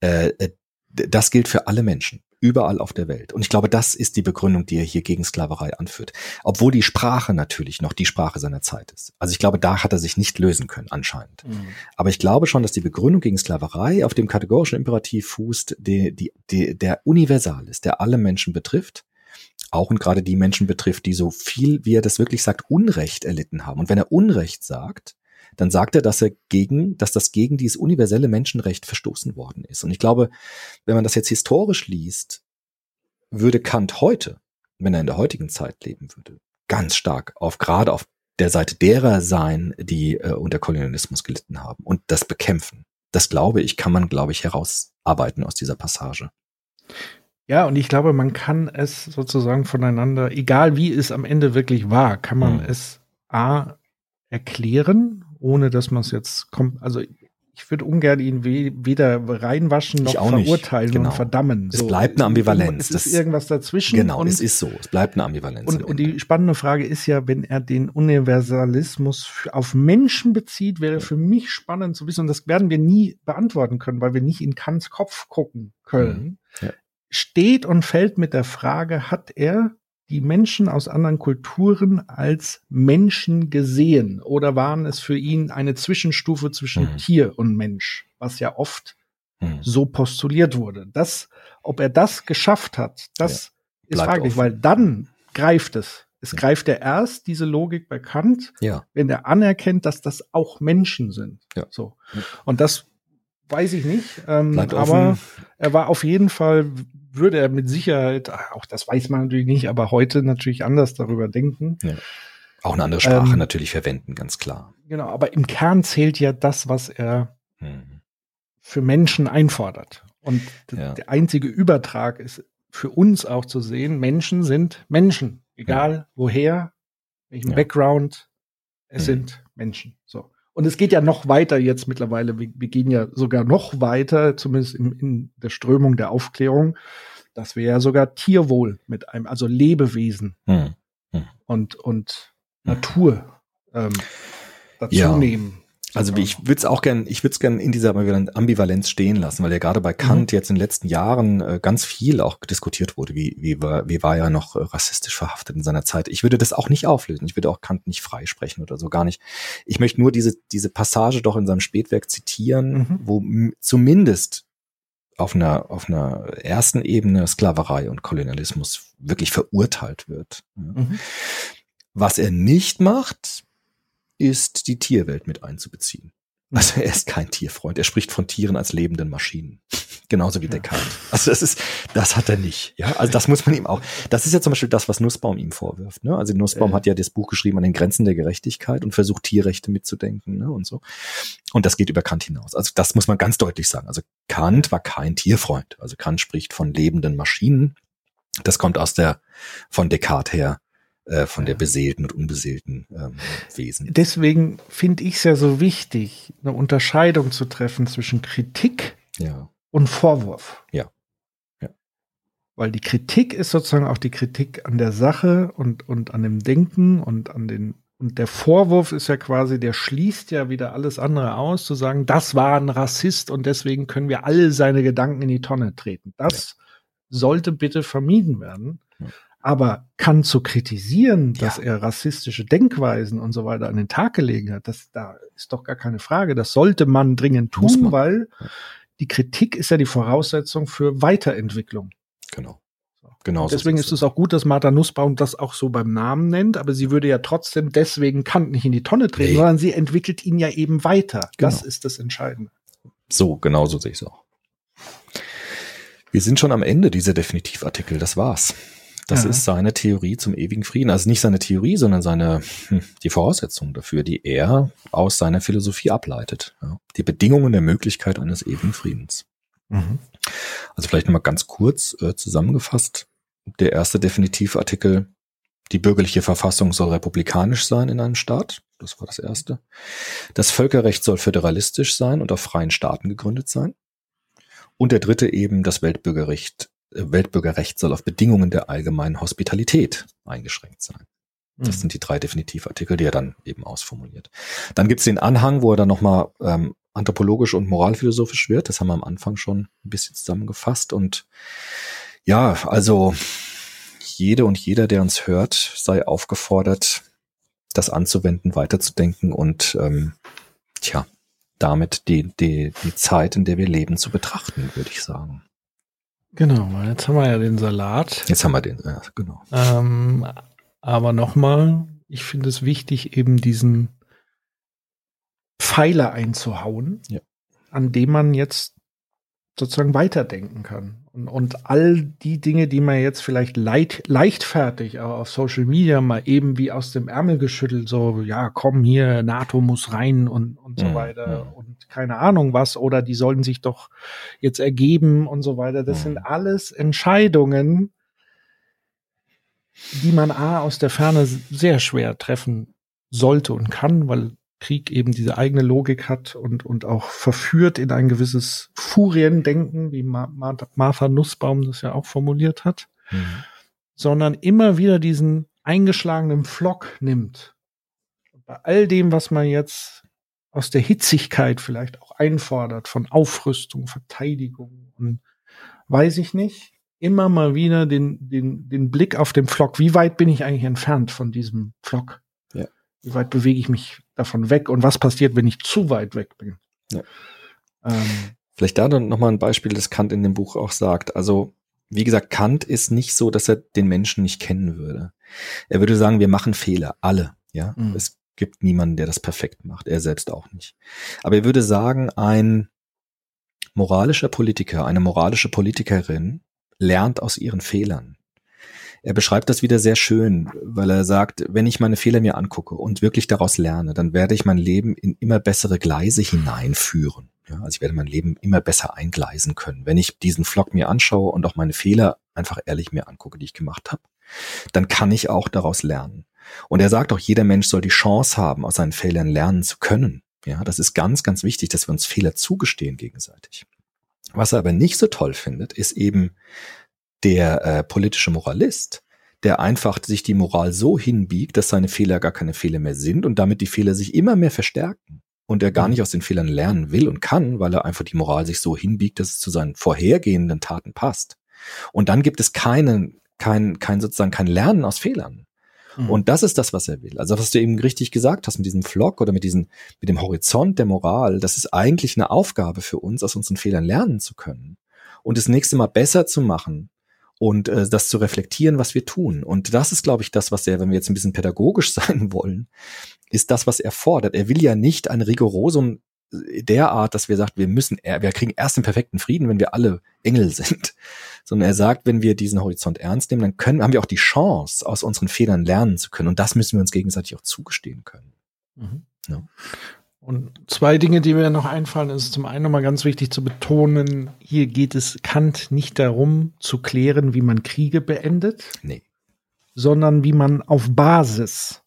äh, äh das gilt für alle Menschen überall auf der Welt. Und ich glaube, das ist die Begründung, die er hier gegen Sklaverei anführt. Obwohl die Sprache natürlich noch die Sprache seiner Zeit ist. Also ich glaube, da hat er sich nicht lösen können, anscheinend. Mhm. Aber ich glaube schon, dass die Begründung gegen Sklaverei auf dem kategorischen Imperativ fußt, die, die, die, der universal ist, der alle Menschen betrifft auch und gerade die Menschen betrifft, die so viel, wie er das wirklich sagt, Unrecht erlitten haben. Und wenn er Unrecht sagt, dann sagt er, dass er gegen, dass das gegen dieses universelle Menschenrecht verstoßen worden ist. Und ich glaube, wenn man das jetzt historisch liest, würde Kant heute, wenn er in der heutigen Zeit leben würde, ganz stark auf gerade auf der Seite derer sein, die äh, unter Kolonialismus gelitten haben und das bekämpfen. Das glaube ich, kann man, glaube ich, herausarbeiten aus dieser Passage. Ja, und ich glaube, man kann es sozusagen voneinander, egal wie es am Ende wirklich war, kann man mhm. es A erklären ohne dass man es jetzt kommt. Also ich würde ungern ihn we weder reinwaschen noch verurteilen genau. und verdammen. So, es bleibt eine Ambivalenz. Es ist irgendwas dazwischen. Genau, und, es ist so. Es bleibt eine Ambivalenz. Und, und die spannende Frage ist ja, wenn er den Universalismus auf Menschen bezieht, wäre für mich spannend zu wissen, und das werden wir nie beantworten können, weil wir nicht in Kants Kopf gucken können. Mhm. Ja. Steht und fällt mit der Frage, hat er die Menschen aus anderen Kulturen als Menschen gesehen oder waren es für ihn eine Zwischenstufe zwischen mhm. Tier und Mensch, was ja oft mhm. so postuliert wurde. Das, ob er das geschafft hat, das ja, ist fraglich, weil dann greift es. Es ja. greift er erst diese Logik bei Kant, ja. wenn er anerkennt, dass das auch Menschen sind. Ja. So. Und das weiß ich nicht. Ähm, aber er war auf jeden Fall würde er mit Sicherheit, auch das weiß man natürlich nicht, aber heute natürlich anders darüber denken. Ja. Auch eine andere Sprache ähm, natürlich verwenden, ganz klar. Genau, aber im Kern zählt ja das, was er hm. für Menschen einfordert. Und ja. der einzige Übertrag ist für uns auch zu sehen, Menschen sind Menschen, egal ja. woher, welchen Background, es hm. sind Menschen. So. Und es geht ja noch weiter jetzt mittlerweile. Wir, wir gehen ja sogar noch weiter, zumindest in, in der Strömung der Aufklärung, dass wir ja sogar Tierwohl mit einem, also Lebewesen hm. Hm. und, und Natur ähm, dazu ja. nehmen. Also ich würde es auch gern, ich würde es gern in dieser Ambivalenz stehen lassen, weil ja gerade bei Kant mhm. jetzt in den letzten Jahren äh, ganz viel auch diskutiert wurde, wie, wie, war, wie war er noch äh, rassistisch verhaftet in seiner Zeit. Ich würde das auch nicht auflösen. Ich würde auch Kant nicht freisprechen oder so, gar nicht. Ich möchte nur diese, diese Passage doch in seinem Spätwerk zitieren, mhm. wo zumindest auf einer, auf einer ersten Ebene Sklaverei und Kolonialismus wirklich verurteilt wird. Mhm. Was er nicht macht, ist die Tierwelt mit einzubeziehen. Also er ist kein Tierfreund. Er spricht von Tieren als lebenden Maschinen. Genauso wie Ja. Descartes. Also das ist, das hat er nicht. Ja, also das muss man ihm auch. Das ist ja zum Beispiel das, was Nussbaum ihm vorwirft. Ne? Also Nussbaum Ja. hat ja das Buch geschrieben an den Grenzen der Gerechtigkeit und versucht Tierrechte mitzudenken ne? und so. Und das geht über Kant hinaus. Also das muss man ganz deutlich sagen. Also Kant war kein Tierfreund. Also Kant spricht von lebenden Maschinen. Das kommt aus der von Descartes her, äh, von der Ja. beseelten und unbeseelten ähm, Wesen. Deswegen finde ich es ja so wichtig, eine Unterscheidung zu treffen zwischen Kritik Ja. und Vorwurf. Ja. Ja. Weil die Kritik ist sozusagen auch die Kritik an der Sache und, und an dem Denken und an den, und der Vorwurf ist ja quasi, der schließt ja wieder alles andere aus, zu sagen, das war ein Rassist und deswegen können wir alle seine Gedanken in die Tonne treten. Das sollte bitte vermieden werden. Ja. Aber kann zu kritisieren, dass Ja. er rassistische Denkweisen und so weiter an den Tag gelegen hat, das da ist doch gar keine Frage. Das sollte man dringend tun, man. weil die Kritik ist ja die Voraussetzung für Weiterentwicklung. Genau. Genau. Deswegen ist es auch gut, dass Martha Nussbaum das auch so beim Namen nennt, aber sie würde ja trotzdem deswegen Kant nicht in die Tonne treten, Nee. sondern sie entwickelt ihn ja eben weiter. Das Genau. ist das Entscheidende. So, genau so sehe ich es auch. Wir sind schon am Ende dieser Definitivartikel, das war's. Das Ja. ist seine Theorie zum ewigen Frieden. Also nicht seine Theorie, sondern seine, hm, die Voraussetzungen dafür, die er aus seiner Philosophie ableitet. Ja. Die Bedingungen der Möglichkeit eines ewigen Friedens. Also vielleicht nochmal ganz kurz äh, zusammengefasst. Der erste Definitivartikel, die bürgerliche Verfassung soll republikanisch sein in einem Staat. Das war das erste. Das Völkerrecht soll föderalistisch sein und auf freien Staaten gegründet sein. Und der dritte eben, das Weltbürgerrecht, Weltbürgerrecht soll auf Bedingungen der allgemeinen Hospitalität eingeschränkt sein. Das Mhm. sind die drei Definitivartikel, die er dann eben ausformuliert. Dann gibt's den Anhang, wo er dann nochmal ähm, anthropologisch und moralphilosophisch wird. Das haben wir am Anfang schon ein bisschen zusammengefasst. Und ja, also jede und jeder, der uns hört, sei aufgefordert, das anzuwenden, weiterzudenken und ähm, tja, damit die, die, die Zeit, in der wir leben, zu betrachten, würde ich sagen. Genau, jetzt haben wir ja den Salat. Jetzt haben wir den, ja, genau. Ähm, aber nochmal, ich finde es wichtig, eben diesen Pfeiler einzuhauen, Ja. an dem man jetzt sozusagen weiterdenken kann. Und, und all die Dinge, die man jetzt vielleicht leicht, leichtfertig auch auf Social Media mal eben wie aus dem Ärmel geschüttelt, so, ja, komm hier, NATO muss rein und, und so Mhm, weiter und keine Ahnung was, oder die sollen sich doch jetzt ergeben und so weiter. Das Mhm. sind alles Entscheidungen, die man A aus der Ferne sehr schwer treffen sollte und kann, weil Krieg eben diese eigene Logik hat und, und auch verführt in ein gewisses Furiendenken, wie Ma Ma Martha Nussbaum das ja auch formuliert hat, Mhm. sondern immer wieder diesen eingeschlagenen Flock nimmt. Bei all dem, was man jetzt aus der Hitzigkeit vielleicht auch einfordert, von Aufrüstung, Verteidigung und weiß ich nicht, immer mal wieder den, den, den Blick auf den Flock. Wie weit bin ich eigentlich entfernt von diesem Flock? Ja. Wie weit bewege ich mich davon weg? Und was passiert, wenn ich zu weit weg bin? Ja. Ähm, Vielleicht da dann nochmal ein Beispiel, das Kant in dem Buch auch sagt. Also, wie gesagt, Kant ist nicht so, dass er den Menschen nicht kennen würde. Er würde sagen, wir machen Fehler, alle, ja. Mhm. Es gibt niemanden, der das perfekt macht, er selbst auch nicht. Aber er würde sagen, ein moralischer Politiker, eine moralische Politikerin lernt aus ihren Fehlern. Er beschreibt das wieder sehr schön, weil er sagt, wenn ich meine Fehler mir angucke und wirklich daraus lerne, dann werde ich mein Leben in immer bessere Gleise hineinführen. Ja, also ich werde mein Leben immer besser eingleisen können. Wenn ich diesen Vlog mir anschaue und auch meine Fehler einfach ehrlich mir angucke, die ich gemacht habe, dann kann ich auch daraus lernen. Und er sagt auch, jeder Mensch soll die Chance haben, aus seinen Fehlern lernen zu können. Ja, das ist ganz, ganz wichtig, dass wir uns Fehler zugestehen gegenseitig. Was er aber nicht so toll findet, ist eben der äh, politische Moralist, der einfach sich die Moral so hinbiegt, dass seine Fehler gar keine Fehler mehr sind und damit die Fehler sich immer mehr verstärken und er gar nicht aus den Fehlern lernen will und kann, weil er einfach die Moral sich so hinbiegt, dass es zu seinen vorhergehenden Taten passt. Und dann gibt es keinen, kein, kein sozusagen kein Lernen aus Fehlern. Mhm. Und das ist das, was er will. Also was du eben richtig gesagt hast mit diesem Vlog oder mit diesem, mit dem Horizont der Moral, das ist eigentlich eine Aufgabe für uns, aus unseren Fehlern lernen zu können. und das nächste Mal besser zu machen und äh, das zu reflektieren, was wir tun. Und das ist, glaube ich, das, was er, wenn wir jetzt ein bisschen pädagogisch sein wollen, ist das, was er fordert. Er will ja nicht ein Rigorosum derart, dass wir sagt, wir müssen, wir kriegen erst den perfekten Frieden, wenn wir alle Engel sind. Sondern er sagt, wenn wir diesen Horizont ernst nehmen, dann können, haben wir auch die Chance, aus unseren Fehlern lernen zu können. Und das müssen wir uns gegenseitig auch zugestehen können. Mhm. Ja. Und zwei Dinge, die mir noch einfallen, ist zum einen nochmal ganz wichtig zu betonen, hier geht es Kant nicht darum zu klären, wie man Kriege beendet, nee. sondern wie man auf Basis.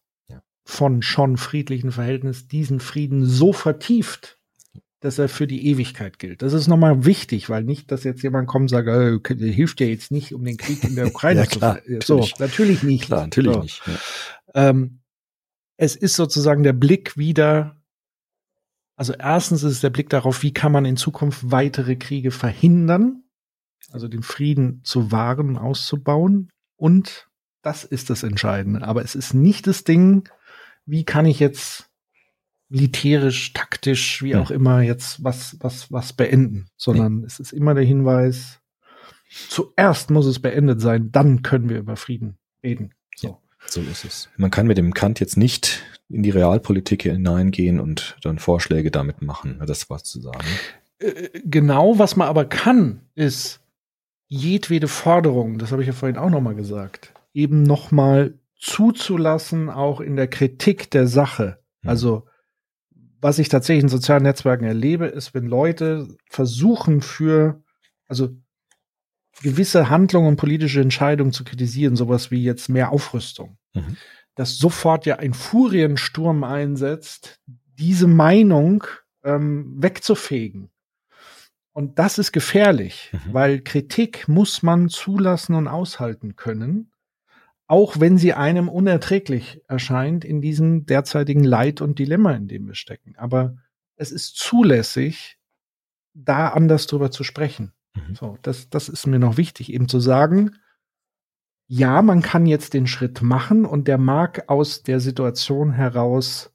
Von schon friedlichen Verhältnissen diesen Frieden so vertieft, dass er für die Ewigkeit gilt. Das ist nochmal wichtig, weil nicht, dass jetzt jemand kommt und sagt, äh, hilft ja jetzt nicht, um den Krieg in der Ukraine ja, klar, zu So, natürlich nicht. Klar, natürlich so. nicht. Ja. Ähm, es ist sozusagen der Blick wieder also erstens ist es der Blick darauf, wie kann man in Zukunft weitere Kriege verhindern, also den Frieden zu wahren, auszubauen. Und das ist das Entscheidende. Aber es ist nicht das Ding, wie kann ich jetzt militärisch, taktisch, wie auch immer jetzt was, was, was beenden, sondern nee. es ist immer der Hinweis, zuerst muss es beendet sein, dann können wir über Frieden reden. So. So ist es. Man kann mit dem Kant jetzt nicht in die Realpolitik hineingehen und dann Vorschläge damit machen. Das was zu sagen. Äh, genau, was man aber kann, ist jedwede Forderung, das habe ich ja vorhin auch nochmal gesagt, eben nochmal zuzulassen, auch in der Kritik der Sache. Hm. Also, was ich tatsächlich in sozialen Netzwerken erlebe, ist, wenn Leute versuchen für, also gewisse Handlungen und politische Entscheidungen zu kritisieren, sowas wie jetzt mehr Aufrüstung, mhm. dass sofort ja ein Furiensturm einsetzt, diese Meinung ähm, wegzufegen. Und das ist gefährlich, mhm. weil Kritik muss man zulassen und aushalten können, auch wenn sie einem unerträglich erscheint in diesem derzeitigen Leid und Dilemma, in dem wir stecken. Aber es ist zulässig, da anders drüber zu sprechen. Mhm. So, das, das ist mir noch wichtig, eben zu sagen, ja, man kann jetzt den Schritt machen und der mag aus der Situation heraus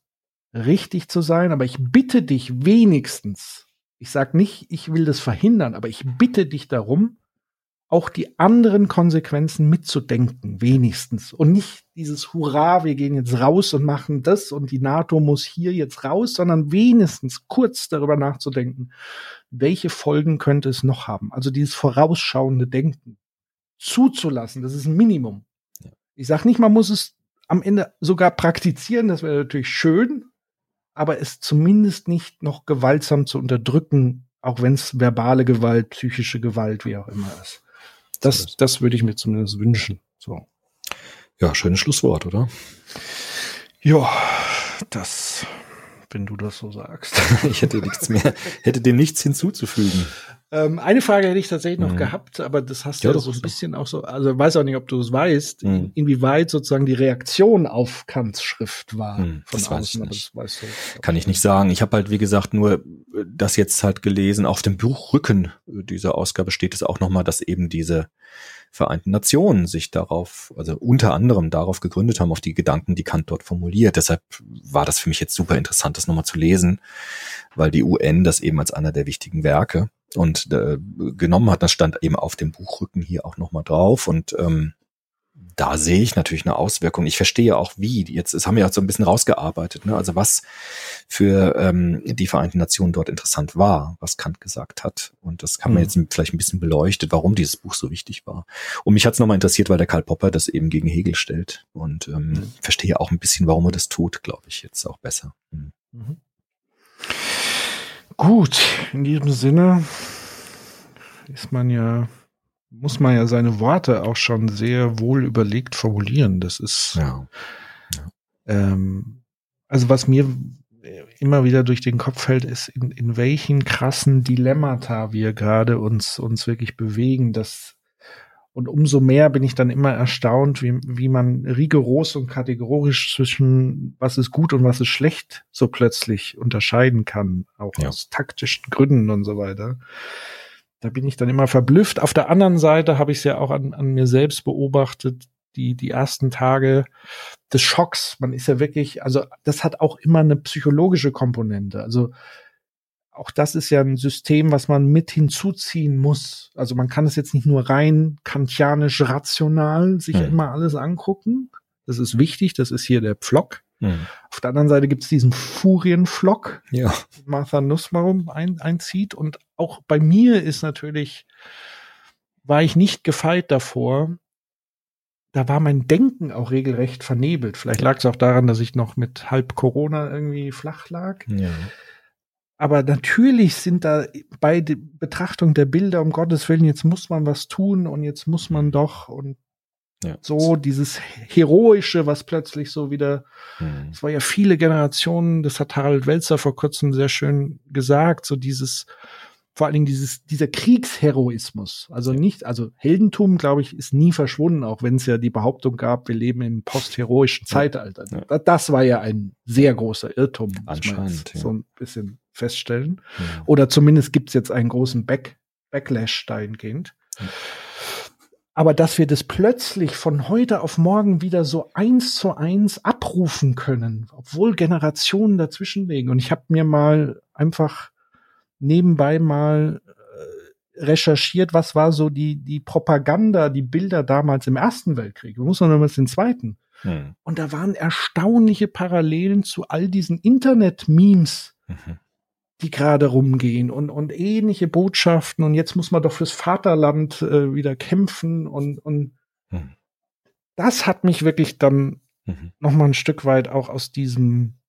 richtig zu sein, aber ich bitte dich wenigstens, ich sag nicht, ich will das verhindern, aber ich bitte dich darum, auch die anderen Konsequenzen mitzudenken, wenigstens. Und nicht dieses Hurra, wir gehen jetzt raus und machen das und die NATO muss hier jetzt raus, sondern wenigstens kurz darüber nachzudenken, welche Folgen könnte es noch haben. Also dieses vorausschauende Denken zuzulassen, das ist ein Minimum. Ich sage nicht, man muss es am Ende sogar praktizieren, das wäre natürlich schön, aber es zumindest nicht noch gewaltsam zu unterdrücken, auch wenn es verbale Gewalt, psychische Gewalt, wie auch immer ist. Das, das würde ich mir zumindest wünschen. So. Ja, schönes Schlusswort, oder? Ja, das wenn du das so sagst. ich hätte nichts mehr, hätte dem nichts hinzuzufügen. Ähm, eine Frage hätte ich tatsächlich noch mhm. gehabt, aber das hast du ja, ja so ein bisschen auch so, also weiß auch nicht, ob du es weißt, mhm. inwieweit sozusagen die Reaktion auf Kants Schrift war mhm, von das außen, weiß ich nicht. Weißt du, Kann ich nicht sagen. Ich habe halt, wie gesagt, nur das jetzt halt gelesen. Auf dem Buchrücken dieser Ausgabe steht es auch nochmal, dass eben diese Vereinten Nationen sich darauf, also unter anderem darauf gegründet haben, auf die Gedanken, die Kant dort formuliert. Deshalb war das für mich jetzt super interessant, das nochmal zu lesen, weil die UN das eben als einer der wichtigen Werke und äh, genommen hat. Das stand eben auf dem Buchrücken hier auch nochmal drauf und ähm, da sehe ich natürlich eine Auswirkung. Ich verstehe auch wie. Jetzt das haben wir ja so ein bisschen rausgearbeitet. Ne? Also was für ähm, die Vereinten Nationen dort interessant war, was Kant gesagt hat. Und das kann man mhm. jetzt vielleicht ein bisschen beleuchtet, warum dieses Buch so wichtig war. Und mich hat es nochmal interessiert, weil der Karl Popper das eben gegen Hegel stellt. Und ähm, mhm. verstehe auch ein bisschen, warum er das tut, glaube ich, jetzt auch besser. Mhm. mhm. Gut, in diesem Sinne ist man ja muss man ja seine Worte auch schon sehr wohl überlegt formulieren. Das ist, ja. ja. Ähm, also was mir immer wieder durch den Kopf fällt, ist, in, in welchen krassen Dilemmata wir gerade uns, uns wirklich bewegen. Das, und umso mehr bin ich dann immer erstaunt, wie, wie man rigoros und kategorisch zwischen was ist gut und was ist schlecht so plötzlich unterscheiden kann, auch ja. aus taktischen Gründen und so weiter da bin ich dann immer verblüfft. Auf der anderen Seite habe ich es ja auch an, an mir selbst beobachtet, die, die ersten Tage des Schocks. Man ist ja wirklich, also das hat auch immer eine psychologische Komponente. Also auch das ist ja ein System, was man mit hinzuziehen muss. Also man kann es jetzt nicht nur rein kantianisch rational sich Hm. immer alles angucken. Das ist wichtig, das ist hier der Pflock. Hm. Auf der anderen Seite gibt es diesen Furienflock, Ja. Martha Nussbaum ein, einzieht. Und auch bei mir ist natürlich, war ich nicht gefeit davor. Da war mein Denken auch regelrecht vernebelt. Vielleicht lag es auch daran, dass ich noch mit halb Corona irgendwie flach lag. ja. Aber natürlich sind da bei der Betrachtung der Bilder, um Gottes Willen, jetzt muss man was tun und jetzt muss man doch und Ja. so dieses Heroische, was plötzlich so wieder Hm. es war ja viele Generationen, das hat Harald Welzer vor kurzem sehr schön gesagt, so dieses, vor allen Dingen dieses, dieser Kriegsheroismus. Also nicht, also Heldentum, glaube ich, ist nie verschwunden, auch wenn es ja die Behauptung gab, wir leben im postheroischen Zeitalter. Ja. Da- Das war ja ein sehr großer Irrtum, muss man Anscheinend, ja. so ein bisschen feststellen. Hm. Oder zumindest gibt es jetzt einen großen Back Backlash dahingehend. Aber dass wir das plötzlich von heute auf morgen wieder so eins zu eins abrufen können, obwohl Generationen dazwischen liegen. Und ich habe mir mal einfach nebenbei mal äh, recherchiert, was war so die, die Propaganda, die Bilder damals im Ersten Weltkrieg. Wir müssen noch mal den Zweiten. Hm. Und da waren erstaunliche Parallelen zu all diesen Internet-Memes, Mhm. Die gerade rumgehen und, und ähnliche Botschaften und jetzt muss man doch fürs Vaterland äh, wieder kämpfen und, und Mhm. das hat mich wirklich dann Mhm. noch mal ein Stück weit auch aus diesem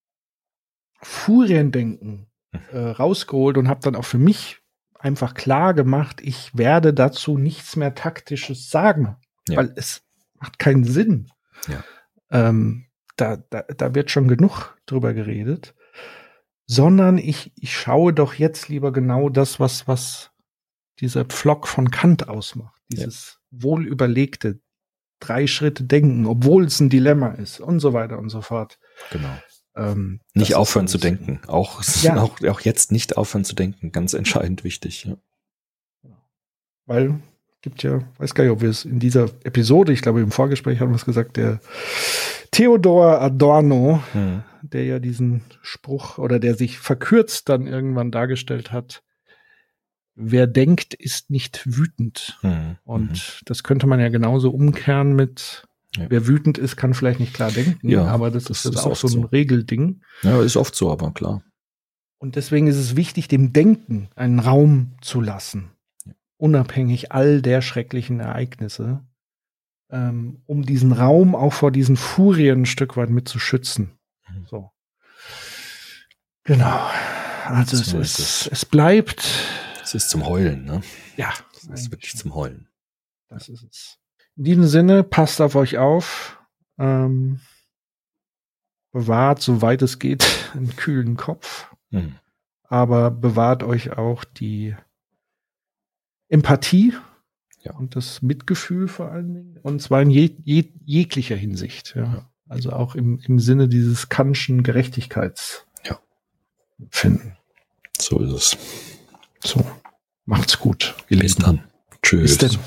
Furiendenken äh, rausgeholt und habe dann auch für mich einfach klar gemacht, ich werde dazu nichts mehr taktisches sagen, Ja. weil es macht keinen Sinn. Ja. Ähm, da, da, da wird schon genug drüber geredet, sondern ich, ich schaue doch jetzt lieber genau das, was, was dieser Pflock von Kant ausmacht. Dieses wohlüberlegte, drei Schritte denken, obwohl es ein Dilemma ist und so weiter und so fort. Genau. Ähm, Nicht aufhören zu denken. Auch, Ja. auch, auch jetzt nicht aufhören zu denken. Ganz entscheidend wichtig. Ja. Weil gibt ja, weiß gar nicht, ob wir es in dieser Episode, ich glaube im Vorgespräch haben wir es gesagt, der Theodor Adorno, Hm. Der ja diesen Spruch oder der sich verkürzt dann irgendwann dargestellt hat, wer denkt, ist nicht wütend. Hm. Und das könnte man ja genauso umkehren mit, Ja. wer wütend ist, kann vielleicht nicht klar denken, Ja, aber das, das ist, ist auch so ein so. Regelding. Ja, ist oft so, aber klar. Und deswegen ist es wichtig, dem Denken einen Raum zu lassen, unabhängig all der schrecklichen Ereignisse, ähm, um diesen Raum auch vor diesen Furien ein Stück weit mit zu schützen. Mhm. So. Genau. Also So es, ist es. es bleibt, Es ist zum Heulen, ne? ja, Es ist wirklich zum Heulen. das ist es. In diesem Sinne, passt auf euch auf, ähm, bewahrt, soweit es geht, einen kühlen Kopf. Hm. aber bewahrt euch auch die Empathie Ja. und das Mitgefühl vor allen Dingen. Und zwar in je, je, jeglicher Hinsicht. Ja. Also auch im, im Sinne dieses Kantschen Gerechtigkeits. Ja. Finden. So ist es. So. Macht's gut, Bis dann. Tschüss. Bis denn.